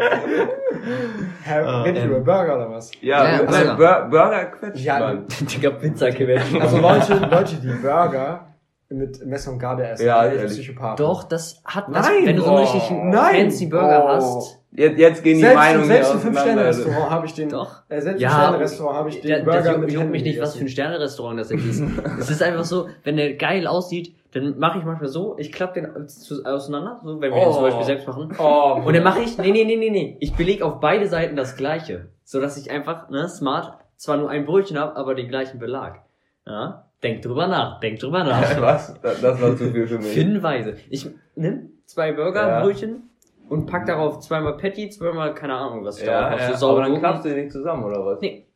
[SPEAKER 1] Hä,
[SPEAKER 3] Ah,
[SPEAKER 1] redet ihr
[SPEAKER 3] ähm.
[SPEAKER 1] über Burger oder was?
[SPEAKER 2] ja,
[SPEAKER 3] Ja,
[SPEAKER 2] nein,
[SPEAKER 3] Burger.
[SPEAKER 2] Bur Burger quetscht
[SPEAKER 1] Ja,
[SPEAKER 2] man. *laughs*
[SPEAKER 3] Digga, Pizza quetschen.
[SPEAKER 1] Also Leute, Leute, die Burger mit Messer und Gabel essen,
[SPEAKER 2] Ja, ehrlich.
[SPEAKER 1] Psychopathen.
[SPEAKER 3] Doch, das hat was,
[SPEAKER 2] Nein,
[SPEAKER 3] wenn du so einen
[SPEAKER 2] oh,
[SPEAKER 3] richtig
[SPEAKER 1] nein,
[SPEAKER 3] fancy Burger
[SPEAKER 1] oh.
[SPEAKER 3] hast.
[SPEAKER 2] Jetzt, jetzt gehen die
[SPEAKER 1] Selbst,
[SPEAKER 2] Meinungen
[SPEAKER 1] selbst im. Fünf-Sterne-Restaurant habe ich den.
[SPEAKER 3] Doch.
[SPEAKER 1] Äh, selbst
[SPEAKER 3] Ja,
[SPEAKER 1] im Sterne-Restaurant habe ich den
[SPEAKER 3] Der,
[SPEAKER 1] Burger
[SPEAKER 3] das
[SPEAKER 1] mit
[SPEAKER 3] juckt
[SPEAKER 1] Händen
[SPEAKER 3] mich nicht, was für ein. Sterne-Restaurant das ist. *laughs* es ist einfach so, wenn der geil aussieht, dann mache ich manchmal so, ich klappe den auseinander, so, wenn wir den
[SPEAKER 2] Oh.
[SPEAKER 3] zum Beispiel selbst machen.
[SPEAKER 2] Oh,
[SPEAKER 3] Und dann mache ich, nee, nee, nee, nee, nee, ich belege auf beide Seiten das gleiche. So dass ich einfach, ne, smart, zwar nur ein Brötchen habe, aber den gleichen Belag. Ja? Denk drüber nach, denk drüber nach. *laughs*
[SPEAKER 2] was? Das, war zu viel für mich.
[SPEAKER 3] Finnweise. Ich nimm zwei
[SPEAKER 2] Ja.
[SPEAKER 3] Burgerbrötchen und pack darauf zweimal Patty, zweimal, keine Ahnung, was ich
[SPEAKER 2] ja,
[SPEAKER 3] darauf
[SPEAKER 2] ja.
[SPEAKER 3] So
[SPEAKER 2] aber dann klappst du die nicht zusammen, oder was?
[SPEAKER 3] Nee.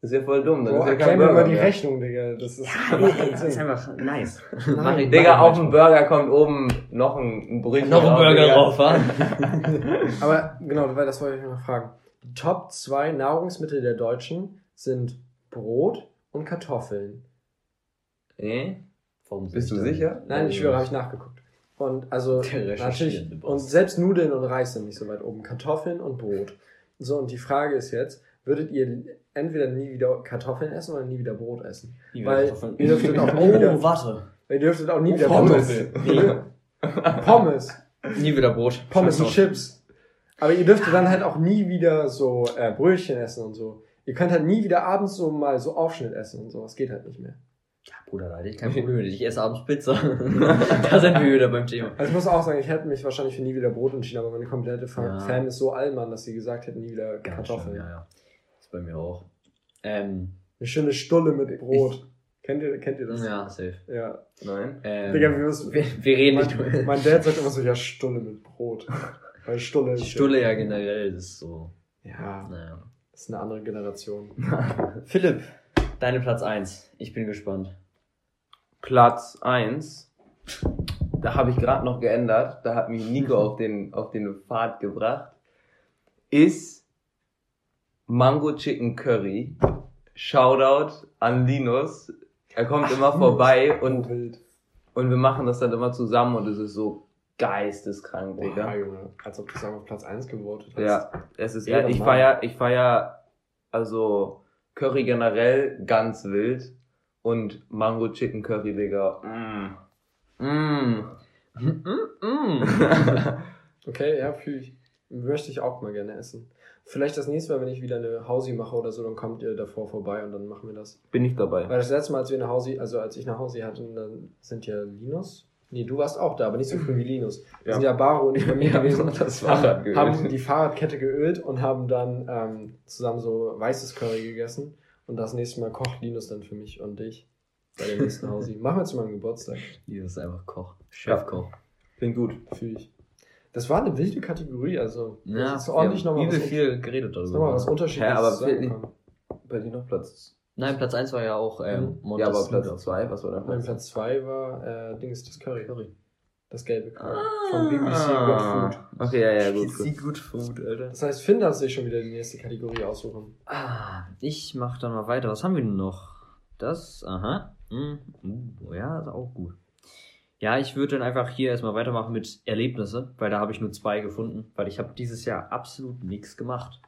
[SPEAKER 2] Das ist ja voll dumm. Das
[SPEAKER 1] Boah,
[SPEAKER 2] ist ja kein Burger
[SPEAKER 1] mal die
[SPEAKER 2] mehr.
[SPEAKER 1] Rechnung, Digga. Das ist,
[SPEAKER 3] Gurken. *laughs* Das ist einfach nice.
[SPEAKER 1] Nein.
[SPEAKER 3] Mach ich-
[SPEAKER 2] Digga, auf dem Burger kommt oben noch ein, ein Brötchen
[SPEAKER 3] Noch ein Burger drauf, wa? *laughs*
[SPEAKER 1] Aber genau, weil das wollte ich noch fragen. Die Top 2 Nahrungsmittel der Deutschen sind Brot und Kartoffeln.
[SPEAKER 2] Nee?
[SPEAKER 3] Warum
[SPEAKER 2] Bist du sicher?
[SPEAKER 1] Nein, ich schwöre, habe ich nachgeguckt. Und also natürlich, und selbst Nudeln und Reis sind nicht so weit oben. Kartoffeln und Brot. So, und die Frage ist jetzt, würdet ihr entweder nie wieder Kartoffeln essen oder nie wieder Brot essen?
[SPEAKER 3] Nie
[SPEAKER 1] Weil
[SPEAKER 3] wieder Kartoffeln.
[SPEAKER 1] ihr dürftet auch *laughs* nie wieder,
[SPEAKER 3] Oh, warte.
[SPEAKER 1] ihr dürftet auch nie wieder
[SPEAKER 2] Pommes.
[SPEAKER 1] Brot- *laughs* Pommes.
[SPEAKER 3] Nie wieder Brot.
[SPEAKER 1] Pommes und. Chips. Aber ihr dürftet dann halt auch nie wieder so äh, Brötchen essen und so. Ihr könnt halt nie wieder abends so mal so Aufschnitt essen und so. Das geht halt nicht mehr.
[SPEAKER 3] Ja, Bruder, da hätte ich kein *laughs* Problem mit. Ich esse abends Pizza. *laughs* da sind wir wieder beim Thema.
[SPEAKER 1] Also ich muss auch sagen, ich hätte mich wahrscheinlich für nie wieder Brot entschieden, aber meine komplette
[SPEAKER 3] Ja.
[SPEAKER 1] Fan ist so allmann, dass sie gesagt hätten, nie wieder
[SPEAKER 3] Ganz
[SPEAKER 1] Kartoffeln.
[SPEAKER 3] schön, Ja, ja. Ist bei mir auch. Ähm,
[SPEAKER 1] Eine schöne Stulle mit Brot. Kennt ihr, kennt ihr das?
[SPEAKER 3] ja, safe.
[SPEAKER 1] Ja.
[SPEAKER 2] Nein.
[SPEAKER 3] Ähm,
[SPEAKER 1] Digga, wir müssen,
[SPEAKER 3] wir, wir reden nicht
[SPEAKER 1] mein, mein Dad sagt immer so, ja, Stulle mit Brot. Weil Stulle ist
[SPEAKER 3] Stulle ja generell, das ist so.
[SPEAKER 1] Ja,
[SPEAKER 3] Naja.
[SPEAKER 1] das ist eine andere Generation. *laughs*
[SPEAKER 3] Philipp, deine Platz 1. Ich bin gespannt.
[SPEAKER 2] Platz 1. Da habe ich gerade noch geändert. Da hat mich Nico *laughs* auf den, auf den Pfad gebracht. Ist Mango Chicken Curry. Shoutout an Linus. Er kommt immer vorbei und,
[SPEAKER 1] wild.
[SPEAKER 2] und wir machen das dann immer zusammen und es ist so geisteskrank,
[SPEAKER 1] Boah,
[SPEAKER 2] Digga.
[SPEAKER 1] Junge, als ob du es auf Platz 1 gewotet hast.
[SPEAKER 2] Ja, es ist, ja, ich feier, ich feier, also Curry generell ganz wild und Mango Chicken Curry, Digga. Mm. Mm.
[SPEAKER 3] Mm, mm. *laughs*
[SPEAKER 1] Okay, ja, fühl ich. Möchte ich auch mal gerne essen. Vielleicht das nächste Mal, wenn ich wieder eine Hausi mache oder so, dann kommt ihr davor vorbei und dann machen wir das.
[SPEAKER 2] Bin ich dabei.
[SPEAKER 1] Weil das letzte Mal, als wir eine Hausi, also als ich eine Hausi hatte, dann sind ja Linus. Nee, du warst auch da, aber nicht so früh wie Linus. Wir
[SPEAKER 2] Ja.
[SPEAKER 1] sind ja Baro und ich bei mir
[SPEAKER 2] Ja,
[SPEAKER 1] gewesen. *laughs*
[SPEAKER 2] das Fahrrad geölt.
[SPEAKER 1] haben die Fahrradkette geölt und haben dann ähm, zusammen so weißes Curry gegessen. Und das nächste Mal kocht Linus dann für mich und dich bei der nächsten *laughs* Hausi. Machen wir zu meinem Geburtstag.
[SPEAKER 3] Hier ist einfach Koch. Chefkoch.
[SPEAKER 2] Klingt gut.
[SPEAKER 1] Fühl ich. Das war eine wilde Kategorie, also
[SPEAKER 3] Ja,
[SPEAKER 1] das ist ordentlich
[SPEAKER 3] haben
[SPEAKER 1] nochmal was,
[SPEAKER 3] viel geredet
[SPEAKER 1] ist nochmal was
[SPEAKER 3] darüber.
[SPEAKER 1] Unterschiedliches
[SPEAKER 2] Hä, aber. Bei dir noch Platz.
[SPEAKER 3] Nein, Platz 1 war ja auch ähm,
[SPEAKER 1] Mhm.
[SPEAKER 3] Montes
[SPEAKER 2] ja, aber Platz
[SPEAKER 3] Noodles.
[SPEAKER 2] 2, was war
[SPEAKER 1] Mein
[SPEAKER 2] Platz?
[SPEAKER 1] Platz 2 war äh, Dings das Curry.
[SPEAKER 3] Curry.
[SPEAKER 1] Das gelbe Curry.
[SPEAKER 2] Ah.
[SPEAKER 1] Von BBC Good Food.
[SPEAKER 2] Okay, ja, ja, gut. gut.
[SPEAKER 3] Good Food, Alter.
[SPEAKER 1] Das heißt, Finn darf sich schon wieder die nächste Kategorie aussuchen.
[SPEAKER 3] Ah, ich mach dann mal weiter. Was haben wir denn noch? Das, aha. Hm, uh, ja, ist auch gut. Ja, ich würde dann einfach hier erstmal weitermachen mit Erlebnisse, weil da habe ich nur zwei gefunden, weil ich habe dieses Jahr absolut nichts gemacht.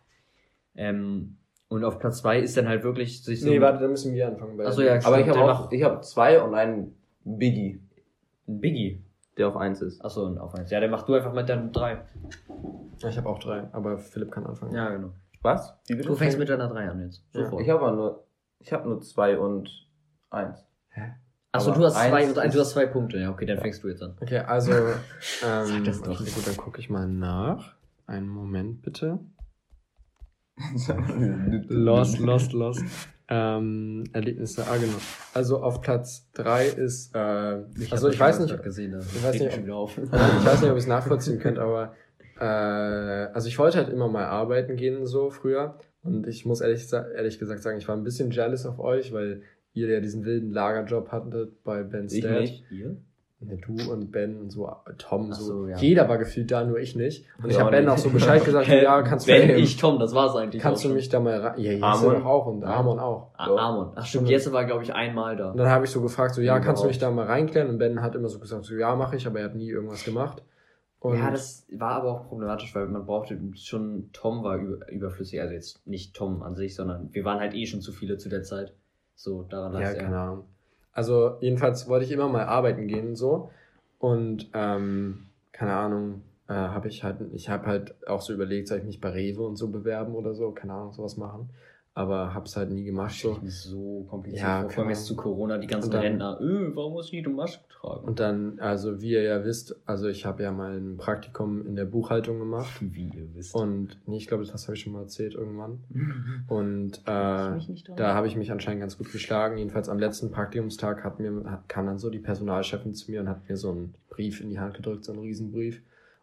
[SPEAKER 3] Ähm, und auf Platz zwei ist dann halt wirklich sich so
[SPEAKER 1] Nee, warte, da müssen wir anfangen. bei-
[SPEAKER 3] Ach so, ja,
[SPEAKER 2] Aber ich
[SPEAKER 3] Stimmt,
[SPEAKER 2] habe auch, ich habe zwei und einen Biggie,
[SPEAKER 3] ein Biggie.
[SPEAKER 2] der auf eins ist.
[SPEAKER 3] Achso, und auf eins. Ja, der machst du einfach mit deinen drei.
[SPEAKER 1] Ja, Ich habe auch drei, aber Philipp kann anfangen.
[SPEAKER 3] Ja, genau.
[SPEAKER 2] Was? Wie bitte?
[SPEAKER 3] Du fängst mit deiner drei an jetzt.
[SPEAKER 1] Ja.
[SPEAKER 3] Sofort.
[SPEAKER 2] Ich habe aber nur, ich habe nur zwei und eins.
[SPEAKER 3] Achso,
[SPEAKER 2] aber
[SPEAKER 3] du hast zwei und ein, du hast zwei Punkte. Ja, okay, dann fängst du jetzt an.
[SPEAKER 1] Okay, also, ähm, *laughs*
[SPEAKER 3] Sag das doch.
[SPEAKER 1] okay, gut, dann gucke ich mal nach. Einen Moment bitte. *laughs* Lost, lost, lost. Ähm, Erlebnisse, ah genau. Also auf Platz drei ist, äh, also ich weiß nicht,
[SPEAKER 3] gesehen, *laughs*
[SPEAKER 1] ich weiß nicht, ob-
[SPEAKER 3] wieder auf.
[SPEAKER 1] ich weiß nicht, ob ihr es nachvollziehen könnt, aber äh, also ich wollte halt immer mal arbeiten gehen so früher und ich muss ehrlich, ehrlich gesagt sagen, ich war ein bisschen jealous auf euch, weil ihr ja diesen wilden Lagerjob hattet bei Ben
[SPEAKER 2] Ich
[SPEAKER 1] Stead.
[SPEAKER 2] nicht.
[SPEAKER 3] Ihr?
[SPEAKER 1] Du und Ben und so, Tom, so.
[SPEAKER 3] so, ja.
[SPEAKER 1] Jeder war gefühlt da, nur ich nicht. Und ich
[SPEAKER 2] Ja,
[SPEAKER 1] habe Ben auch so Bescheid gesagt, *laughs* so, ja, kannst du, mir-
[SPEAKER 3] ich, Tom, das war's eigentlich.
[SPEAKER 1] kannst du mich da mal rein. Ja, jetzt
[SPEAKER 2] Amon.
[SPEAKER 1] doch auch und Amon auch.
[SPEAKER 3] Ah, Amon. Ach stimmt, jetzt war, glaube ich, einmal da.
[SPEAKER 1] Und dann habe ich so gefragt, so, ja, kannst du mich da mal reinklären? Und Ben hat immer so gesagt, so, ja, mache ich, aber er hat nie irgendwas gemacht. Und
[SPEAKER 3] ja, das war aber auch problematisch, weil man brauchte schon, Tom war über, überflüssig, also jetzt nicht Tom an sich, sondern wir waren halt eh schon zu viele zu der Zeit. So, daran
[SPEAKER 1] ja,
[SPEAKER 3] es
[SPEAKER 1] keine Ahnung. Also, jedenfalls wollte ich immer mal arbeiten gehen, so. Und, ähm, keine Ahnung, äh, habe ich halt, ich habe halt auch so überlegt, soll ich mich bei Rewe und so bewerben oder so, keine Ahnung, sowas machen. Aber hab's halt nie gemacht, so.
[SPEAKER 3] so kompliziert
[SPEAKER 1] Ja,
[SPEAKER 3] vor. Vor allem jetzt zu Corona, die ganzen
[SPEAKER 1] dann-
[SPEAKER 3] Rentner, öh, warum muss ich nicht eine Maske tragen?
[SPEAKER 1] Und dann, also wie ihr ja wisst, also ich habe ja mal ein Praktikum in der Buchhaltung gemacht.
[SPEAKER 3] Wie ihr wisst.
[SPEAKER 1] Und nee, ich glaube, das habe ich schon mal erzählt irgendwann. *laughs* Und äh, da habe ich mich anscheinend ganz gut geschlagen. Jedenfalls am letzten Praktikumstag hat mir, hat, kam dann so die Personalchefin zu mir und hat mir so einen Brief in die Hand gedrückt, so einen Riesenbrief.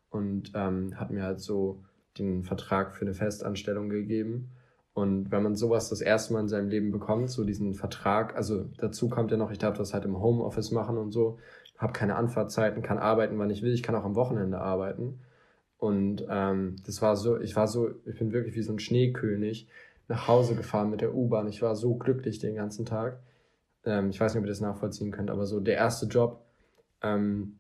[SPEAKER 1] Und ähm, hat mir halt so den Vertrag für eine Festanstellung gegeben. Und wenn man sowas das erste Mal in seinem Leben bekommt, so diesen Vertrag, also dazu kommt ja noch, ich darf das halt im Homeoffice machen und so, habe keine Anfahrtzeiten, kann arbeiten, wann ich will, ich kann auch am Wochenende arbeiten. Und ähm, das war so, ich war so, ich bin wirklich wie so ein Schneekönig nach Hause gefahren mit der U-Bahn. Ich war so glücklich den ganzen Tag. Ähm, ich weiß nicht, ob ihr das nachvollziehen könnt, aber so der erste Job, ähm,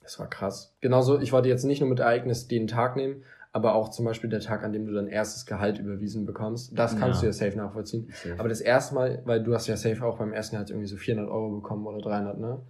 [SPEAKER 1] das war krass. Genauso, ich wollte jetzt nicht nur mit Ereignis den Tag nehmen, aber auch zum Beispiel der Tag, an dem du dein erstes Gehalt überwiesen bekommst. Das kannst
[SPEAKER 3] Ja.
[SPEAKER 1] du ja safe nachvollziehen.
[SPEAKER 3] Safe.
[SPEAKER 1] Aber das erste Mal, weil du hast ja safe auch beim ersten Jahr irgendwie so 400 Euro bekommen oder 300, ne?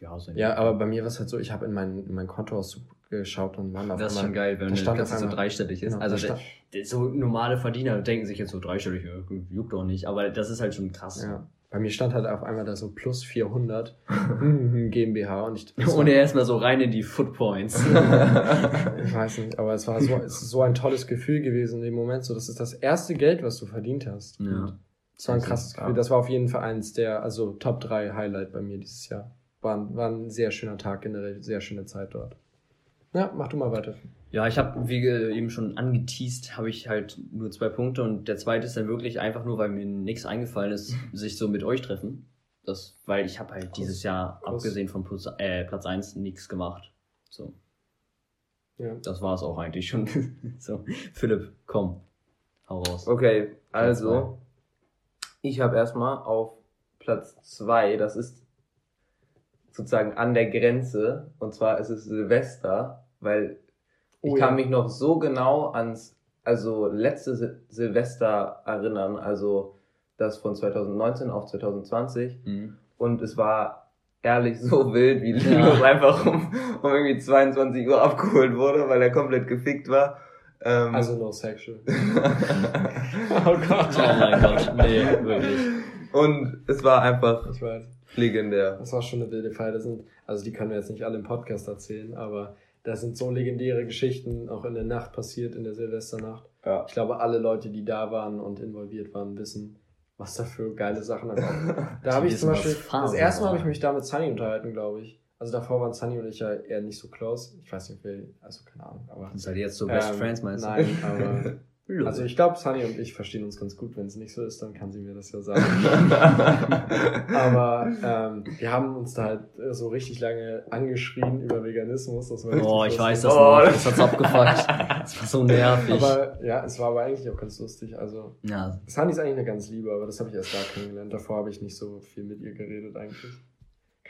[SPEAKER 3] ja, so
[SPEAKER 1] Ja, aber bei mir war es halt so, ich habe in mein, in mein Kontoauszug geschaut und waren auf
[SPEAKER 3] das ist schon geil, wenn
[SPEAKER 1] da
[SPEAKER 3] das Ganze so dreistellig ist.
[SPEAKER 1] Genau,
[SPEAKER 3] also der, der, so normale Verdiener denken sich jetzt so dreistellig, juckt doch nicht, aber das ist halt schon krass.
[SPEAKER 1] Ja. Bei mir stand halt auf einmal da so plus 400 *laughs* mhm, GmbH und ich,
[SPEAKER 3] Ohne erstmal so rein in die Foot Points.
[SPEAKER 1] war, *laughs* ich weiß nicht, aber es war so, es so ein tolles Gefühl gewesen in dem Moment, so das ist das erste Geld, was du verdient hast.
[SPEAKER 3] Ja.
[SPEAKER 1] Und Das war ein
[SPEAKER 3] ist
[SPEAKER 1] krasses. Gefühl. Das war auf jeden Fall eins der, also Top 3 Highlight bei mir dieses Jahr. War, ein- war ein sehr schöner Tag, generell sehr schöne Zeit dort. Ja, mach du mal weiter.
[SPEAKER 3] Ja, ich habe, wie eben schon angeteased, habe ich halt nur zwei Punkte und der zweite ist dann wirklich einfach nur, weil mir nichts eingefallen ist, *laughs* sich so mit euch treffen. Das, weil ich habe halt dieses Jahr,
[SPEAKER 1] Kuss.
[SPEAKER 3] abgesehen von Plus, äh, Platz eins nichts gemacht. So,
[SPEAKER 1] Ja.
[SPEAKER 3] das war es auch eigentlich schon. *laughs* so, Philipp, komm, hau raus.
[SPEAKER 2] Okay, also ich habe erstmal auf Platz zwei, das ist sozusagen an der Grenze, und zwar ist es Silvester, weil ich
[SPEAKER 1] Oh
[SPEAKER 2] kann
[SPEAKER 1] ja.
[SPEAKER 2] mich noch so genau ans, also letzte Sil Silvester erinnern, also das von 2019 auf 2020,
[SPEAKER 3] Mhm.
[SPEAKER 2] und es war ehrlich so wild, wie Linus ja. einfach um, um irgendwie 22 Uhr abgeholt wurde, weil er komplett gefickt war.
[SPEAKER 1] Ähm, also no sexual. *laughs* oh Gott.
[SPEAKER 2] Oh mein Gott, nee, wirklich. Und es war einfach
[SPEAKER 1] ich weiß.
[SPEAKER 2] legendär.
[SPEAKER 1] Das war schon eine wilde Feier. Das sind, also die können wir jetzt nicht alle im Podcast erzählen, aber da sind so legendäre Geschichten auch in der Nacht passiert, in der Silvesternacht. Ja. Ich glaube, alle Leute, die da waren und involviert waren, wissen, was da für geile Sachen einfach. da *laughs* habe ich zum Beispiel, das erste Mal habe ich mich da mit Sunny unterhalten, glaube ich. Also davor waren Sunny und ich ja eher nicht so close. Ich weiß nicht, wer, also keine Ahnung, aber.
[SPEAKER 3] Seid ihr jetzt so Best ähm, Friends meinst
[SPEAKER 1] du? Nein, aber *laughs* Also ich glaube, Sunny und ich verstehen uns ganz gut. Wenn es nicht so ist, dann kann sie mir das ja sagen. *laughs* Aber ähm, wir haben uns da halt so richtig lange angeschrien über Veganismus. Das war
[SPEAKER 3] oh, ich weiß das oh, noch. Das hat's abgefuckt. Das war so nervig.
[SPEAKER 1] Aber ja, es war aber eigentlich auch ganz lustig. Also ja. Sunny ist eigentlich eine ganz liebe, aber das habe ich erst da kennengelernt. Davor habe ich nicht so viel mit ihr geredet eigentlich.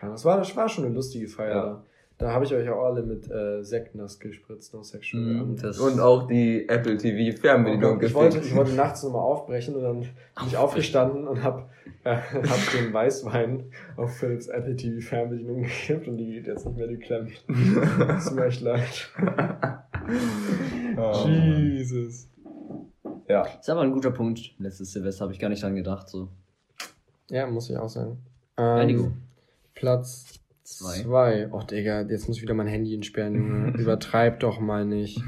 [SPEAKER 1] Das war, das war schon eine lustige Feier ja. da. Da habe ich euch auch alle mit äh, Sekt nass gespritzt, no sexual.
[SPEAKER 2] Mm, und auch die Apple TV Fernbedienung
[SPEAKER 1] oh ich wollte, ich wollte nachts nochmal aufbrechen und dann bin ich aufgestanden und habe äh, hab den Weißwein auf Philips Apple TV Fernbedienung gekippt und die geht jetzt nicht mehr die Klemme. das *laughs* tut mir echt leid.
[SPEAKER 3] oh, Jesus. Ja. Ist aber ein guter Punkt. Letztes Silvester habe ich gar nicht dran gedacht. So.
[SPEAKER 1] Ja, muss ich auch sagen. Ähm, Platz Zwei. Zwei. Och, Digga, jetzt muss ich wieder mein Handy entsperren, Junge. *laughs* Übertreib doch mal nicht.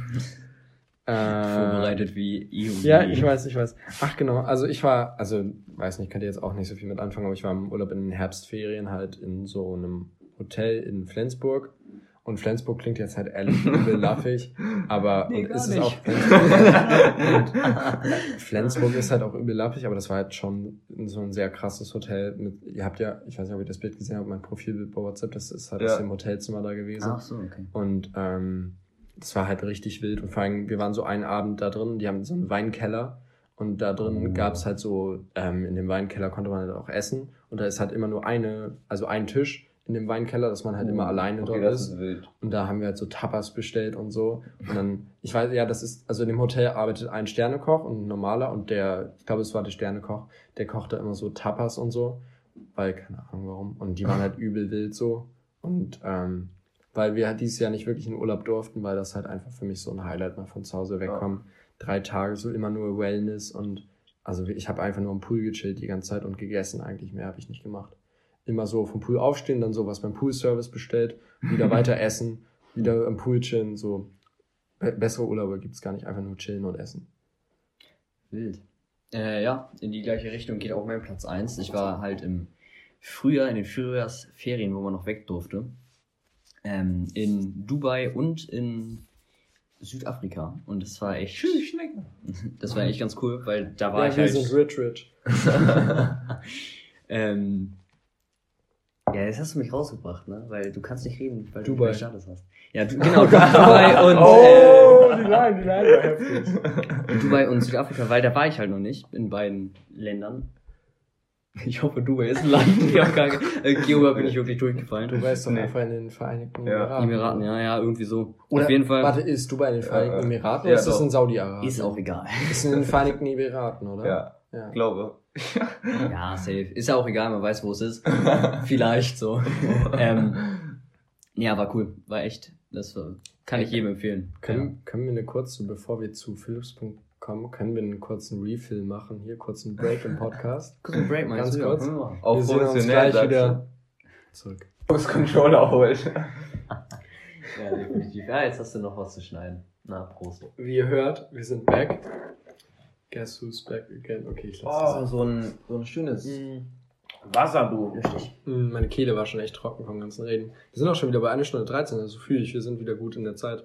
[SPEAKER 3] Äh, *laughs* Vorbereitet wie
[SPEAKER 1] EU. Ja, ich weiß, ich weiß. Ach genau, also ich war, also weiß nicht, könnt ihr jetzt auch nicht so viel mit anfangen, aber ich war im Urlaub in den Herbstferien halt in so einem Hotel in Flensburg. Und Flensburg klingt jetzt halt ehrlich übel laffig, *laughs* aber nee, und ist es auch *laughs* Flensburg ist halt auch übel laffig, aber das war halt schon so ein sehr krasses Hotel. Mit, ihr habt ja, ich weiß nicht, ob ihr das Bild gesehen habt, mein Profilbild bei WhatsApp, das ist halt ja. aus dem Hotelzimmer da gewesen. Ach so, okay. Und ähm, das war halt richtig wild und vor allem, wir waren so einen Abend da drin, die haben so einen Weinkeller und da drin oh. gab's halt so, ähm, in dem Weinkeller konnte man halt auch essen und da ist halt immer nur eine, also ein Tisch in dem Weinkeller, dass man halt immer oh, alleine okay, dort ist. ist wild. Und da haben wir halt so Tapas bestellt und so. Und dann, ich weiß, ja, das ist, also in dem Hotel arbeitet ein Sternekoch und ein normaler und der, ich glaube, es war der Sternekoch, der kocht da immer so Tapas und so. Weil, keine Ahnung warum. Und die waren halt *laughs* übel wild so. Und ähm, weil wir halt dieses Jahr nicht wirklich in Urlaub durften, weil das halt einfach für mich so ein Highlight mal von zu Hause wegkommen. Ja. Drei Tage so immer nur Wellness und also ich habe einfach nur am Pool gechillt die ganze Zeit und gegessen eigentlich. Mehr habe ich nicht gemacht immer so vom Pool aufstehen, dann sowas beim Poolservice bestellt, wieder weiter *laughs* essen, wieder am Pool chillen, so. bessere Urlaube gibt's gar nicht, einfach nur chillen und essen.
[SPEAKER 3] Wild. Äh, ja, in die gleiche Richtung geht auch mein Platz eins. Ich war halt im Frühjahr, in den Frühjahrsferien, wo man noch weg durfte, ähm, in Dubai und in Südafrika. Und das war echt. *laughs* Das war echt ganz cool, weil da war ja, ich wir halt. Sind rich, rich. *laughs* ähm, ja, jetzt hast du mich rausgebracht, ne? Weil du kannst nicht reden, weil Dubai. du keinen Status hast. Ja, du, genau, Dubai *laughs* und oh, äh, die Line, die Line war heftig. *laughs* Dubai und Südafrika, weil da war ich halt noch nicht in beiden Ländern. Ich hoffe, Dubai ist ein Land. *laughs* Ich hab gar äh, Geoga bin ich wirklich durchgefallen.
[SPEAKER 1] Dubai ist doch nee. einfach in den Vereinigten ja.
[SPEAKER 3] Emiraten. Emiraten, ja, ja, irgendwie so.
[SPEAKER 1] Oder, Auf jeden Fall. Warte, ist Dubai in den Vereinigten Emiraten ja, oder ist das in Saudi-Arabien?
[SPEAKER 3] Ist auch egal.
[SPEAKER 1] Ist in den Vereinigten Emiraten, oder?
[SPEAKER 2] Ja, ja. glaube. *laughs*
[SPEAKER 3] ja, safe. Ist ja auch egal, man weiß, wo es ist. *laughs* Vielleicht so. *laughs* ähm, ja, war cool. War echt. Das war, kann ich jedem empfehlen.
[SPEAKER 1] Können, ja. können wir eine kurze, bevor wir zu Philips.com kommen, können wir einen kurzen Refill machen? Hier, kurzen Break im Podcast. Kurzen Break, meinst Ganz du? kurz. Auch wir sehen uns gleich wieder zurück.
[SPEAKER 2] Muss Controller holen.
[SPEAKER 3] ja, definitiv. Ja, jetzt hast du noch was zu schneiden. Na, Prost.
[SPEAKER 1] Wie ihr hört, wir sind back. Guess who's back again? Okay, ich
[SPEAKER 2] lasse Oh, so ein, so ein schönes mm. Wasser, du. Richtig.
[SPEAKER 1] Mm, meine Kehle war schon echt trocken vom ganzen Reden. Wir sind auch schon wieder bei 1 Stunde 13, also fühle ich, wir sind wieder gut in der Zeit.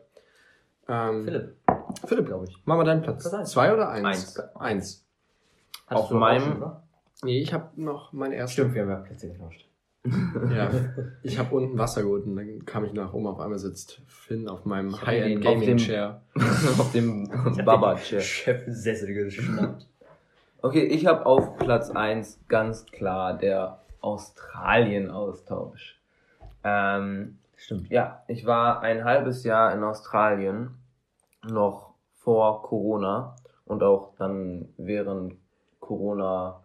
[SPEAKER 1] Ähm, Philipp. Philipp, glaube ich. Mach mal deinen Platz. Zwei oder eins? Eins. Eins. Hast Auf meinem. Nee, ich habe noch mein erstes.
[SPEAKER 3] Stimmt, wir haben ja Plätze getauscht
[SPEAKER 1] ja, *laughs* ich habe unten Wasser geholt und dann kam ich nach oben. Auf einmal sitzt Finn auf meinem High-End Gaming Chair. *laughs*
[SPEAKER 2] auf dem *laughs* Baba Chair.
[SPEAKER 3] Chefsessel geschnappt.
[SPEAKER 2] Okay, ich habe auf Platz eins ganz klar der Australien-Austausch. Ähm, Stimmt. Ja, ich war ein halbes Jahr in Australien, noch vor Corona und auch dann während Corona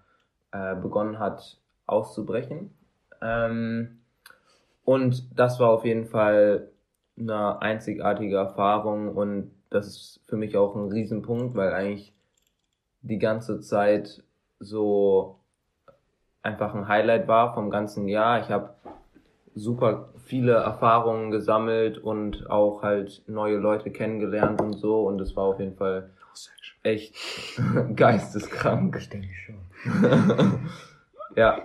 [SPEAKER 2] äh, begonnen hat auszubrechen. Ähm, Und das war auf jeden Fall eine einzigartige Erfahrung und das ist für mich auch ein Riesenpunkt, weil eigentlich die ganze Zeit so einfach ein Highlight war vom ganzen Jahr. Ich habe super viele Erfahrungen gesammelt und auch halt neue Leute kennengelernt und so und es war auf jeden Fall echt *laughs* geisteskrank.
[SPEAKER 3] Ich denke schon. *laughs*
[SPEAKER 2] ja.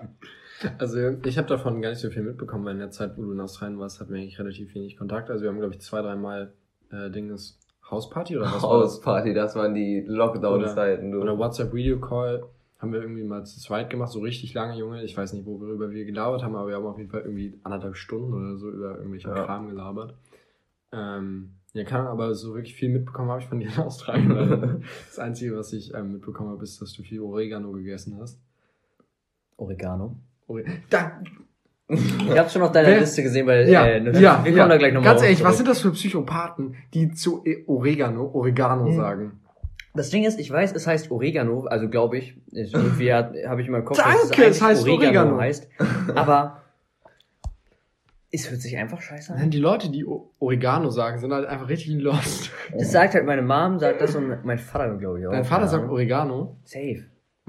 [SPEAKER 1] Also ich habe davon gar nicht so viel mitbekommen, weil in der Zeit, wo du in Australien warst, hatten wir eigentlich relativ wenig Kontakt. Also wir haben, glaube ich, zwei, dreimal äh, Dinges Hausparty oder was war das?
[SPEAKER 2] Hausparty, das waren die Lockdown-Zeiten. du.
[SPEAKER 1] Oder WhatsApp Video Call haben wir irgendwie mal zu zweit gemacht, so richtig lange, Junge. Ich weiß nicht, worüber wir gelabert haben, aber wir haben auf jeden Fall irgendwie anderthalb Stunden oder so über irgendwelche
[SPEAKER 2] Ja.
[SPEAKER 1] Kram gelabert. Ähm, ja, kann aber so wirklich viel mitbekommen habe ich von *laughs* dir in Australien. das Einzige, was ich ähm, mitbekommen habe, ist, dass du viel Oregano gegessen hast.
[SPEAKER 3] Oregano.
[SPEAKER 1] Da,
[SPEAKER 3] Ich hab's schon auf deiner
[SPEAKER 1] Wer-
[SPEAKER 3] Liste gesehen, weil
[SPEAKER 1] ja,
[SPEAKER 3] äh,
[SPEAKER 1] ja,
[SPEAKER 3] wir kommen
[SPEAKER 1] ja.
[SPEAKER 3] da gleich nochmal
[SPEAKER 1] Ganz ehrlich, was sind das für Psychopathen, die zu E- Oregano, Oregano
[SPEAKER 3] Hm.
[SPEAKER 1] sagen?
[SPEAKER 3] Das Ding ist, ich weiß, es heißt Oregano, also glaube ich, irgendwie habe ich in meinem Kopf,
[SPEAKER 1] Danke,
[SPEAKER 3] dass
[SPEAKER 1] es heißt Oregano.
[SPEAKER 3] heißt, aber es hört sich einfach scheiße
[SPEAKER 1] Nein,
[SPEAKER 3] an.
[SPEAKER 1] Die Leute, die Oregano sagen, sind halt einfach richtig lost.
[SPEAKER 3] Das sagt halt meine Mom, sagt das und mein Vater, glaube ich auch.
[SPEAKER 1] Dein Vater sagt. Oregano.
[SPEAKER 3] Safe.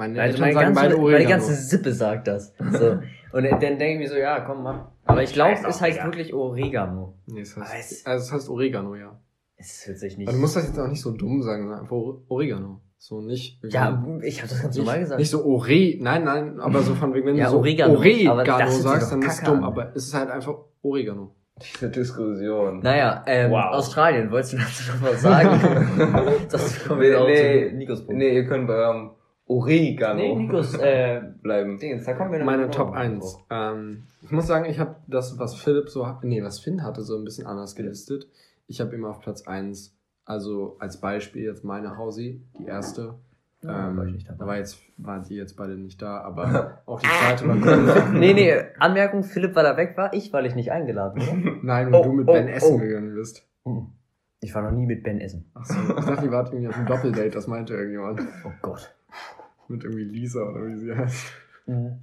[SPEAKER 1] Meine
[SPEAKER 3] Also
[SPEAKER 1] Eltern
[SPEAKER 3] meine
[SPEAKER 1] sagen
[SPEAKER 3] ganze,
[SPEAKER 1] beide
[SPEAKER 3] meine ganze Sippe sagt das. So. Und dann denke ich mir so, ja, komm, mach. Aber ich glaube, es heißt wirklich Oregano.
[SPEAKER 1] Nee, es heißt,
[SPEAKER 3] es-
[SPEAKER 1] also es heißt Oregano, ja.
[SPEAKER 3] Es hört sich nicht.
[SPEAKER 1] Aber du musst das jetzt auch nicht so dumm sagen, sondern einfach Ore- Oregano. So nicht.
[SPEAKER 3] ja, ich habe das ganz normal gesagt.
[SPEAKER 1] nicht so Ore, nein, nein, aber so von wegen, wenn
[SPEAKER 3] Ja,
[SPEAKER 1] du so
[SPEAKER 3] Oregano,
[SPEAKER 1] Oregano, sagst, dann ist es dumm,
[SPEAKER 3] an.
[SPEAKER 1] aber es ist halt einfach Oregano.
[SPEAKER 2] Diese Diskussion.
[SPEAKER 3] Naja, ähm,
[SPEAKER 2] Wow.
[SPEAKER 3] Australien, wolltest du dazu noch was sagen? *laughs* das auch
[SPEAKER 2] Nee,
[SPEAKER 3] zu Nikos Punkt.
[SPEAKER 2] Nee, ihr könnt bei eurem Oregano
[SPEAKER 3] Nee, Nikos, äh, *laughs*
[SPEAKER 2] bleiben.
[SPEAKER 3] Dingens, da kommen wir noch
[SPEAKER 1] Meine Top
[SPEAKER 3] drauf.
[SPEAKER 1] 1. Ähm, ich muss sagen, ich habe das, was Philipp so, hat- nee, was Finn hatte, so ein bisschen anders gelistet. Ich habe immer auf Platz 1, also als Beispiel jetzt meine Hausi, die erste.
[SPEAKER 3] Ja,
[SPEAKER 1] ähm,
[SPEAKER 3] war ich nicht dabei.
[SPEAKER 1] da war jetzt, waren die jetzt beide nicht da, aber *laughs* auch die zweite war *laughs* cool.
[SPEAKER 3] Nee, nee, Anmerkung, Philipp, weil er weg war, ich, weil ich nicht eingeladen war.
[SPEAKER 1] Nein, weil
[SPEAKER 2] Oh,
[SPEAKER 1] du mit
[SPEAKER 2] oh,
[SPEAKER 1] Ben Essen
[SPEAKER 2] oh.
[SPEAKER 1] gegangen bist.
[SPEAKER 3] Ich war noch nie mit Ben essen.
[SPEAKER 1] Achso, ich dachte, ihr wart irgendwie auf einem Doppeldate, das meinte irgendjemand.
[SPEAKER 3] Oh Gott.
[SPEAKER 1] Mit irgendwie Lisa oder wie sie heißt.
[SPEAKER 3] Mhm. *laughs*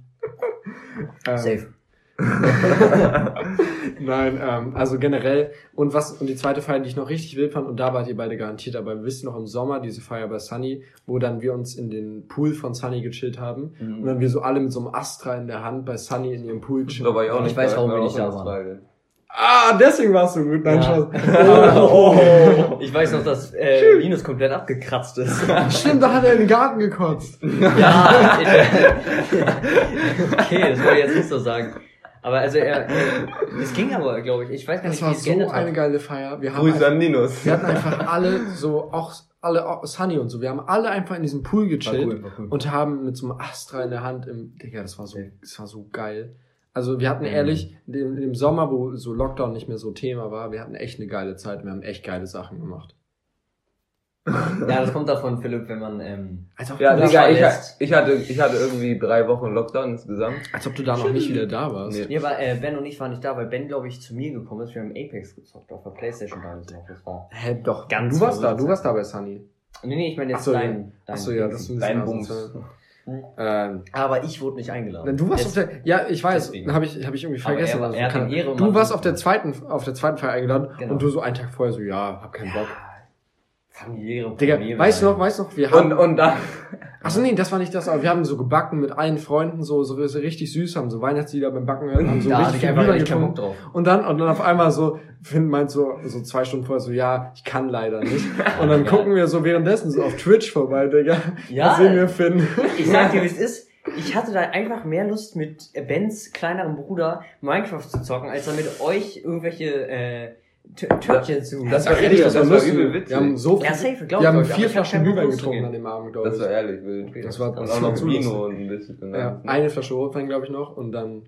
[SPEAKER 1] Ähm,
[SPEAKER 3] Safe. *laughs*
[SPEAKER 1] Nein, ähm, also generell. Und was, und die zweite Feier, die ich noch richtig wild fand, und da wart ihr beide garantiert, aber wisst ihr noch im Sommer, diese Feier bei Sunny, wo dann wir uns in den Pool von Sunny gechillt haben. Und dann wir so alle mit so einem Astra in der Hand bei Sunny in ihrem Pool chillen.
[SPEAKER 2] Da war ich auch
[SPEAKER 3] Ich
[SPEAKER 2] nicht
[SPEAKER 3] weiß,
[SPEAKER 2] da,
[SPEAKER 3] warum
[SPEAKER 2] war
[SPEAKER 3] wir nicht da waren.
[SPEAKER 1] Ah, deswegen warst du gut. Nein,
[SPEAKER 3] Ja.
[SPEAKER 1] Spaß. *laughs*
[SPEAKER 3] Oh. *laughs* Ich weiß noch, dass äh, Linus komplett abgekratzt ist. *laughs*
[SPEAKER 1] Stimmt, da hat er in den Garten gekotzt.
[SPEAKER 3] ja, ich, okay, das wollte ich jetzt nicht so sagen. Aber also er, äh, es ging aber, glaube ich. Ich weiß gar
[SPEAKER 1] Das
[SPEAKER 3] nicht, wie
[SPEAKER 1] war
[SPEAKER 3] es
[SPEAKER 1] so eine
[SPEAKER 3] hat.
[SPEAKER 1] geile Feier. Wir haben
[SPEAKER 2] Grüße
[SPEAKER 1] einfach,
[SPEAKER 2] an Linus.
[SPEAKER 1] wir hatten einfach alle so, auch alle, auch Sunny und so, wir haben alle einfach in diesem Pool
[SPEAKER 3] War
[SPEAKER 1] gechillt.
[SPEAKER 3] cool, war cool.
[SPEAKER 1] und haben mit so einem Astra in der Hand im, Digga, das war so, das war so geil. Also wir hatten
[SPEAKER 3] Mhm.
[SPEAKER 1] ehrlich, dem Sommer, wo so Lockdown nicht mehr so Thema war, wir hatten echt eine geile Zeit, wir haben echt geile Sachen gemacht.
[SPEAKER 3] Ja, das kommt davon, Philipp, wenn man, ähm,
[SPEAKER 1] Als ob,
[SPEAKER 2] Ja,
[SPEAKER 1] du,
[SPEAKER 2] Digga, ich, ich, hatte, ich hatte irgendwie drei Wochen Lockdown insgesamt.
[SPEAKER 1] als ob du da noch nicht wieder da warst.
[SPEAKER 2] Nee.
[SPEAKER 3] nee, aber äh, Ben und ich waren nicht da, weil Ben, glaube ich, zu mir gekommen ist. Wir haben Apex gezockt auf der Playstation damals noch. Das war.
[SPEAKER 1] Hä, doch,
[SPEAKER 3] Ganz
[SPEAKER 1] du warst da, du warst da bei Sunny.
[SPEAKER 3] Nee, nee, ich meine jetzt
[SPEAKER 1] Ach so,
[SPEAKER 3] dein, dein
[SPEAKER 1] Achso, ja, das ist ein bisschen
[SPEAKER 2] Bums.
[SPEAKER 1] Ähm,
[SPEAKER 3] Aber ich wurde nicht eingeladen.
[SPEAKER 1] du warst auf
[SPEAKER 3] Jetzt-
[SPEAKER 1] der, ja, ich weiß, habe ich, hab ich irgendwie vergessen.
[SPEAKER 3] er war-
[SPEAKER 1] also
[SPEAKER 3] er
[SPEAKER 1] kann- du warst auf der zweiten, auf der zweiten Feier eingeladen
[SPEAKER 3] Genau.
[SPEAKER 1] und du so einen Tag vorher so, ja, hab keinen Bock.
[SPEAKER 3] Familiäre
[SPEAKER 1] Digga, weißt du noch, weißt du noch, wir haben,
[SPEAKER 2] Und, und dann,
[SPEAKER 1] Achso, nee, das war nicht das, aber wir haben so gebacken mit allen Freunden, so, so, so richtig süß, haben so Weihnachtslieder beim Backen gehört, haben so
[SPEAKER 3] da
[SPEAKER 1] richtig
[SPEAKER 3] ich
[SPEAKER 1] viel Glühwein getrunken.
[SPEAKER 3] drauf.
[SPEAKER 1] Und dann, und dann auf einmal so, Finn meint so, so zwei Stunden vorher so, ja, ich kann leider nicht. Und dann *laughs*
[SPEAKER 3] Ja.
[SPEAKER 1] gucken wir so währenddessen so auf Twitch vorbei, Digga.
[SPEAKER 3] Ja.
[SPEAKER 1] Da sehen wir Finn.
[SPEAKER 3] Ich sag dir, wie es ist. Ich hatte da einfach mehr Lust, mit Bens kleinerem Bruder Minecraft zu zocken, als da mit euch irgendwelche äh, Törtchen zu.
[SPEAKER 2] Das war
[SPEAKER 1] ehrlich,
[SPEAKER 2] das war
[SPEAKER 1] lustig.
[SPEAKER 2] übel witzig.
[SPEAKER 1] Wir haben so viel,
[SPEAKER 3] Ja, safe,
[SPEAKER 1] wir haben vier Flaschen Glühwein getrunken an dem Abend, glaube
[SPEAKER 2] das
[SPEAKER 1] ich.
[SPEAKER 2] war ehrlich wild.
[SPEAKER 1] Das war,
[SPEAKER 2] Und
[SPEAKER 1] das
[SPEAKER 2] auch
[SPEAKER 1] war
[SPEAKER 2] noch
[SPEAKER 1] zu
[SPEAKER 2] Vino und ein bisschen.
[SPEAKER 1] Ja, eine Flasche Rotwein, glaube ich, noch, und dann,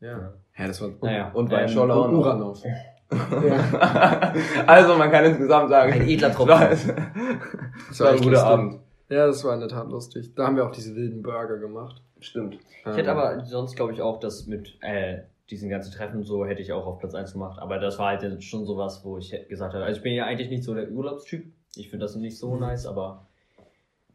[SPEAKER 1] ja.
[SPEAKER 3] Ja.
[SPEAKER 1] Das war,
[SPEAKER 3] Naja.
[SPEAKER 2] Und
[SPEAKER 3] Ähm,
[SPEAKER 2] Weinscholle auch
[SPEAKER 1] und. Uranus. *laughs* ja.
[SPEAKER 2] Also, man kann insgesamt sagen,
[SPEAKER 3] Ein edler
[SPEAKER 2] das
[SPEAKER 3] Tropfen.
[SPEAKER 2] war, das
[SPEAKER 1] Das
[SPEAKER 2] war ein
[SPEAKER 1] echt
[SPEAKER 2] guter. Abend.
[SPEAKER 1] Ja, das war in der Tat lustig. Da haben wir auch diese wilden Burger gemacht.
[SPEAKER 2] Stimmt.
[SPEAKER 3] Ich hätte aber sonst glaube ich auch, dass mit äh, diesen ganzen Treffen so hätte ich auch auf Platz 1 gemacht. Aber das war halt jetzt schon sowas, wo ich gesagt habe, also ich bin ja eigentlich nicht so der Urlaubstyp. Ich finde das nicht so nice, aber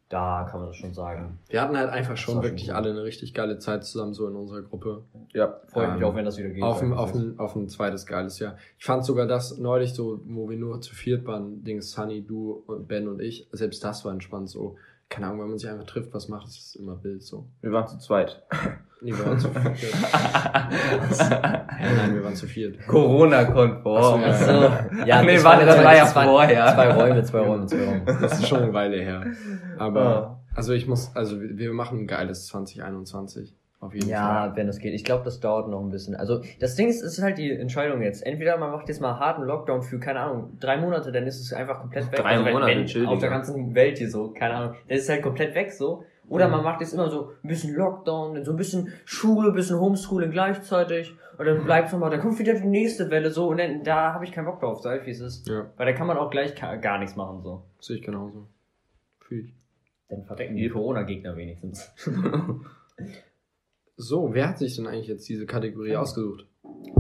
[SPEAKER 3] da kann man das schon sagen.
[SPEAKER 1] Wir hatten halt einfach schon wirklich
[SPEAKER 3] gut.
[SPEAKER 1] alle eine richtig geile Zeit zusammen, so in unserer Gruppe.
[SPEAKER 2] Ja.
[SPEAKER 3] Mich
[SPEAKER 1] Ähm,
[SPEAKER 3] auch, wenn das wieder geht.
[SPEAKER 1] Auf ein, auf, ein, auf ein zweites geiles Jahr. Ich fand sogar das neulich so, wo wir nur zu viert waren, Dings, Sunny, du, und Ben und ich, selbst das war entspannt so. Keine Ahnung, wenn man sich einfach trifft, was macht, ist immer wild so.
[SPEAKER 2] Wir waren zu zweit.
[SPEAKER 1] Nee, wir waren zu *laughs* viert. Nein, wir waren zu viert.
[SPEAKER 2] Corona-konform.
[SPEAKER 1] Ach so,
[SPEAKER 3] So, ja,
[SPEAKER 2] Ach nee,
[SPEAKER 3] das
[SPEAKER 2] warte, das war ja
[SPEAKER 3] zwei-
[SPEAKER 2] vorher.
[SPEAKER 3] Zwei Räume, zwei Räume, zwei Räume.
[SPEAKER 1] Das ist schon eine Weile her. Aber,
[SPEAKER 2] Ja.
[SPEAKER 1] also ich muss, also wir machen ein geiles 2021. Auf jeden Fall.
[SPEAKER 3] Ja, wenn das geht. Ich glaube, das dauert noch ein bisschen. Also das Ding ist, es ist halt die Entscheidung jetzt. Entweder man macht jetzt mal harten Lockdown für, keine Ahnung, drei Monate, dann ist es einfach komplett weg.
[SPEAKER 2] Drei
[SPEAKER 3] wenn-
[SPEAKER 2] Monate,
[SPEAKER 3] wenn, Auf der ganzen Welt hier so, keine Ahnung. Das ist halt komplett weg so. Oder man macht jetzt immer so ein bisschen Lockdown, so ein bisschen Schule, ein bisschen Homeschooling gleichzeitig. Und dann bleibt nochmal, dann kommt wieder die nächste Welle so. Und dann, da habe ich keinen Bock drauf, sag ich, wie es ist.
[SPEAKER 1] Ja,
[SPEAKER 3] Weil da kann man auch gleich gar nichts machen so.
[SPEAKER 1] sehe ich genauso. Fühl ich.
[SPEAKER 3] Dann verdecken die Corona-Gegner wenigstens. *laughs*
[SPEAKER 1] So, wer hat sich denn eigentlich jetzt diese Kategorie ausgesucht?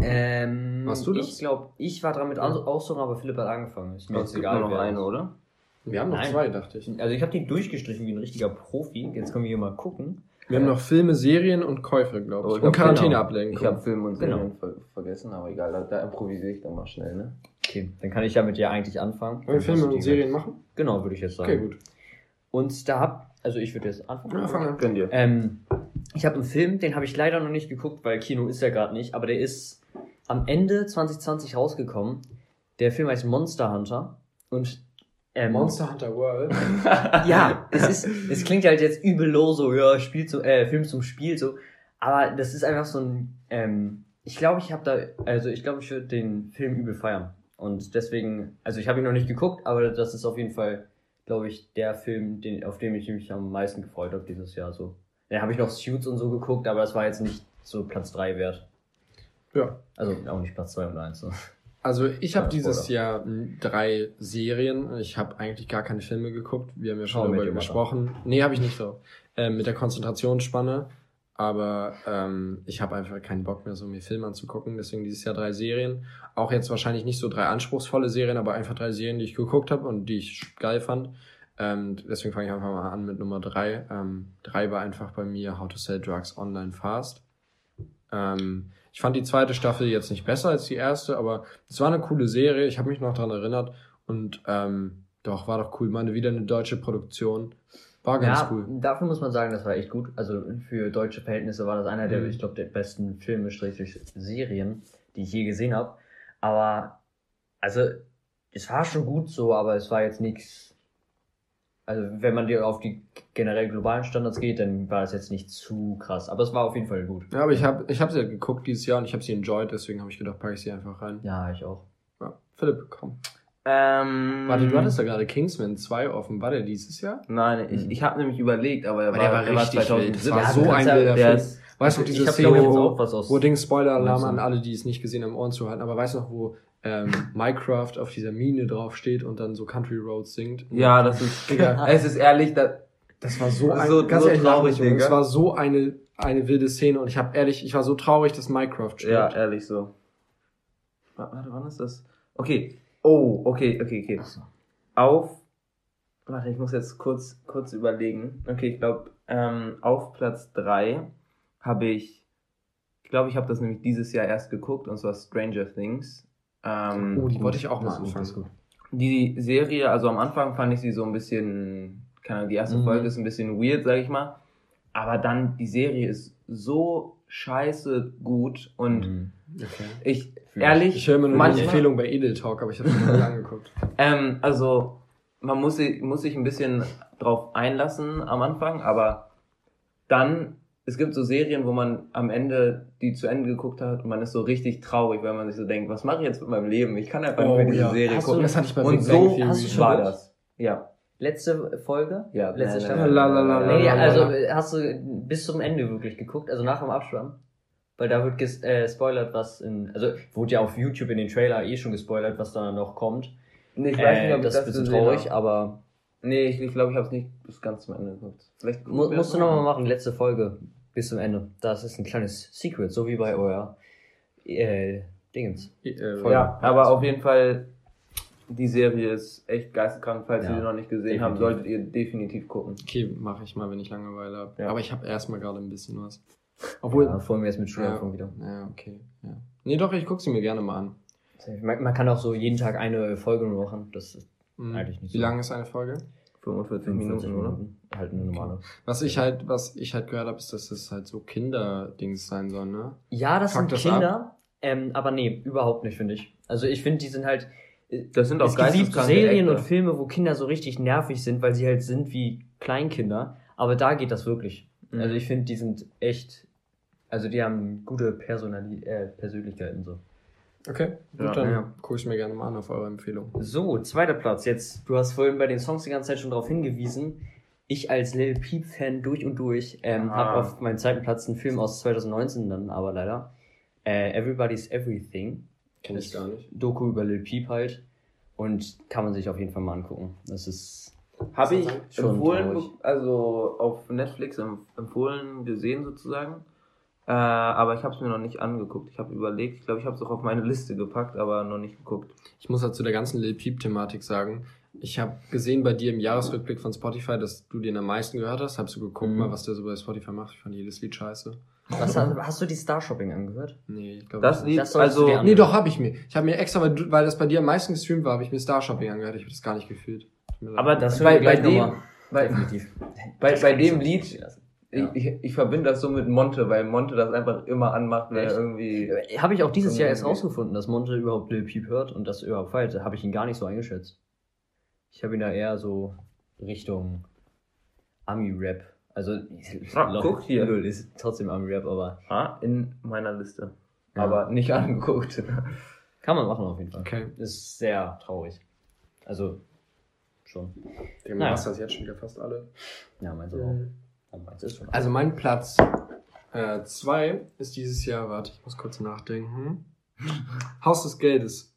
[SPEAKER 3] Ähm,
[SPEAKER 1] Warst du das?
[SPEAKER 3] Ich glaube, ich war dran mit aus- aussuchen, aber Philipp hat angefangen. Ist mir
[SPEAKER 2] Es
[SPEAKER 3] jetzt
[SPEAKER 2] gibt
[SPEAKER 3] egal.
[SPEAKER 2] noch eine, oder?
[SPEAKER 1] Wir haben noch
[SPEAKER 3] Nein.
[SPEAKER 1] zwei, dachte ich.
[SPEAKER 3] Also ich habe die durchgestrichen wie ein richtiger Profi. Jetzt können wir hier mal gucken.
[SPEAKER 1] Wir haben noch Filme, Serien und Käufe, glaube ich.
[SPEAKER 2] Oh, ich
[SPEAKER 1] und Quarantäneablenkung.
[SPEAKER 2] Ich habe Film und
[SPEAKER 3] Genau.
[SPEAKER 2] Serien ver vergessen, aber egal, da, da improvisiere ich dann mal schnell, ne?
[SPEAKER 3] Okay, dann kann ich ja mit dir eigentlich anfangen.
[SPEAKER 1] Wollen wir Filme und Serien machen?
[SPEAKER 3] Genau, würde ich jetzt sagen.
[SPEAKER 1] Okay, gut.
[SPEAKER 3] Und da hab, also ich würde jetzt anfangen.
[SPEAKER 1] Ja, fang an.
[SPEAKER 2] Gönn dir.
[SPEAKER 3] Ähm, ich habe einen Film, den habe ich leider noch nicht geguckt, weil Kino ist ja gerade nicht, aber der ist am Ende 2020 rausgekommen. Der Film heißt Monster Hunter und ähm,
[SPEAKER 1] Monster Hunter World. *laughs*
[SPEAKER 3] ja, es ist, es klingt halt jetzt übel los, so, ja, Spiel zum, äh, Film zum Spiel, so. Aber das ist einfach so ein, ähm, ich glaube, ich habe da, also ich glaube, ich würde den Film übel feiern. Und deswegen, also ich habe ihn noch nicht geguckt, aber das ist auf jeden Fall, glaube ich, der Film, den, auf den ich mich am meisten gefreut habe dieses Jahr, so. Dann habe ich noch Suits und so geguckt, aber das war jetzt nicht so Platz 3 wert.
[SPEAKER 1] Ja.
[SPEAKER 3] Also auch nicht Platz 2 und 1. So.
[SPEAKER 1] Also ich habe
[SPEAKER 3] Ja,
[SPEAKER 1] dieses
[SPEAKER 3] Spoiler.
[SPEAKER 1] Jahr m, drei Serien. Ich habe eigentlich gar keine Filme geguckt. Wir haben ja schon
[SPEAKER 3] mit
[SPEAKER 1] darüber gesprochen. Nee, habe ich nicht so. Ähm, mit der Konzentrationsspanne. Aber ähm, ich habe einfach keinen Bock mehr, so mir Filme anzugucken. Deswegen dieses Jahr drei Serien. Auch jetzt wahrscheinlich nicht so drei anspruchsvolle Serien, aber einfach drei Serien, die ich geguckt habe und die ich geil fand. Ähm, deswegen fange ich einfach mal an mit Nummer drei. Ähm, drei war einfach bei mir How to Sell Drugs Online Fast. Ähm, ich fand die zweite Staffel jetzt nicht besser als die erste, aber es war eine coole Serie. Ich habe mich noch dran erinnert und ähm, doch war doch cool. Meine wieder eine deutsche Produktion. War ganz
[SPEAKER 3] ja,
[SPEAKER 1] cool.
[SPEAKER 3] dafür muss man sagen, das war echt gut. Also für deutsche Verhältnisse war das einer der,
[SPEAKER 1] Mhm.
[SPEAKER 3] ich glaube, der besten Filme, Schrägstrich Serien, die ich je gesehen habe. Aber, also, es war schon gut so, aber es war jetzt nichts. Also, wenn man dir auf die generell globalen Standards geht, dann war das jetzt nicht zu krass. Aber es war auf jeden Fall gut.
[SPEAKER 1] Ja, aber ich habe ich hab sie halt geguckt dieses Jahr und ich habe sie enjoyed, deswegen habe ich gedacht, packe ich sie einfach rein.
[SPEAKER 3] Ja, ich auch.
[SPEAKER 1] Ja. Philipp, komm.
[SPEAKER 2] Ähm,
[SPEAKER 1] Warte, du hattest da gerade Kingsman 2 offen. War der dieses Jahr?
[SPEAKER 2] Nein, ich, ich habe nämlich überlegt, aber er
[SPEAKER 1] Aber
[SPEAKER 2] war,
[SPEAKER 1] der war
[SPEAKER 2] er
[SPEAKER 1] richtig wild. Das war
[SPEAKER 3] Ja,
[SPEAKER 1] so ein
[SPEAKER 3] ja-
[SPEAKER 1] wilder
[SPEAKER 2] der
[SPEAKER 1] Film.
[SPEAKER 2] ist,
[SPEAKER 1] Weißt du,
[SPEAKER 3] Ich
[SPEAKER 1] diese
[SPEAKER 3] hab,
[SPEAKER 1] Szene,
[SPEAKER 3] ich,
[SPEAKER 1] wo,
[SPEAKER 3] auch was aus-
[SPEAKER 1] wo Ding Spoiler-Alarm an alle, die es nicht gesehen haben, Ohren zu halten. Aber weißt du noch, wo ähm, Minecraft auf dieser Mine drauf steht und dann so Country Roads singt?
[SPEAKER 2] ja, das ist,
[SPEAKER 1] Digga.
[SPEAKER 2] es ist ehrlich, da,
[SPEAKER 1] Das war so, ein,
[SPEAKER 2] So-
[SPEAKER 1] ganz
[SPEAKER 2] so
[SPEAKER 1] ehrlich,
[SPEAKER 2] traurig. Digga.
[SPEAKER 1] Es war so eine, eine wilde Szene und ich habe ehrlich, ich war so traurig, dass Minecraft stirbt.
[SPEAKER 2] ja, ehrlich so. Wa- Warte, wann ist das? Okay. Oh, okay, okay, okay.
[SPEAKER 3] So.
[SPEAKER 2] Auf, warte, ich muss jetzt kurz, kurz überlegen. Okay, ich glaube, ähm, auf Platz drei habe ich, ich glaube, ich habe das nämlich dieses Jahr erst geguckt, und zwar Stranger Things. Ähm,
[SPEAKER 1] Oh, die wollte ich auch mal anfangen.
[SPEAKER 3] gut.
[SPEAKER 2] Die Serie, also am Anfang fand ich sie so ein bisschen, keine Ahnung, die erste
[SPEAKER 3] Mhm.
[SPEAKER 2] Folge ist ein bisschen weird, sag ich mal. Aber dann, die Serie ist so scheiße gut und
[SPEAKER 3] Mhm.
[SPEAKER 1] Okay.
[SPEAKER 2] ich,
[SPEAKER 3] Fühl
[SPEAKER 2] ehrlich,
[SPEAKER 1] Ich höre mir nur die
[SPEAKER 2] manchmal,
[SPEAKER 1] Empfehlung bei Edel Talk, aber ich habe mir noch nie *laughs* angeguckt.
[SPEAKER 2] ähm, also, man muss, sich- muss sich ein bisschen drauf einlassen am Anfang, aber dann, es gibt so Serien, wo man am Ende die zu Ende geguckt hat und man ist so richtig traurig, weil man sich so denkt, was mache ich jetzt mit meinem Leben? Ich kann einfach
[SPEAKER 1] Oh,
[SPEAKER 2] nur diese
[SPEAKER 1] ja.
[SPEAKER 2] Serie
[SPEAKER 3] Hast du-
[SPEAKER 2] gucken.
[SPEAKER 1] Das hatte ich bei
[SPEAKER 2] und
[SPEAKER 1] Big
[SPEAKER 2] so.
[SPEAKER 3] Hast du schon
[SPEAKER 2] war
[SPEAKER 3] geguckt?
[SPEAKER 2] das. Ja.
[SPEAKER 3] Letzte Folge?
[SPEAKER 2] Ja,
[SPEAKER 3] Letzte Staffel?
[SPEAKER 1] La, la, la,
[SPEAKER 2] nein,
[SPEAKER 1] la,
[SPEAKER 2] nein,
[SPEAKER 3] Nee, also äh, hast du bis zum Ende wirklich geguckt, also nach dem Abspann? Weil da wird äh, spoilert, was in, also wurde ja auf YouTube in den Trailer eh schon gespoilert, was da noch kommt.
[SPEAKER 2] Nee, ich weiß nicht,
[SPEAKER 3] Äh,
[SPEAKER 2] ob ich
[SPEAKER 3] das
[SPEAKER 2] das
[SPEAKER 3] ist ein bisschen traurig, aber
[SPEAKER 2] Nee, ich glaube, ich, glaub, ich habe es nicht bis ganz zum Ende geguckt. Vielleicht
[SPEAKER 3] mu musst du nochmal machen, letzte Folge bis zum Ende. Das ist ein kleines Secret, so wie bei euer äh, Dingens.
[SPEAKER 1] Äh,
[SPEAKER 3] Voll.
[SPEAKER 2] Ja, aber auf jeden Fall Die Serie ist echt geisteskrank. Falls
[SPEAKER 3] Ja,
[SPEAKER 2] ihr sie noch nicht gesehen habt, solltet ihr definitiv gucken.
[SPEAKER 1] Okay, mache ich mal, wenn ich Langeweile habe.
[SPEAKER 2] Ja.
[SPEAKER 1] Aber ich habe erstmal gerade ein bisschen was. Obwohl.
[SPEAKER 3] Ja, vor mir jetzt mit Schulanfang wieder.
[SPEAKER 1] Ja, okay. Ja. Nee, doch, ich gucke sie mir gerne mal an.
[SPEAKER 3] Man, man kann auch so jeden Tag eine Folge machen. Das ist
[SPEAKER 1] Mhm.
[SPEAKER 3] Eigentlich nicht
[SPEAKER 1] Wie
[SPEAKER 3] so.
[SPEAKER 1] lange ist eine Folge?
[SPEAKER 2] 45
[SPEAKER 3] 45
[SPEAKER 2] Minuten, oder?
[SPEAKER 3] Halt eine normale.
[SPEAKER 1] Was ich halt, was ich halt gehört habe, ist, dass das halt so Kinderdings sein soll, ne?
[SPEAKER 3] Ja, das
[SPEAKER 1] Fuckt
[SPEAKER 3] sind
[SPEAKER 1] das
[SPEAKER 3] Kinder. Ähm, aber nee, überhaupt nicht, finde ich. Also ich finde, die sind halt. äh,
[SPEAKER 2] Das sind auch
[SPEAKER 3] es gibt Serien und Filme, wo Kinder so richtig nervig sind, weil sie halt sind wie Kleinkinder. Aber da geht das wirklich.
[SPEAKER 2] Mhm.
[SPEAKER 3] Also ich finde, die sind echt. Also die haben gute Personali äh, Persönlichkeiten so.
[SPEAKER 1] Okay, gut,
[SPEAKER 2] Ja,
[SPEAKER 1] dann
[SPEAKER 3] ja.
[SPEAKER 1] gucke ich mir gerne mal an auf eure Empfehlung.
[SPEAKER 3] So, zweiter Platz. Jetzt, du hast vorhin bei den Songs die ganze Zeit schon darauf hingewiesen. Ich als Lil Peep-Fan durch und durch ähm,
[SPEAKER 2] Ah.
[SPEAKER 3] habe auf meinem zweiten Platz einen Film aus 2019 dann aber leider. Äh, Everybody's Everything.
[SPEAKER 1] Kenn ich gar nicht.
[SPEAKER 3] Doku über Lil Peep halt. Und kann man sich auf jeden Fall mal angucken. Das ist.
[SPEAKER 2] Habe ich
[SPEAKER 3] Schon
[SPEAKER 2] empfohlen,
[SPEAKER 3] traurig.
[SPEAKER 2] also auf Netflix em- empfohlen gesehen sozusagen. Äh, aber ich habe es mir noch nicht angeguckt. Ich habe überlegt, ich glaube, ich habe es auch auf meine Liste gepackt, aber noch nicht geguckt.
[SPEAKER 1] Ich muss halt zu der ganzen Lil Peep-Thematik sagen, ich habe gesehen bei dir im Jahresrückblick von Spotify, dass du den am meisten gehört hast. Hast du geguckt
[SPEAKER 3] Mhm.
[SPEAKER 1] mal, was der so bei Spotify macht? Ich fand jedes Lied scheiße.
[SPEAKER 3] Was, hast, du die Star Shopping angehört?
[SPEAKER 1] Nee, ich glaube
[SPEAKER 2] Das
[SPEAKER 1] nicht.
[SPEAKER 2] Lied,
[SPEAKER 3] Das
[SPEAKER 2] also
[SPEAKER 1] Nee, doch, habe ich mir. Ich habe mir extra, weil, weil das bei dir am meisten gestreamt war, habe ich mir Star Shopping angehört. Ich habe das gar nicht gefühlt.
[SPEAKER 3] Aber das
[SPEAKER 2] Bei- bei dem- bei-
[SPEAKER 3] Definitiv.
[SPEAKER 2] bei,
[SPEAKER 3] Das
[SPEAKER 2] bei dem
[SPEAKER 3] so
[SPEAKER 2] Lied, ich, ich, ich verbinde das so mit Monte, weil Monte das einfach immer anmacht, wenn er irgendwie.
[SPEAKER 3] Habe ich auch dieses Jahr erst rausgefunden, dass Monte überhaupt Lil Peep hört und das überhaupt feiert. Habe ich ihn gar nicht so eingeschätzt. Ich habe ihn da eher so Richtung Ami-Rap. Also,
[SPEAKER 2] Ah, *laughs* guck hier.
[SPEAKER 3] Null ist trotzdem Ami-Rap, aber
[SPEAKER 2] Ah, in meiner Liste.
[SPEAKER 3] Ja.
[SPEAKER 2] Aber nicht angeguckt. *laughs*
[SPEAKER 3] kann man machen auf jeden Fall.
[SPEAKER 1] Okay.
[SPEAKER 3] Ist sehr traurig. Also, schon.
[SPEAKER 1] Der
[SPEAKER 3] Naja.
[SPEAKER 1] Master ist jetzt schon wieder fast alle.
[SPEAKER 3] Ja, meins auch. Ja, meins ist schon.
[SPEAKER 1] Also mein Platz 2 ist dieses Jahr, warte, ich muss kurz nachdenken. Haus des Geldes.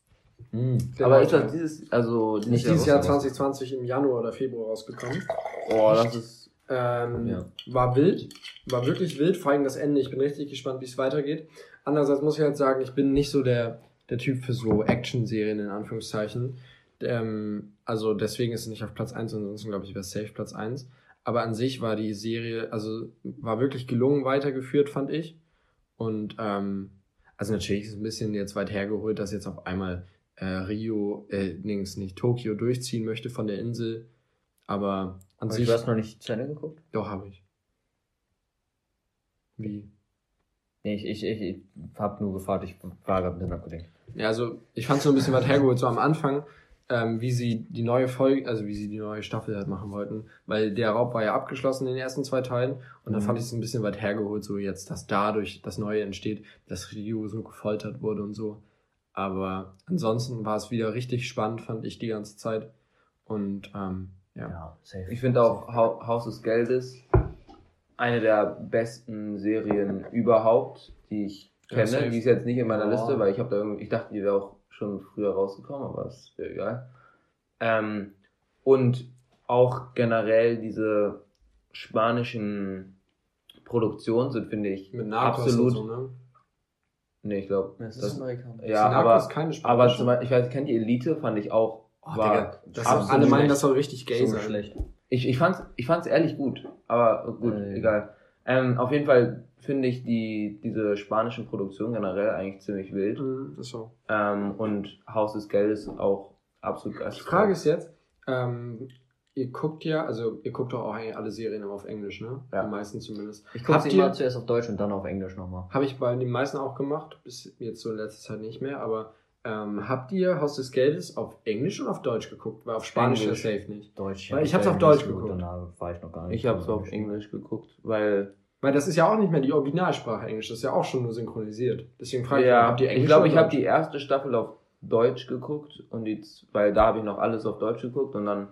[SPEAKER 3] Mhm.
[SPEAKER 1] Der
[SPEAKER 2] aber ist das dieses, also
[SPEAKER 1] nicht dieses Jahr
[SPEAKER 2] rausgekommen?
[SPEAKER 1] 2020 im Januar oder Februar rausgekommen.
[SPEAKER 2] Oh, das ist.
[SPEAKER 1] Ähm,
[SPEAKER 3] Ja.
[SPEAKER 1] War wild, war wirklich wild, vor allem das Ende. Ich bin richtig gespannt, wie es weitergeht. Andererseits muss ich halt sagen, ich bin nicht so der, der Typ für so Action-Serien in Anführungszeichen. Ähm, also deswegen ist es nicht auf Platz 1, ansonsten glaube ich wäre es safe Platz 1. Aber an sich war die Serie, also war wirklich gelungen weitergeführt, fand ich. Und ähm, also natürlich ist es ein bisschen jetzt weit hergeholt, dass jetzt auf einmal äh, Rio, äh, nix, nicht Tokio durchziehen möchte von der Insel. Aber an
[SPEAKER 3] Aber
[SPEAKER 1] sich.
[SPEAKER 3] du hast noch nicht zu Ende geguckt?
[SPEAKER 1] Doch, habe ich. Wie?
[SPEAKER 3] Nee, ich, ich, ich, ich habe nur gefragt, ich war gerade mit dem abgelenkt.
[SPEAKER 1] Ja, also ich fand so ein bisschen weit hergeholt, so am Anfang, ähm, wie sie die neue Folge, also wie sie die neue Staffel halt machen wollten, weil der Raub war ja abgeschlossen in den ersten zwei Teilen und dann
[SPEAKER 3] Mhm.
[SPEAKER 1] fand ich es ein bisschen weit hergeholt, so jetzt, dass dadurch das Neue entsteht, dass Ryu so gefoltert wurde und so. Aber ansonsten war es wieder richtig spannend, fand ich die ganze Zeit. Und ähm, ja.
[SPEAKER 3] Ja, safe.
[SPEAKER 2] Ich finde auch Hau- Haus des Geldes eine der besten Serien überhaupt, die ich
[SPEAKER 1] Ja,
[SPEAKER 2] kenne.
[SPEAKER 1] safe.
[SPEAKER 2] die ist jetzt nicht in meiner
[SPEAKER 3] Ja.
[SPEAKER 2] Liste, weil ich habe da irgendwie, ich dachte, die wäre auch schon früher rausgekommen, aber ist ja egal. Ähm, und auch generell diese spanischen Produktionen sind, finde ich,
[SPEAKER 1] Mit Narcos
[SPEAKER 2] absolut.
[SPEAKER 1] und so, ne?
[SPEAKER 2] Nee, ich glaube.
[SPEAKER 3] Das ist
[SPEAKER 2] das,
[SPEAKER 3] Amerikaner.
[SPEAKER 2] ja, aber,
[SPEAKER 1] ist keine
[SPEAKER 2] aber
[SPEAKER 1] spanische.
[SPEAKER 2] zum Beispiel, ich weiß, kennt ihr Elite? Fand ich auch.
[SPEAKER 1] Oh,
[SPEAKER 2] war
[SPEAKER 1] Digga, das
[SPEAKER 2] absolut
[SPEAKER 1] alle meinen, das soll richtig gay
[SPEAKER 3] so
[SPEAKER 1] sein.
[SPEAKER 3] schlecht.
[SPEAKER 2] Ich, ich fand's, ich fand's ehrlich gut, aber gut,
[SPEAKER 3] Äh.
[SPEAKER 2] egal. Ähm, auf jeden Fall finde ich die, diese spanischen Produktionen generell eigentlich ziemlich wild.
[SPEAKER 1] Mhm, ist so.
[SPEAKER 2] Ähm, und Haus des Geldes auch absolut geil.
[SPEAKER 1] Die Frage ist jetzt, ähm, ihr guckt ja, also ihr guckt doch auch eigentlich alle Serien immer auf Englisch, ne?
[SPEAKER 2] Ja.
[SPEAKER 1] Die meisten zumindest.
[SPEAKER 3] Ich gucke sie immer zuerst auf Deutsch und dann auf Englisch nochmal.
[SPEAKER 1] Habe ich bei den meisten auch gemacht, bis jetzt so in letzter Zeit nicht mehr, aber ähm, habt ihr Haus des Geldes auf Englisch oder auf Deutsch geguckt? Weil auf Spanisch ist safe nicht.
[SPEAKER 3] Deutsch.
[SPEAKER 1] Weil ich hab's
[SPEAKER 3] ja
[SPEAKER 1] auf Deutsch geguckt.
[SPEAKER 3] Danach war ich noch gar nicht.
[SPEAKER 2] Ich habe es auf Englisch geguckt, weil
[SPEAKER 1] Weil das ist ja auch nicht mehr die Originalsprache Englisch, das ist ja auch schon nur synchronisiert. Deswegen frage ich,
[SPEAKER 2] ja,
[SPEAKER 1] habt ihr Englisch
[SPEAKER 2] ich glaube, ich habe die erste Staffel auf Deutsch geguckt und die, weil da habe ich noch alles auf Deutsch geguckt und dann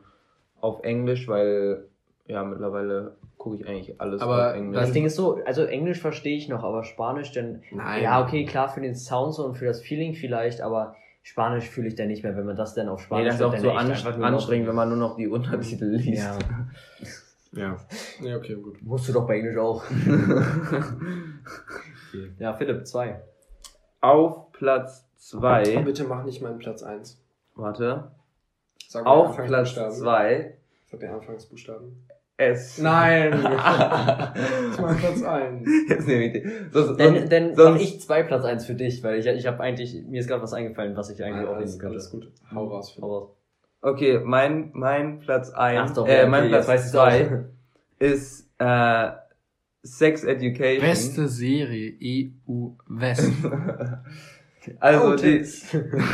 [SPEAKER 2] auf Englisch, weil ja mittlerweile gucke ich eigentlich alles
[SPEAKER 1] Aber
[SPEAKER 2] auf Englisch.
[SPEAKER 3] Das Ding ist so, also Englisch verstehe ich noch, aber Spanisch dann.
[SPEAKER 1] Nein.
[SPEAKER 3] Ja, okay, klar für den Sound so und für das Feeling vielleicht, aber Spanisch fühle ich dann nicht mehr, wenn man das dann auf
[SPEAKER 2] Nee,
[SPEAKER 3] Spanisch
[SPEAKER 2] das ist auch so anstrengend, wenn man nur noch die Untertitel liest.
[SPEAKER 3] Ja. *laughs*
[SPEAKER 1] Ja. Nee, okay, gut.
[SPEAKER 3] Musst du doch bei Englisch auch. *laughs* Ja, Philipp, zwei.
[SPEAKER 2] Auf Platz 2,
[SPEAKER 1] Bitte mach nicht meinen Platz 1.
[SPEAKER 2] warte,
[SPEAKER 1] Sag mal
[SPEAKER 2] Auf Platz. 2
[SPEAKER 1] Sag den Anfangsbuchstaben.
[SPEAKER 2] S.
[SPEAKER 1] Nein! *laughs* ist mein Platz 1.
[SPEAKER 2] Jetzt nehme ich die. So, so,
[SPEAKER 3] Dann, dann
[SPEAKER 2] sonst-
[SPEAKER 3] mach ich zwei Platz eins für dich, weil ich, ich habe eigentlich, mir ist gerade was eingefallen, was ich eigentlich auch
[SPEAKER 1] alles,
[SPEAKER 3] nehmen könnte.
[SPEAKER 1] alles gut. Hau raus.
[SPEAKER 3] Hau raus.
[SPEAKER 2] Okay, mein, mein Platz 1,
[SPEAKER 3] Ach doch,
[SPEAKER 2] äh,
[SPEAKER 3] ja,
[SPEAKER 2] mein
[SPEAKER 3] okay,
[SPEAKER 2] Platz
[SPEAKER 3] jetzt weiß ich's
[SPEAKER 2] 2 *laughs* ist äh, Sex Education.
[SPEAKER 1] Beste Serie EU West. *laughs*
[SPEAKER 2] Also
[SPEAKER 1] Oh,
[SPEAKER 2] die,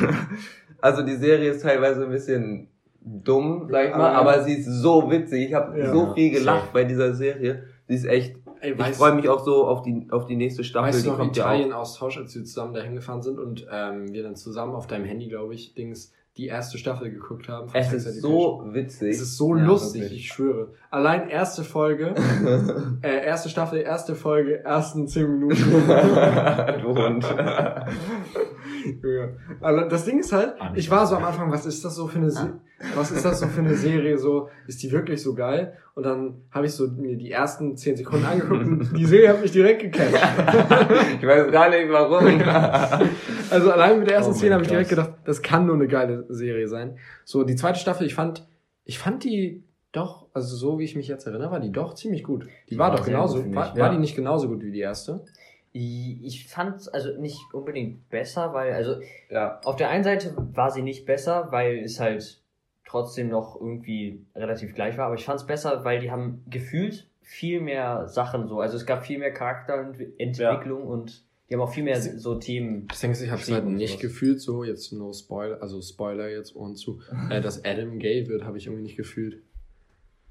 [SPEAKER 2] *laughs* also die Serie ist teilweise ein bisschen dumm, sag ich mal,
[SPEAKER 1] Aber-
[SPEAKER 2] aber sie ist so witzig. Ich habe
[SPEAKER 1] Ja.
[SPEAKER 2] so viel gelacht bei dieser Serie. Sie ist echt.
[SPEAKER 1] Ey,
[SPEAKER 2] Ich freue mich auch so auf die auf die nächste Staffel.
[SPEAKER 1] Weißt
[SPEAKER 2] die
[SPEAKER 1] du noch. Italien-Austausch, als wir zusammen dahin gefahren sind und ähm, wir dann zusammen auf deinem Handy, glaube ich, Dings, die erste Staffel geguckt haben.
[SPEAKER 2] Es ist
[SPEAKER 1] Education.
[SPEAKER 2] so witzig.
[SPEAKER 1] Es ist so
[SPEAKER 3] Ja,
[SPEAKER 1] lustig,
[SPEAKER 3] wirklich.
[SPEAKER 1] ich schwöre. Allein erste Folge, *laughs* äh, erste Staffel, erste Folge, ersten zehn Minuten. *laughs*
[SPEAKER 2] du Hund. *laughs*
[SPEAKER 1] Ja. Also das Ding ist halt, ich war so am Anfang, was ist das so für eine, Se was ist das so für eine Serie? So ist die wirklich so geil? Und dann habe ich so mir die ersten zehn Sekunden angeguckt und die Serie hat mich direkt gecatcht.
[SPEAKER 2] ich weiß gar nicht warum.
[SPEAKER 1] Also allein mit der ersten
[SPEAKER 3] Oh
[SPEAKER 1] Szene habe ich direkt gedacht, das kann nur eine geile Serie sein. So die zweite Staffel, ich fand, ich fand die doch, also so wie ich mich jetzt erinnere, war die doch ziemlich gut. Die,
[SPEAKER 3] Die
[SPEAKER 1] war,
[SPEAKER 3] war
[SPEAKER 1] doch genauso,
[SPEAKER 3] gut,
[SPEAKER 1] war,
[SPEAKER 2] Ja.
[SPEAKER 1] die nicht genauso gut wie die erste?
[SPEAKER 3] Ich fand also nicht unbedingt besser, weil, also
[SPEAKER 2] ja.
[SPEAKER 3] auf der einen Seite war sie nicht besser, weil es halt trotzdem noch irgendwie relativ gleich war, aber ich fand es besser, weil die haben gefühlt viel mehr Sachen so, also es gab viel mehr Charakterentwicklung und die haben auch viel mehr so Themen.
[SPEAKER 1] Ich denke, ich habe es halt
[SPEAKER 3] und
[SPEAKER 1] nicht gefühlt, so jetzt no Spoiler, also Spoiler jetzt Ohren zu, äh, dass Adam gay wird, habe ich irgendwie nicht gefühlt.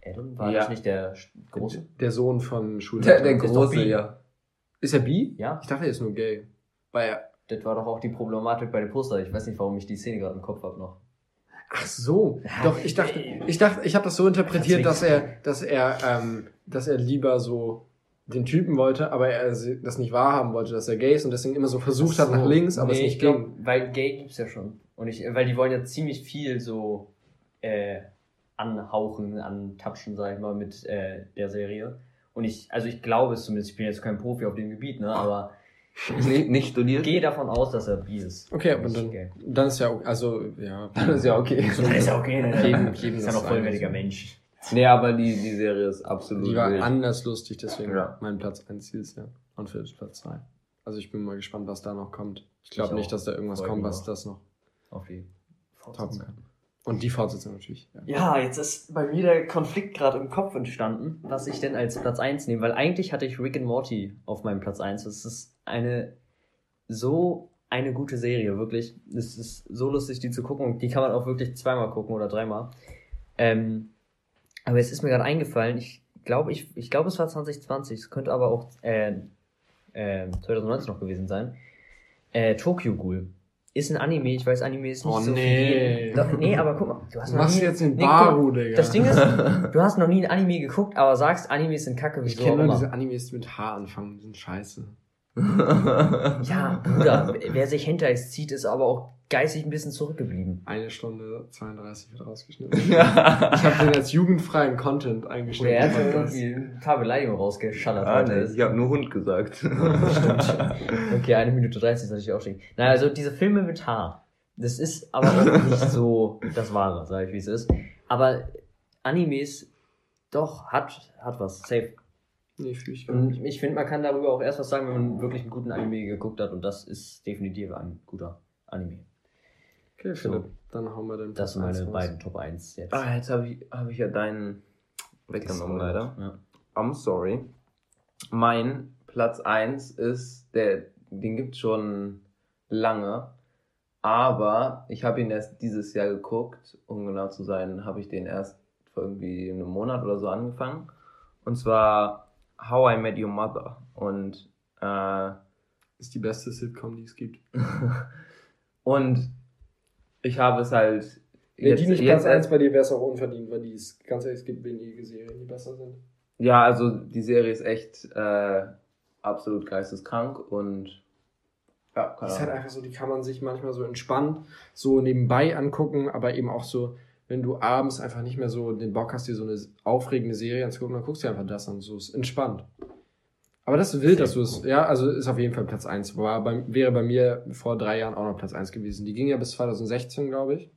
[SPEAKER 3] Adam, war
[SPEAKER 2] Ja.
[SPEAKER 3] das nicht der große?
[SPEAKER 1] Der Sohn von Schulleiter.
[SPEAKER 2] Der, der
[SPEAKER 3] ist
[SPEAKER 2] große,
[SPEAKER 3] bi.
[SPEAKER 2] ja.
[SPEAKER 1] Ist er bi?
[SPEAKER 3] Ja,
[SPEAKER 1] Ich dachte, er ist nur gay. Weil er,
[SPEAKER 3] das war doch auch die Problematik bei dem Poster. Ich weiß nicht, warum ich die Szene gerade im Kopf habe noch.
[SPEAKER 1] ach so, doch, ich dachte, ich dachte, ich habe das so interpretiert, dass er, dass er, ähm, dass er lieber so den Typen wollte, aber er das nicht wahrhaben wollte, dass er gay ist und deswegen immer so versucht hat
[SPEAKER 3] So,
[SPEAKER 1] nach links, aber es
[SPEAKER 3] nee,
[SPEAKER 1] nicht
[SPEAKER 3] ich glaub,
[SPEAKER 1] ging.
[SPEAKER 3] Weil gay gibt's ja schon. Und ich, weil die wollen ja ziemlich viel so äh, anhauchen, antatschen, sag ich mal, mit äh, der Serie. Und ich, also ich glaube es zumindest, ich bin jetzt kein Profi auf dem Gebiet, ne, aber *laughs*
[SPEAKER 2] Nicht, nicht
[SPEAKER 3] ich
[SPEAKER 2] studiert.
[SPEAKER 3] gehe davon aus, dass er bi ist.
[SPEAKER 1] Okay, aber dann,
[SPEAKER 3] gay.
[SPEAKER 1] dann ist ja, okay, also, ja. *laughs*
[SPEAKER 2] Das ist ja okay.
[SPEAKER 3] Dann ist ja okay, ne?
[SPEAKER 1] Jedem- jedem
[SPEAKER 3] ist ja noch vollwertiger. Mensch.
[SPEAKER 2] Nee, aber die, die Serie ist absolut
[SPEAKER 1] Die war
[SPEAKER 2] wild.
[SPEAKER 1] anders lustig, deswegen
[SPEAKER 2] Ja.
[SPEAKER 1] mein Platz 1 dieses Jahr. Und Philips Platz 2. Also ich bin mal gespannt, was da noch kommt. Ich glaube
[SPEAKER 3] Ich
[SPEAKER 1] nicht, dass da irgendwas
[SPEAKER 3] Folgen
[SPEAKER 1] kommt, was
[SPEAKER 3] noch.
[SPEAKER 1] das noch
[SPEAKER 3] Auf die
[SPEAKER 1] toppen kann. Und die Fortsetzung natürlich. Ja.
[SPEAKER 3] Ja, jetzt ist bei mir der Konflikt gerade im Kopf entstanden, was ich denn als Platz 1 nehme, weil eigentlich hatte ich Rick and Morty auf meinem Platz 1. Das ist eine so eine gute Serie, wirklich. Es ist so lustig, die zu gucken. Die kann man auch wirklich zweimal gucken oder dreimal. Ähm, aber es ist mir gerade eingefallen, ich glaube, ich, ich glaube, es war 2020, es könnte aber auch äh, äh, 2019 noch gewesen sein. Äh, Tokyo Ghoul. Ist ein Anime, ich weiß, Anime ist nicht
[SPEAKER 1] Oh,
[SPEAKER 3] so
[SPEAKER 1] nee.
[SPEAKER 3] jeden. Doch, nee, aber guck mal, du hast noch nie,
[SPEAKER 1] jetzt den
[SPEAKER 3] Nee, guck
[SPEAKER 1] Baru, Digga.
[SPEAKER 3] das Ding ist, *laughs* du hast noch nie ein Anime geguckt, aber sagst, Animes sind kacke,
[SPEAKER 1] ich
[SPEAKER 3] wieso
[SPEAKER 1] kenne
[SPEAKER 3] auch
[SPEAKER 1] nur diese Animes, die mit H anfangen, die sind scheiße. *laughs*
[SPEAKER 3] Ja, Bruder, wer sich Hentais zieht, ist aber auch geistig ein bisschen zurückgeblieben.
[SPEAKER 1] Eine Stunde 32 wird rausgeschnitten. *laughs* Ich habe den als jugendfreien Content
[SPEAKER 3] Oder
[SPEAKER 1] eingestellt.
[SPEAKER 3] er hat irgendwie ein paar Beleidigungen rausgeschallert.
[SPEAKER 2] ah, nee, ich habe nur Hund gesagt. *laughs*
[SPEAKER 3] Okay, eine Minute 30 ist natürlich auch stehen. Naja, also diese Filme mit Haar, das ist aber auch nicht so das Wahre, sag ich wie es ist. Aber Animes, doch, hat, hat was, safe.
[SPEAKER 1] Nee, fühl ich gar
[SPEAKER 3] Und
[SPEAKER 1] nicht.
[SPEAKER 3] ich finde, man kann darüber auch erst was sagen, wenn man wirklich einen guten Anime geguckt hat und das ist definitiv ein guter Anime.
[SPEAKER 1] Okay, Philipp, dann hauen wir den
[SPEAKER 3] Das sind meine beiden Top 1 jetzt.
[SPEAKER 2] ah, jetzt habe ich, hab ich ja deinen weggenommen, leider.
[SPEAKER 3] Ja.
[SPEAKER 2] I'm sorry. Mein Platz 1 ist, der, den gibt's schon lange, aber ich habe ihn erst dieses Jahr geguckt, um genau zu sein, habe ich den erst vor irgendwie einem Monat oder so angefangen. Und zwar How I Met Your Mother. Und, äh,
[SPEAKER 1] Ist die beste Sitcom, die es gibt. *laughs*
[SPEAKER 2] und ich habe es halt
[SPEAKER 1] Wäre die nicht
[SPEAKER 2] jetzt
[SPEAKER 1] 1 bei dir, wäre es auch unverdient, weil die ist, ganz ehrlich, es gibt wenige Serien, die besser sind.
[SPEAKER 2] Ja, also die Serie ist echt äh, absolut geisteskrank und ja,
[SPEAKER 1] Die
[SPEAKER 2] keine
[SPEAKER 1] ist halt
[SPEAKER 2] Ahnung.
[SPEAKER 1] einfach so, die kann man sich manchmal so entspannt so nebenbei angucken, aber eben auch so, wenn du abends einfach nicht mehr so den Bock hast, dir so eine aufregende Serie anzugucken, dann guckst du einfach das an, so ist entspannt. Aber das ist wild, dass du es, ja, also ist auf jeden Fall Platz 1. War bei, wäre bei mir vor drei Jahren auch noch Platz 1 gewesen. Die ging ja bis 2016, glaube ich.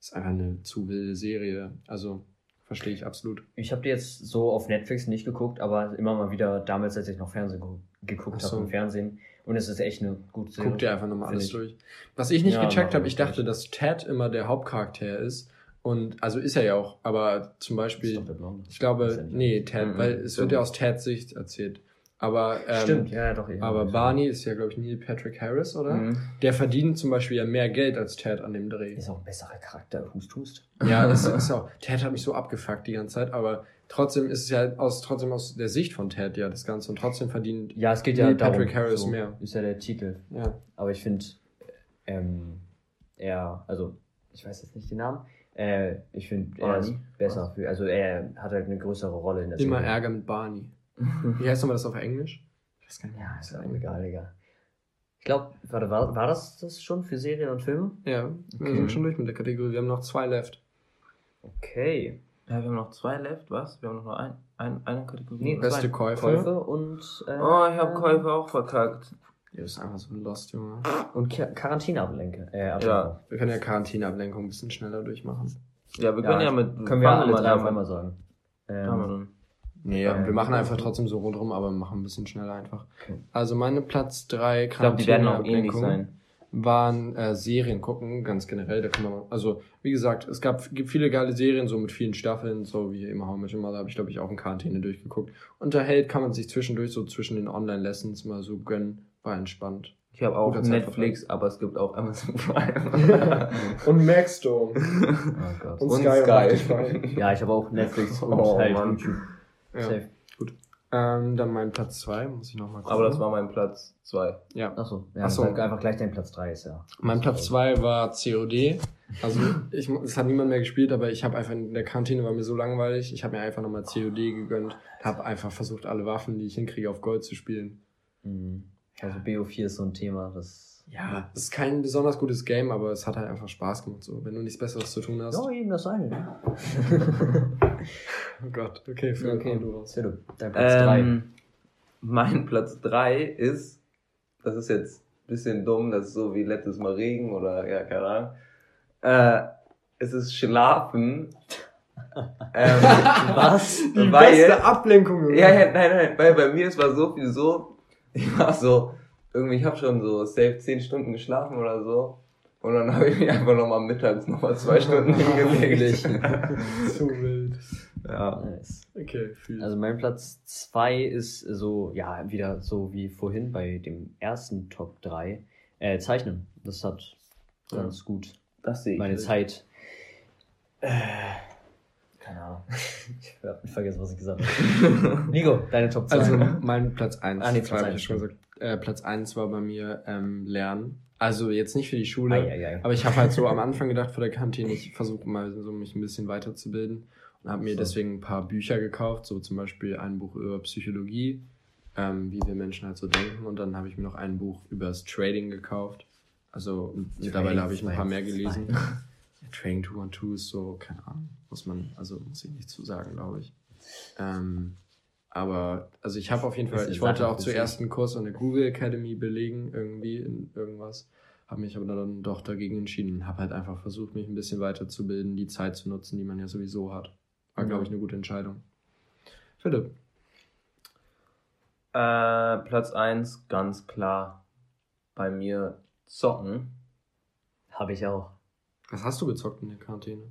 [SPEAKER 1] ist einfach eine zu wilde Serie. Also verstehe ich absolut.
[SPEAKER 3] Ich habe die jetzt so auf Netflix nicht geguckt, aber immer mal wieder damals, als ich noch Fernsehen gu- geguckt
[SPEAKER 1] so.
[SPEAKER 3] habe im Fernsehen. Und es ist echt eine gute Serie.
[SPEAKER 1] Guck dir einfach nochmal alles
[SPEAKER 3] ich.
[SPEAKER 1] durch. Was ich nicht
[SPEAKER 3] Ja,
[SPEAKER 1] gecheckt habe,
[SPEAKER 3] ich
[SPEAKER 1] dachte, dass Ted immer der Hauptcharakter ist. Und also ist er ja auch, aber zum Beispiel,
[SPEAKER 3] doch der Blonde.
[SPEAKER 1] ich glaube,
[SPEAKER 3] Ist nicht.
[SPEAKER 1] nee, Ted,
[SPEAKER 2] Mhm,
[SPEAKER 1] weil es wird ja aus Teds Sicht erzählt. Aber, ähm,
[SPEAKER 3] Stimmt, ja, ja, doch. ja.
[SPEAKER 1] aber Barney ist ja, glaube ich, Neil Patrick Harris, oder?
[SPEAKER 2] Mhm.
[SPEAKER 1] Der verdient zum Beispiel ja mehr Geld als Ted an dem Dreh.
[SPEAKER 3] Ist auch ein besserer Charakter. Hust, hust.
[SPEAKER 1] Ja, *laughs* das ist auch. Ted hat mich so abgefuckt die ganze Zeit, aber trotzdem ist es ja aus, trotzdem aus der Sicht von Ted ja das Ganze und trotzdem verdient.
[SPEAKER 3] Ja, es geht ja
[SPEAKER 1] Neil
[SPEAKER 3] darum.
[SPEAKER 1] Patrick Harris
[SPEAKER 3] so,
[SPEAKER 1] mehr.
[SPEAKER 3] Ist ja der Titel.
[SPEAKER 1] Ja.
[SPEAKER 3] Aber ich finde, ähm, er, also, ich weiß jetzt nicht den Namen, äh, ich finde, er ist besser für, also er hat halt eine größere Rolle in der
[SPEAKER 1] Immer
[SPEAKER 3] Serie.
[SPEAKER 1] Ärger mit Barney. *laughs* Wie heißt nochmal das auf Englisch? Ich weiß gar nicht.
[SPEAKER 3] Ja, ist auch egal, egal. Ich glaube, warte, war, war das das schon für Serien und Filme?
[SPEAKER 1] Ja, wir
[SPEAKER 3] Okay.
[SPEAKER 1] sind schon durch mit der Kategorie. Wir haben noch zwei left.
[SPEAKER 3] Okay.
[SPEAKER 2] Ja, wir haben noch zwei left, was? Wir haben noch ein, ein, eine Kategorie.
[SPEAKER 3] Nee,
[SPEAKER 1] Beste
[SPEAKER 2] Zwei.
[SPEAKER 1] Käufe.
[SPEAKER 3] Käufe und. Äh,
[SPEAKER 2] Oh, ich habe Käufe auch verkackt.
[SPEAKER 1] Ja, das ist einfach so lost, Junge.
[SPEAKER 3] Und Quar- Quarantäneablenke. Äh,
[SPEAKER 2] Ja.
[SPEAKER 1] Wir können ja Quarantäneablenkung ein bisschen schneller durchmachen.
[SPEAKER 2] Ja, wir können ja, mit.
[SPEAKER 3] Können wir alle
[SPEAKER 2] mal
[SPEAKER 3] drei auf einmal sagen. Ähm.
[SPEAKER 1] Nee,
[SPEAKER 3] Ja,
[SPEAKER 1] wir machen
[SPEAKER 3] ja.
[SPEAKER 1] einfach trotzdem so rundherum, aber wir machen ein bisschen schneller einfach.
[SPEAKER 3] Okay.
[SPEAKER 1] Also meine Platz drei
[SPEAKER 2] Ich glaube, die werden auch ähnlich
[SPEAKER 1] Quarantäneablenkung
[SPEAKER 2] sein.
[SPEAKER 1] waren äh, Serien gucken, ganz generell. Da kann man, also wie gesagt, es gab gibt viele geile Serien, so mit vielen Staffeln, so wie immer How Much Mother habe ich glaube ich auch in Quarantäne durchgeguckt. Unterhält kann man sich zwischendurch so zwischen den Online-Lessons mal so gönnen, war entspannt.
[SPEAKER 2] Ich habe auch
[SPEAKER 1] Guter
[SPEAKER 2] Netflix, aber es gibt auch Amazon Prime. *laughs*
[SPEAKER 1] Und Maxdome.
[SPEAKER 3] Oh Gott.
[SPEAKER 1] Und,
[SPEAKER 2] Und
[SPEAKER 1] Sky.
[SPEAKER 2] Sky. *laughs*
[SPEAKER 3] Ja, ich habe auch Netflix *laughs* und
[SPEAKER 2] Oh,
[SPEAKER 3] halt
[SPEAKER 2] Mann.
[SPEAKER 3] YouTube.
[SPEAKER 1] Ja,
[SPEAKER 3] Safe.
[SPEAKER 1] gut. Ähm, dann mein Platz zwei muss ich nochmal gucken.
[SPEAKER 2] aber das war mein Platz zwei.
[SPEAKER 1] ja.
[SPEAKER 3] Achso, ja,
[SPEAKER 1] Ach so.
[SPEAKER 3] einfach gleich dein Platz 3 ist ja.
[SPEAKER 1] Mein Platz zwei war COD. Also ich, es hat niemand mehr gespielt, aber ich habe einfach in der Kantine war mir so langweilig. Ich habe mir einfach nochmal COD gegönnt. Habe einfach versucht, alle Waffen, die ich hinkriege, auf Gold zu spielen.
[SPEAKER 3] Mhm. Also BO4 ist so ein Thema, das.
[SPEAKER 1] Ja, es ist kein besonders gutes Game, aber es hat halt einfach Spaß gemacht. So, wenn du nichts Besseres zu tun hast.
[SPEAKER 3] Ja, eben das eine. Ne? *laughs*
[SPEAKER 1] Oh Gott, okay, für
[SPEAKER 3] okay,
[SPEAKER 1] du raus.
[SPEAKER 3] Philipp, dein Platz 3.
[SPEAKER 2] Ähm, mein Platz drei ist, das ist jetzt ein bisschen dumm, das ist so wie letztes Mal Regen oder ja, keine Ahnung. Äh, es ist Schlafen. *laughs* ähm,
[SPEAKER 3] Was?
[SPEAKER 1] Die
[SPEAKER 2] Weil-
[SPEAKER 1] beste Ablenkung.
[SPEAKER 2] Ja, ja, nein, nein, weil bei mir es war so viel so, ich war so, irgendwie, ich habe schon so safe 10 Stunden geschlafen oder so. Und dann habe ich mich einfach nochmal mittags nochmal zwei Stunden hingelegt. *laughs*
[SPEAKER 1] Zu wild.
[SPEAKER 2] ja.
[SPEAKER 3] Nice.
[SPEAKER 1] Okay, viel.
[SPEAKER 3] Also mein Platz 2 ist so, ja, wieder so wie vorhin bei dem ersten Top 3. Äh, Zeichnen. Das hat ganz gut
[SPEAKER 2] Das sehe ich.
[SPEAKER 3] meine
[SPEAKER 2] nicht.
[SPEAKER 3] Zeit. Äh, keine Ahnung. *laughs* ich hab vergessen, was ich gesagt habe. *laughs* Nico, deine Top 2.
[SPEAKER 1] Also mein Platz 1.
[SPEAKER 3] Ah, nee, Platz
[SPEAKER 1] habe
[SPEAKER 3] eins,
[SPEAKER 1] ich schon gesagt. Äh, Platz 1 war bei mir ähm, Lernen. Also jetzt nicht für die Schule.
[SPEAKER 3] Eieiei.
[SPEAKER 1] Aber ich habe halt so am *laughs* Anfang gedacht vor der Kantine, ich versuche mal so mich ein bisschen weiterzubilden und habe mir
[SPEAKER 3] So.
[SPEAKER 1] deswegen ein paar Bücher gekauft, so zum Beispiel ein Buch über Psychologie, ähm, wie wir Menschen halt so denken und dann habe ich mir noch ein Buch über das Trading gekauft. Also mittlerweile habe ich ein paar mehr gelesen. Ja, Trading 212 ist so, keine Ahnung, muss man, also muss ich nicht zu sagen, glaube ich. Ähm, aber, also ich habe auf jeden Fall, ich wollte auch zuerst einen Kurs an der Google Academy belegen, irgendwie in irgendwas. Habe mich aber dann doch dagegen entschieden. Habe halt einfach versucht, mich ein bisschen weiterzubilden, die Zeit zu nutzen, die man ja sowieso hat. War, glaube ich, eine gute Entscheidung. Philipp.
[SPEAKER 2] Äh, Platz eins ganz klar bei mir zocken.
[SPEAKER 3] Habe ich auch.
[SPEAKER 1] Was hast du gezockt in der Quarantäne?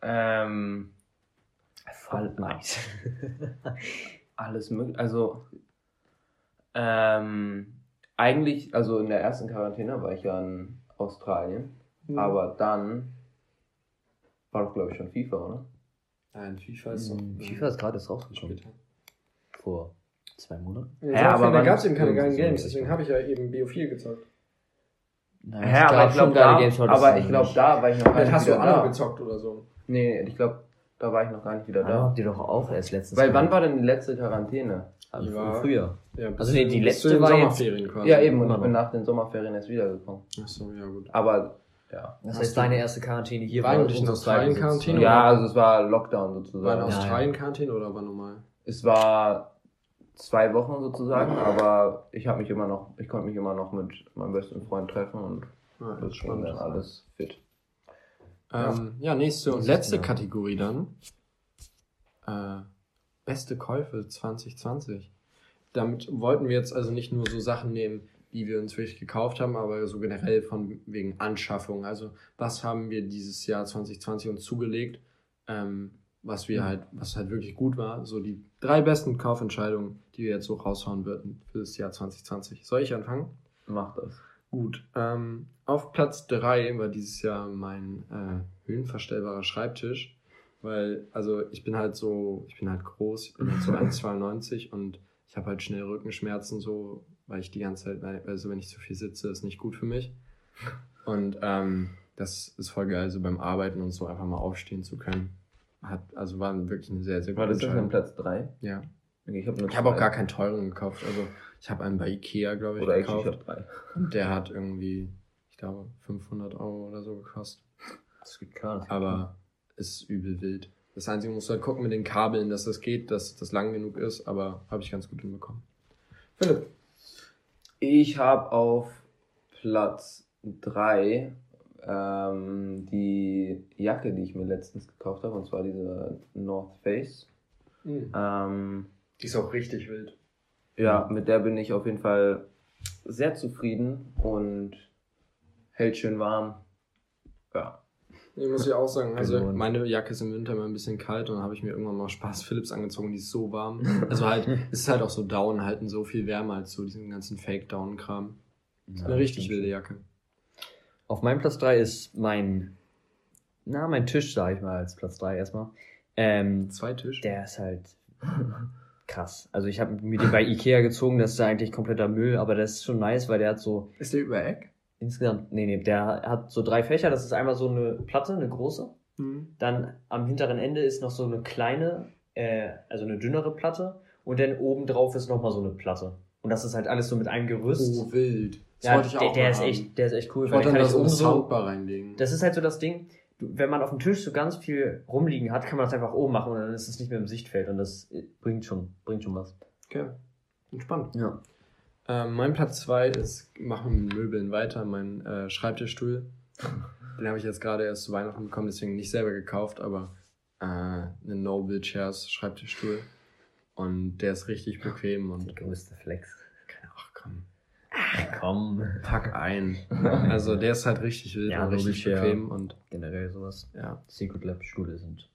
[SPEAKER 2] Ähm,
[SPEAKER 3] Fortnite. *laughs*
[SPEAKER 2] alles mögliche. Also, ähm, eigentlich, also in der ersten Quarantäne war ich ja in Australien,
[SPEAKER 1] Mhm.
[SPEAKER 2] aber dann war doch, glaube ich, schon FIFA, oder?
[SPEAKER 1] Nein, FIFA ist.
[SPEAKER 3] Mhm, FIFA ist gerade erst rausgekommen.
[SPEAKER 1] später.
[SPEAKER 3] Vor zwei Monaten.
[SPEAKER 1] Ja,
[SPEAKER 2] Ja, aber
[SPEAKER 1] da gab es eben keine geilen
[SPEAKER 3] so
[SPEAKER 1] Games, deswegen habe ich ja eben BO4 gezockt.
[SPEAKER 3] Nein,
[SPEAKER 2] Hä, aber ich glaube, da, aber ich glaube, da war ich noch gar nicht
[SPEAKER 1] hast du
[SPEAKER 2] wieder
[SPEAKER 1] Anno
[SPEAKER 2] da.
[SPEAKER 1] gezockt oder so.
[SPEAKER 2] Nee, ich glaube, da war ich noch gar nicht wieder
[SPEAKER 3] Da
[SPEAKER 2] da.
[SPEAKER 3] habt ihr doch auch erst letztens.
[SPEAKER 2] Weil wann war denn die letzte Quarantäne?
[SPEAKER 3] Also
[SPEAKER 1] war-
[SPEAKER 3] früher.
[SPEAKER 1] Ja,
[SPEAKER 3] Also nee, die letzte
[SPEAKER 1] den
[SPEAKER 3] war jetzt-
[SPEAKER 1] Sommerferien quasi.
[SPEAKER 2] Ja, eben, und ich bin nach den Sommerferien erst wiedergekommen.
[SPEAKER 1] Achso, ja gut.
[SPEAKER 2] Aber, ja.
[SPEAKER 3] Das
[SPEAKER 1] Hast
[SPEAKER 3] heißt,
[SPEAKER 1] du-
[SPEAKER 3] deine erste Quarantäne hier
[SPEAKER 1] War eigentlich in Australien Quarantäne?
[SPEAKER 3] sozusagen.
[SPEAKER 2] Ja, also es war Lockdown
[SPEAKER 1] War in
[SPEAKER 2] sozusagen.
[SPEAKER 3] Ja,
[SPEAKER 1] Australien Quarantäne oder war normal?
[SPEAKER 2] Es war zwei Wochen sozusagen, aber ich habe mich immer noch, ich konnte mich immer noch mit meinem besten Freund treffen und
[SPEAKER 1] Ja,
[SPEAKER 2] das ging dann alles fit.
[SPEAKER 1] Ähm, ja. nächste und letzte Kategorie dann. Äh, beste Käufe 2020. Damit wollten wir jetzt also nicht nur so Sachen nehmen, die wir uns wirklich gekauft haben, aber so generell von wegen Anschaffung. Also was haben wir dieses Jahr 2020 uns zugelegt, ähm, was wir halt, was halt wirklich gut war. So die drei besten Kaufentscheidungen, die wir jetzt so raushauen würden für das Jahr 2020. Soll ich anfangen?
[SPEAKER 2] Mach das.
[SPEAKER 1] Gut. Ähm, auf Platz drei war dieses Jahr mein äh, höhenverstellbarer Schreibtisch. Weil, also ich bin halt so, ich bin halt groß, ich bin halt so *laughs* 1,92 und ich habe halt schnell Rückenschmerzen, so, weil ich die ganze Zeit, also wenn ich zu viel sitze, ist nicht gut für mich. Und ähm, das ist voll geil, so beim Arbeiten und so einfach mal aufstehen zu können. Hat, also war wirklich eine sehr, sehr
[SPEAKER 2] gute War das Entscheidung. Platz 3?
[SPEAKER 1] Ja. Okay, ich habe hab auch gar keinen teuren gekauft. Also ich habe einen bei Ikea, glaube ich, oder gekauft. Ich drei. Und der hat irgendwie, ich glaube, 500 Euro oder so gekostet. Das geht klar. Das Aber ist übel wild. Das Einzige, musst du halt gucken mit den Kabeln, dass das geht, dass das lang genug ist, aber habe ich ganz gut hinbekommen. Philipp.
[SPEAKER 2] Ich habe auf Platz 3 ähm, die Jacke, die ich mir letztens gekauft habe, und zwar diese North Face.
[SPEAKER 1] Mhm. Ähm, die ist auch richtig wild.
[SPEAKER 2] Ja, mit der bin ich auf jeden Fall sehr zufrieden und hält schön warm. Ja.
[SPEAKER 1] Ich muss ja auch sagen, also meine Jacke ist im Winter immer ein bisschen kalt und dann habe ich mir irgendwann mal Spaß Philips angezogen, die ist so warm. Also halt, *laughs* es ist halt auch so Down, halten so viel wärmer als so diesen ganzen Fake-Down-Kram. Ja, eine richtig wilde Jacke.
[SPEAKER 3] Auf meinem Platz 3 ist mein, na, mein Tisch, sag ich mal, als Platz 3 erstmal. Ähm,
[SPEAKER 1] Zwei Tische?
[SPEAKER 3] Der ist halt krass. Also ich habe mir den bei Ikea gezogen, das ist ja eigentlich kompletter Müll, aber das ist schon nice, weil der hat so...
[SPEAKER 1] Ist der über Eck?
[SPEAKER 3] Insgesamt, nee, nee, der hat so drei Fächer. Das ist einmal so eine Platte, eine große. Mhm. Dann am hinteren Ende ist noch so eine kleine, äh, also eine dünnere Platte. Und dann oben drauf ist nochmal so eine Platte. Und das ist halt alles so mit einem Gerüst.
[SPEAKER 1] Oh, wild.
[SPEAKER 3] Das ja, wollte ich auch der, der ist echt, der ist echt cool. Ich wollte dann da so eine Soundbar reinlegen. Das ist halt so das Ding, wenn man auf dem Tisch so ganz viel rumliegen hat, kann man das einfach oben machen und dann ist es nicht mehr im Sichtfeld und das bringt schon, bringt schon was.
[SPEAKER 1] Okay. Entspannt.
[SPEAKER 3] Ja.
[SPEAKER 1] Ähm, mein Platz zwei ist, machen mit Möbeln weiter, mein äh, Schreibtischstuhl. *laughs* Den habe ich jetzt gerade erst zu Weihnachten bekommen, deswegen nicht selber gekauft, aber äh, einen Noble Chairs Schreibtischstuhl. Und der ist richtig bequem und.
[SPEAKER 3] Der größte Flex.
[SPEAKER 1] Ach komm.
[SPEAKER 3] Ach komm.
[SPEAKER 1] Pack ein. *laughs* Also der ist halt richtig wild ja, und richtig bequem und.
[SPEAKER 3] Generell sowas.
[SPEAKER 1] Ja.
[SPEAKER 3] Secret Lab Stühle sind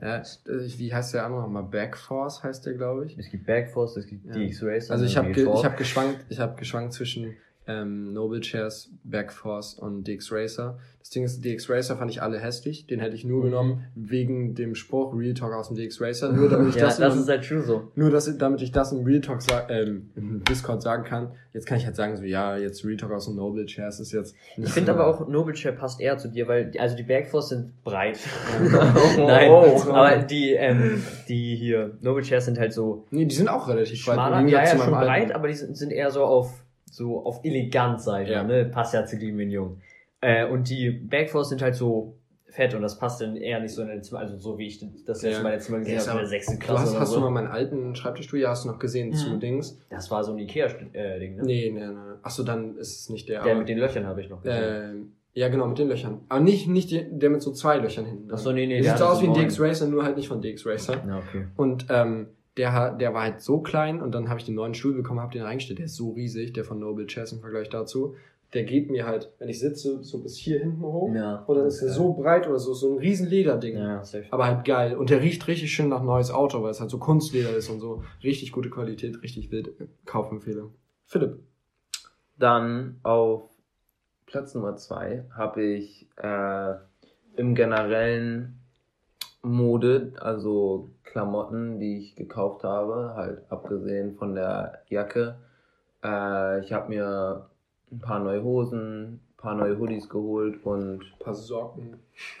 [SPEAKER 1] ja, wie heißt der andere nochmal? Backforce heißt der, glaube ich.
[SPEAKER 3] Es gibt Backforce, es gibt ja. DX-Racer.
[SPEAKER 1] Also ich habe ge ich hab geschwankt, ich habe geschwankt zwischen ähm, Noble Chairs, Backforce und DX Racer. Das Ding ist, DX Racer fand ich alle hässlich. Den hätte ich nur mhm. genommen wegen dem Spruch Real Talk aus dem DX Racer. Nur damit *laughs* ich
[SPEAKER 3] ja,
[SPEAKER 1] das,
[SPEAKER 3] das ist halt true so.
[SPEAKER 1] Nur dass, damit ich das im Real Talk ähm, im Discord sagen kann. Jetzt kann ich halt sagen so, ja, jetzt Real Talk aus dem Noble Chairs ist jetzt.
[SPEAKER 3] Ich finde aber auch Noble Chair passt eher zu dir, weil also die Backforce sind breit. *laughs* Nein, oh, *laughs* oh. aber die ähm, die hier Noble Chairs sind halt so.
[SPEAKER 1] Nee, die sind auch relativ
[SPEAKER 3] schmaler, breit. Ja, ja, schon breit, aber die sind, sind eher so auf so auf elegant, sag ich ja. mal, ne? Passt ja zu Lieben Jung. Äh, und die Backforce sind halt so fett und das passt dann eher nicht so in den Zimmer, also so wie ich das letzte ja. Mal Zimmer gesehen habe in der sechsten
[SPEAKER 1] Klasse. Du hast, hast so. du mal meinen alten Schreibtischstuhl, ja, hast du noch gesehen, mhm. zu Dings.
[SPEAKER 3] Das war so ein Ikea-Ding, äh, ne?
[SPEAKER 1] Nee, nee, nee. Achso, dann ist es nicht der.
[SPEAKER 3] Der mit den Löchern habe ich noch
[SPEAKER 1] gesehen. Äh, ja, genau, mit den Löchern. Aber nicht, nicht die, der mit so zwei Löchern hinten.
[SPEAKER 3] Achso, nee, nee.
[SPEAKER 1] Der sieht so aus wie ein DX Racer, nur halt nicht von DX Racer.
[SPEAKER 3] Ja, okay.
[SPEAKER 1] Und, ähm, der, der war halt so klein und dann habe ich den neuen Stuhl bekommen, habe den reingestellt. Der ist so riesig, der von Noble Chess im Vergleich dazu. Der geht mir halt, wenn ich sitze, so bis hier hinten hoch.
[SPEAKER 3] Ja,
[SPEAKER 1] oder ist er so breit oder so, so ein riesen Lederding.
[SPEAKER 3] Ja.
[SPEAKER 1] Aber halt geil. Und der riecht richtig schön nach neues Auto, weil es halt so Kunstleder ist und so. Richtig gute Qualität, richtig wild. Kaufempfehlung. Philipp.
[SPEAKER 2] Dann auf Platz Nummer zwei habe ich äh, im generellen Mode, also Klamotten, die ich gekauft habe, halt abgesehen von der Jacke. Äh, ich habe mir ein paar neue Hosen, ein paar neue Hoodies geholt und
[SPEAKER 1] ein paar Socken. *laughs*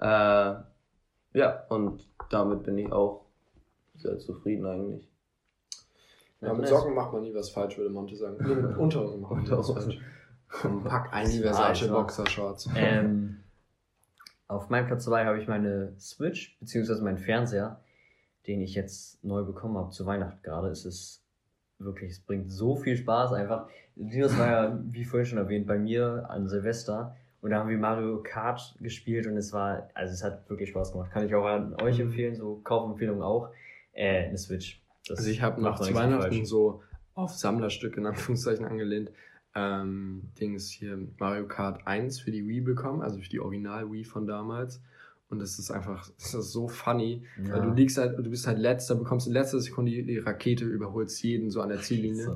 [SPEAKER 2] äh, ja, und damit bin ich auch sehr zufrieden eigentlich.
[SPEAKER 1] Ja, mit Socken macht man nie was falsch, würde Monte sagen. *laughs* Nee, mit Unterhosen macht man was falsch. Pack ein Versace Boxershorts.
[SPEAKER 3] Ähm, auf meinem Platz 2 habe ich meine Switch, beziehungsweise meinen Fernseher, den ich jetzt neu bekommen habe zu Weihnachten gerade. Es ist wirklich, es bringt so viel Spaß einfach. Das war ja, wie vorhin schon erwähnt, bei mir an Silvester. Und da haben wir Mario Kart gespielt und es war, also es hat wirklich Spaß gemacht. Kann ich auch an euch
[SPEAKER 1] Mhm.
[SPEAKER 3] empfehlen, so Kaufempfehlung auch. Äh, eine Switch. Das
[SPEAKER 1] Also ich habe noch zu
[SPEAKER 3] nichts
[SPEAKER 1] Weihnachten
[SPEAKER 3] falsch.
[SPEAKER 1] so auf Sammlerstücke in Anführungszeichen angelehnt. Ähm, Dings hier Mario Kart 1 für die Wii bekommen, also für die Original Wii von damals. Und das ist einfach, *laughs* das ist so funny.
[SPEAKER 3] Ja.
[SPEAKER 1] Weil du liegst halt, du bist halt letzter, bekommst in letzter Sekunde die, die Rakete, überholst jeden so an der Ziellinie.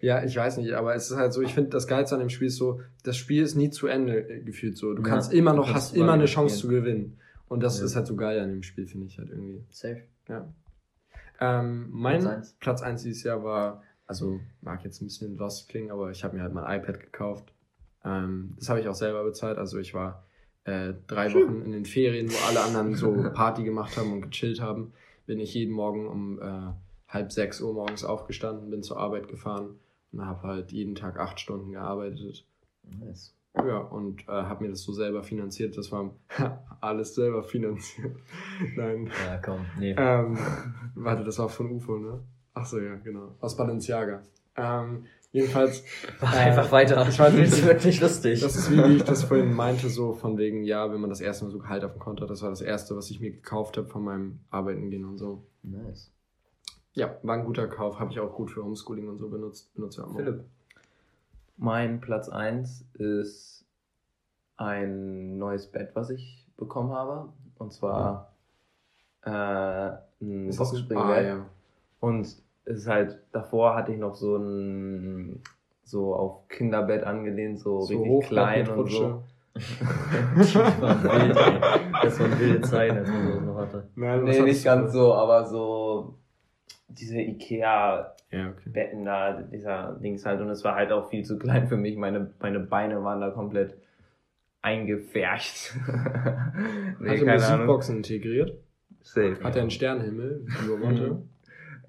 [SPEAKER 1] Ja, ich weiß nicht, aber es ist halt so, ich finde, das Geilste an dem Spiel ist so, das Spiel ist nie zu Ende äh, gefühlt so. Du
[SPEAKER 3] Ja,
[SPEAKER 1] kannst immer noch, hast immer eine Chance zu
[SPEAKER 3] spielen.
[SPEAKER 1] gewinnen. Und das
[SPEAKER 3] Ja.
[SPEAKER 1] ist halt so geil an dem Spiel, finde ich halt irgendwie.
[SPEAKER 3] Safe.
[SPEAKER 1] Ja. Ähm, mein
[SPEAKER 3] Platz eins.
[SPEAKER 1] Platz 1 dieses Jahr war, also mag jetzt ein bisschen lost klingen, aber ich habe mir halt mein iPad gekauft. Ähm, das habe ich auch selber bezahlt. Also ich war äh, drei Wochen in den Ferien, wo alle anderen so *laughs* Party gemacht haben und gechillt haben. Bin ich jeden Morgen um äh, halb sechs Uhr morgens aufgestanden, bin zur Arbeit gefahren und habe halt jeden Tag acht Stunden gearbeitet.
[SPEAKER 3] Nice.
[SPEAKER 1] Ja, und äh, habe mir das so selber finanziert. Das war *laughs* alles selber finanziert. *laughs* Nein.
[SPEAKER 3] Ja, komm. Nee.
[SPEAKER 1] Ähm, warte, das war von UFO, ne? Ach so, ja, genau. Aus Balenciaga. Ähm, jedenfalls, *laughs*
[SPEAKER 3] Mach
[SPEAKER 1] äh,
[SPEAKER 3] einfach weiter.
[SPEAKER 1] ich weiß *laughs*
[SPEAKER 3] das wird nicht lustig.
[SPEAKER 1] das ist wie, wie ich das vorhin meinte, so von wegen, ja, wenn man das erste Mal so Gehalt auf dem Konto hat, das war das erste, was ich mir gekauft habe von meinem Arbeiten gehen und so.
[SPEAKER 3] nice.
[SPEAKER 1] Ja, war ein guter Kauf, habe ich auch gut für Homeschooling und so benutzt. benutze auch.
[SPEAKER 2] Philipp. Mein Platz 1 ist ein neues Bett, was ich bekommen habe. Und zwar äh, ein
[SPEAKER 1] Ist das ein
[SPEAKER 2] Boxspringbett.
[SPEAKER 1] ah, ja.
[SPEAKER 2] Und ist halt, davor hatte ich noch so ein so auf Kinderbett angelehnt, so,
[SPEAKER 1] So
[SPEAKER 2] richtig klein und so. *laughs*
[SPEAKER 3] Das war waren wilde Zeiten, als man sowas noch hatte.
[SPEAKER 1] Nein,
[SPEAKER 2] Nee, nicht
[SPEAKER 1] du?
[SPEAKER 2] ganz so, aber so diese Ikea-Betten
[SPEAKER 1] Ja, okay.
[SPEAKER 2] da, dieser Dings halt. Und es war halt auch viel zu klein für mich. Meine, meine Beine waren da komplett eingefärcht. *laughs* nee,
[SPEAKER 1] Hat er Musikboxen integriert?
[SPEAKER 2] Safe.
[SPEAKER 1] Hat er einen Sternenhimmel? Nur Monte?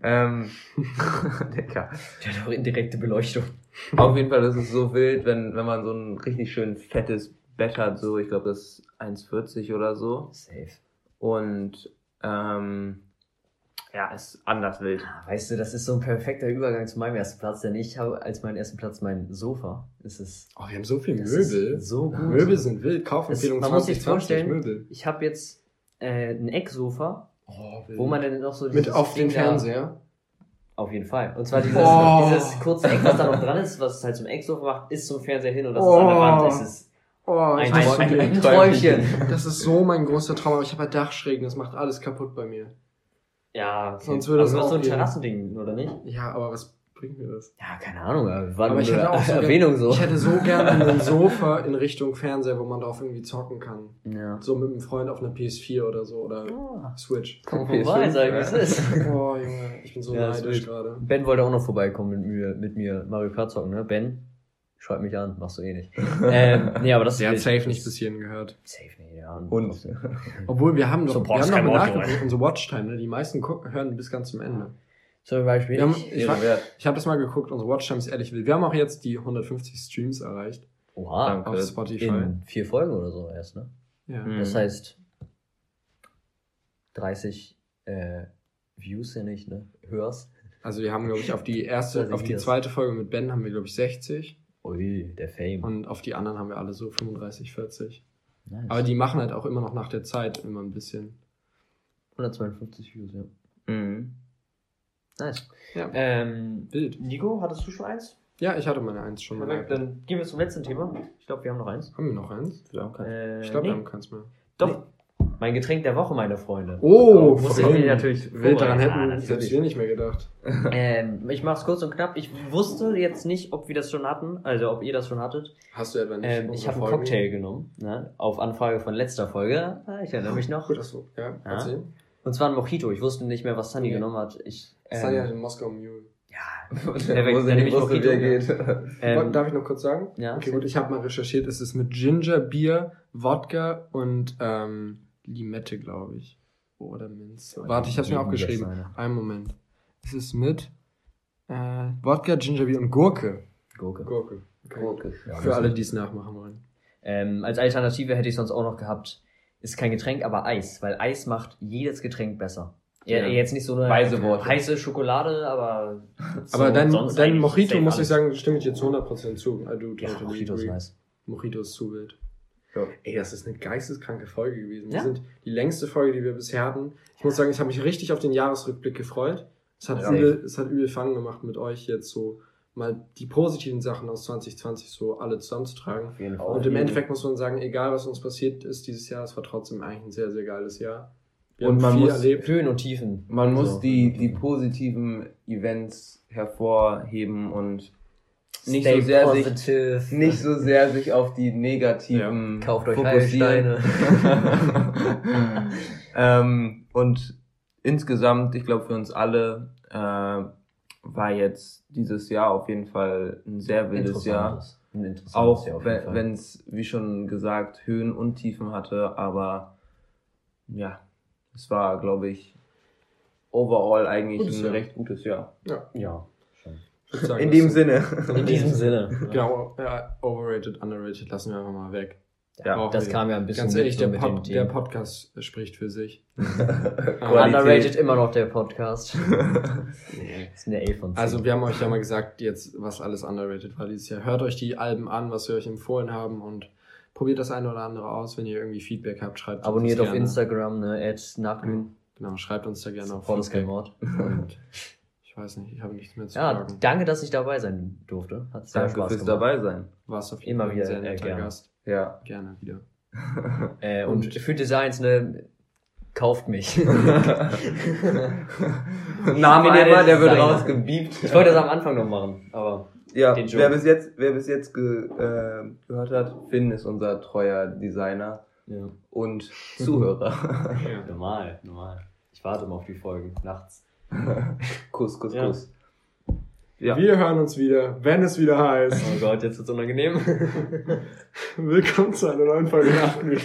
[SPEAKER 2] Ähm, *laughs* Digga.
[SPEAKER 3] Der hat auch indirekte Beleuchtung.
[SPEAKER 2] Auf jeden Fall ist es so wild, wenn, wenn man so ein richtig schön fettes Bett hat, so, ich glaube, das ist 1,40 oder so.
[SPEAKER 3] Safe.
[SPEAKER 2] Und, ähm, ja, ist anders wild.
[SPEAKER 3] Ah, Weißt du, das ist so ein perfekter Übergang zu meinem ersten Platz, denn ich habe als meinen ersten Platz mein Sofa. Es ist,
[SPEAKER 1] Oh, wir haben so viel
[SPEAKER 3] das
[SPEAKER 1] Möbel.
[SPEAKER 3] ist so gut.
[SPEAKER 1] Möbel sind wild. Kaufempfehlung
[SPEAKER 3] Es- man muss sich
[SPEAKER 1] 2020
[SPEAKER 3] vorstellen,
[SPEAKER 1] Möbel.
[SPEAKER 3] Ich habe jetzt äh, ein Ecksofa,
[SPEAKER 1] Oh,
[SPEAKER 3] wo man dann noch so
[SPEAKER 1] Mit auf den
[SPEAKER 3] Ding da-
[SPEAKER 1] Fernseher.
[SPEAKER 3] Auf jeden Fall. Und zwar dieses,
[SPEAKER 1] Oh.
[SPEAKER 3] dieses kurze Eck, was da noch dran ist, was es halt zum Ecksofa macht, ist zum Fernseher hin und das
[SPEAKER 1] Oh.
[SPEAKER 3] ist an der Wand. Es ist
[SPEAKER 1] Oh,
[SPEAKER 3] ein,
[SPEAKER 1] ich
[SPEAKER 3] ein, ein,
[SPEAKER 1] so
[SPEAKER 3] ein, Träumchen.
[SPEAKER 1] Das ist so mein großer Traum, aber ich habe halt Dachschrägen, das macht alles kaputt bei mir.
[SPEAKER 3] Ja, okay.
[SPEAKER 1] Sonst würde
[SPEAKER 3] du hast
[SPEAKER 1] auch
[SPEAKER 3] so ein. Terrassending, oder nicht?
[SPEAKER 1] Ja, aber was bringt mir das?
[SPEAKER 3] Ja, keine Ahnung, aber war
[SPEAKER 1] Aber ich hätte
[SPEAKER 3] eine
[SPEAKER 1] auch so
[SPEAKER 3] Erwähnung so.
[SPEAKER 1] Ich hätte so *laughs* gerne ein Sofa in Richtung Fernseher, wo man drauf irgendwie zocken kann.
[SPEAKER 3] ja.
[SPEAKER 1] So mit einem Freund auf einer PS4 oder so oder
[SPEAKER 3] Ah,
[SPEAKER 1] Switch.
[SPEAKER 3] Komm
[SPEAKER 2] PS5,
[SPEAKER 3] vorbei, sag,
[SPEAKER 2] ja.
[SPEAKER 3] es ist. *laughs*
[SPEAKER 1] Oh, Junge, ich bin so
[SPEAKER 3] Ja,
[SPEAKER 1] neidisch gerade.
[SPEAKER 3] Ben wollte auch noch vorbeikommen mit mir, mit mir Mario Kart zocken, ne? Ben, schreib mich an, machst du eh nicht. *laughs* ähm, nee, aber das
[SPEAKER 1] Der hat safe nicht bis hierhin gehört.
[SPEAKER 3] Safe nicht, ja.
[SPEAKER 2] Und,
[SPEAKER 1] Obwohl, wir haben doch,
[SPEAKER 3] So,
[SPEAKER 1] wir haben noch nachgeguckt, unsere Watchtime, ne? Die meisten gucken, hören bis ganz zum Ende.
[SPEAKER 3] Zum Beispiel
[SPEAKER 1] Wir haben,
[SPEAKER 3] ich.
[SPEAKER 1] habe das mal geguckt, unsere Watchtime ist ehrlich wild. Wir haben auch jetzt die 150 Streams erreicht
[SPEAKER 3] Oha,
[SPEAKER 2] Danke.
[SPEAKER 1] auf Spotify.
[SPEAKER 3] in vier Folgen oder so erst, ne?
[SPEAKER 1] Ja.
[SPEAKER 2] Mhm.
[SPEAKER 3] Das heißt 30 äh, Views ja nicht, ne? Hörst.
[SPEAKER 1] Also wir haben, glaube ich, auf die erste, auf die zweite Folge mit Ben haben wir, glaube ich, 60
[SPEAKER 3] Ui, der Fame.
[SPEAKER 1] und auf die anderen haben wir alle so 35, 40.
[SPEAKER 3] Nice.
[SPEAKER 1] Aber die machen halt auch immer noch nach der Zeit immer ein bisschen.
[SPEAKER 3] 152 Views, ja.
[SPEAKER 2] Mhm.
[SPEAKER 3] Nice.
[SPEAKER 1] Ja.
[SPEAKER 3] Ähm,
[SPEAKER 1] Wild.
[SPEAKER 3] Nico, hattest du schon eins?
[SPEAKER 1] Ja, ich hatte meine eins schon mal.
[SPEAKER 3] Perfekt, dann gehen wir zum letzten Thema. Ich glaube, wir haben noch eins.
[SPEAKER 1] Haben wir noch eins?
[SPEAKER 2] Wir haben keinen.
[SPEAKER 3] Äh,
[SPEAKER 1] Ich glaube,
[SPEAKER 3] nee.
[SPEAKER 1] wir haben keins mehr.
[SPEAKER 3] Doch. Mein Getränk der Woche, meine Freunde.
[SPEAKER 1] Oh,
[SPEAKER 3] muss ich mir natürlich
[SPEAKER 1] Wild, daran hätten
[SPEAKER 3] Ah,
[SPEAKER 1] selbst wir nicht mehr gedacht. *laughs*
[SPEAKER 3] Ähm, ich mach's kurz und knapp. Ich wusste jetzt nicht, ob wir das schon hatten, also ob ihr das schon hattet.
[SPEAKER 1] Hast du etwa nicht?
[SPEAKER 3] Ähm, ich habe einen? Cocktail genommen, ne? auf Anfrage von letzter Folge. Ah, Ich erinnere mich noch.
[SPEAKER 1] Gut, achso. Ja, erzähl.
[SPEAKER 3] Und zwar ein Mojito. Ich wusste nicht mehr, was Sunny
[SPEAKER 1] Nee.
[SPEAKER 3] genommen hat. Ich, ähm,
[SPEAKER 1] Sunny hat den Moskau Mule.
[SPEAKER 3] ja,
[SPEAKER 2] Perfekt,
[SPEAKER 3] dann nehme ich
[SPEAKER 2] wusste, der geht. *laughs*
[SPEAKER 3] ähm,
[SPEAKER 1] Darf ich noch kurz sagen?
[SPEAKER 3] ja,
[SPEAKER 1] Okay, gut, ich habe mal recherchiert. Es ist mit Ginger, Bier, Wodka und ähm, Limette, glaube ich. Oder Minze. Warte, ich habe es mir aufgeschrieben. Einen Moment. Es ist mit äh, Wodka, Ginger, Bier und Gurke.
[SPEAKER 3] Gurke.
[SPEAKER 1] Gurke. Okay.
[SPEAKER 2] Okay.
[SPEAKER 1] Für alle, die es nachmachen wollen.
[SPEAKER 3] Ähm, als Alternative hätte ich sonst auch noch gehabt, ist kein Getränk, aber Eis, weil Eis macht jedes Getränk besser. Ja.
[SPEAKER 2] Ja.
[SPEAKER 3] Jetzt nicht so eine
[SPEAKER 2] Weise Worte.
[SPEAKER 3] heiße Schokolade, aber. *laughs*
[SPEAKER 1] Aber
[SPEAKER 3] so
[SPEAKER 1] dein,
[SPEAKER 3] sonst
[SPEAKER 1] dein
[SPEAKER 3] eigentlich
[SPEAKER 1] Mojito, muss ich sagen, stimme ich dir zu 100% zu. Do
[SPEAKER 3] Ja, Mojito ist nice.
[SPEAKER 1] Mojito ist zu wild.
[SPEAKER 2] Ja.
[SPEAKER 1] Ey, das ist eine geisteskranke Folge gewesen.
[SPEAKER 3] Ja.
[SPEAKER 1] Wir sind die längste Folge, die wir bisher hatten. Ich muss sagen, ich habe mich richtig auf den Jahresrückblick gefreut. Es hat,
[SPEAKER 2] Ja.
[SPEAKER 1] übel, es hat übel Fun gemacht mit euch jetzt so mal die positiven Sachen aus 2020 so alle zusammenzutragen. Und im Endeffekt muss man sagen, egal was uns passiert ist dieses Jahr, es war trotzdem eigentlich ein sehr, sehr geiles Jahr. Wir
[SPEAKER 2] Und man muss
[SPEAKER 1] erlebt.
[SPEAKER 3] Höhen und Tiefen.
[SPEAKER 2] Man muss
[SPEAKER 3] So.
[SPEAKER 2] die, die positiven Events hervorheben und nicht
[SPEAKER 3] Stay
[SPEAKER 2] so sehr sich nicht so sehr sich auf die negativen
[SPEAKER 3] Kauft euch
[SPEAKER 2] fokussieren. *laughs* Ähm, und insgesamt, ich glaube für uns alle äh, war jetzt dieses Jahr auf jeden Fall ein sehr wildes Jahr. Auch wenn es, wie schon gesagt, Höhen und Tiefen hatte, aber ja, es war, glaube ich, overall eigentlich
[SPEAKER 1] Gutes
[SPEAKER 2] ein
[SPEAKER 1] Jahr.
[SPEAKER 2] recht gutes Jahr.
[SPEAKER 3] Ja,
[SPEAKER 1] würd sagen,
[SPEAKER 2] In dem Sinne.
[SPEAKER 3] In diesem Sinne.
[SPEAKER 1] Genau, ja, overrated, underrated lassen wir einfach mal weg.
[SPEAKER 2] Ja,
[SPEAKER 1] Brauchen
[SPEAKER 3] Das
[SPEAKER 1] wir.
[SPEAKER 3] kam ja ein bisschen
[SPEAKER 1] Ganz
[SPEAKER 3] mit
[SPEAKER 1] ehrlich, der,
[SPEAKER 3] mit
[SPEAKER 1] Pod, der. Podcast spricht für sich. *laughs*
[SPEAKER 3] Underrated immer noch der Podcast. *laughs*
[SPEAKER 1] Nee.
[SPEAKER 3] Das ist eine 11 von 10.
[SPEAKER 1] Also wir haben euch ja mal gesagt, jetzt was alles underrated war dieses Jahr. Hört euch die Alben an, was wir euch empfohlen haben und probiert das eine oder andere aus. Wenn ihr irgendwie Feedback habt, schreibt
[SPEAKER 3] Abonniert
[SPEAKER 1] uns
[SPEAKER 3] auf
[SPEAKER 1] gerne.
[SPEAKER 3] Instagram, ne, at nachglühen.
[SPEAKER 1] Genau, schreibt uns da gerne auf
[SPEAKER 3] kein
[SPEAKER 1] Feedback. Und ich weiß nicht, ich habe nichts mehr zu
[SPEAKER 3] Ja,
[SPEAKER 1] sagen.
[SPEAKER 3] danke, dass ich dabei sein durfte. Hat sehr
[SPEAKER 2] Danke
[SPEAKER 3] Spaß
[SPEAKER 2] fürs
[SPEAKER 3] gemacht.
[SPEAKER 2] dabei sein.
[SPEAKER 1] Warst auf jeden
[SPEAKER 3] Immer
[SPEAKER 1] Fall ein
[SPEAKER 3] wieder,
[SPEAKER 1] sehr
[SPEAKER 3] äh,
[SPEAKER 1] netter
[SPEAKER 3] gerne.
[SPEAKER 1] Gast.
[SPEAKER 2] Ja.
[SPEAKER 1] Gerne wieder. *laughs*
[SPEAKER 3] Äh, und,
[SPEAKER 1] Und-
[SPEAKER 3] für Designs, ne, kauft mich. *laughs*
[SPEAKER 2] Name einmal,
[SPEAKER 3] der
[SPEAKER 2] wird rausgebiebt.
[SPEAKER 3] ich wollte das am Anfang noch machen, aber
[SPEAKER 2] Ja, wer bis jetzt, wer bis jetzt ge, äh, gehört hat, Finn ist unser treuer Designer
[SPEAKER 3] ja.
[SPEAKER 2] und *laughs* Zuhörer. *laughs*
[SPEAKER 3] normal, normal. Ich warte immer auf die Folgen nachts. *laughs*
[SPEAKER 2] Kuss, Kuss,
[SPEAKER 3] Ja.
[SPEAKER 2] Kuss. Ja.
[SPEAKER 1] Wir hören uns wieder, wenn es wieder heißt.
[SPEAKER 3] Oh Gott, jetzt wird's unangenehm.
[SPEAKER 1] Willkommen zu einer neuen Folge Nachtmühle.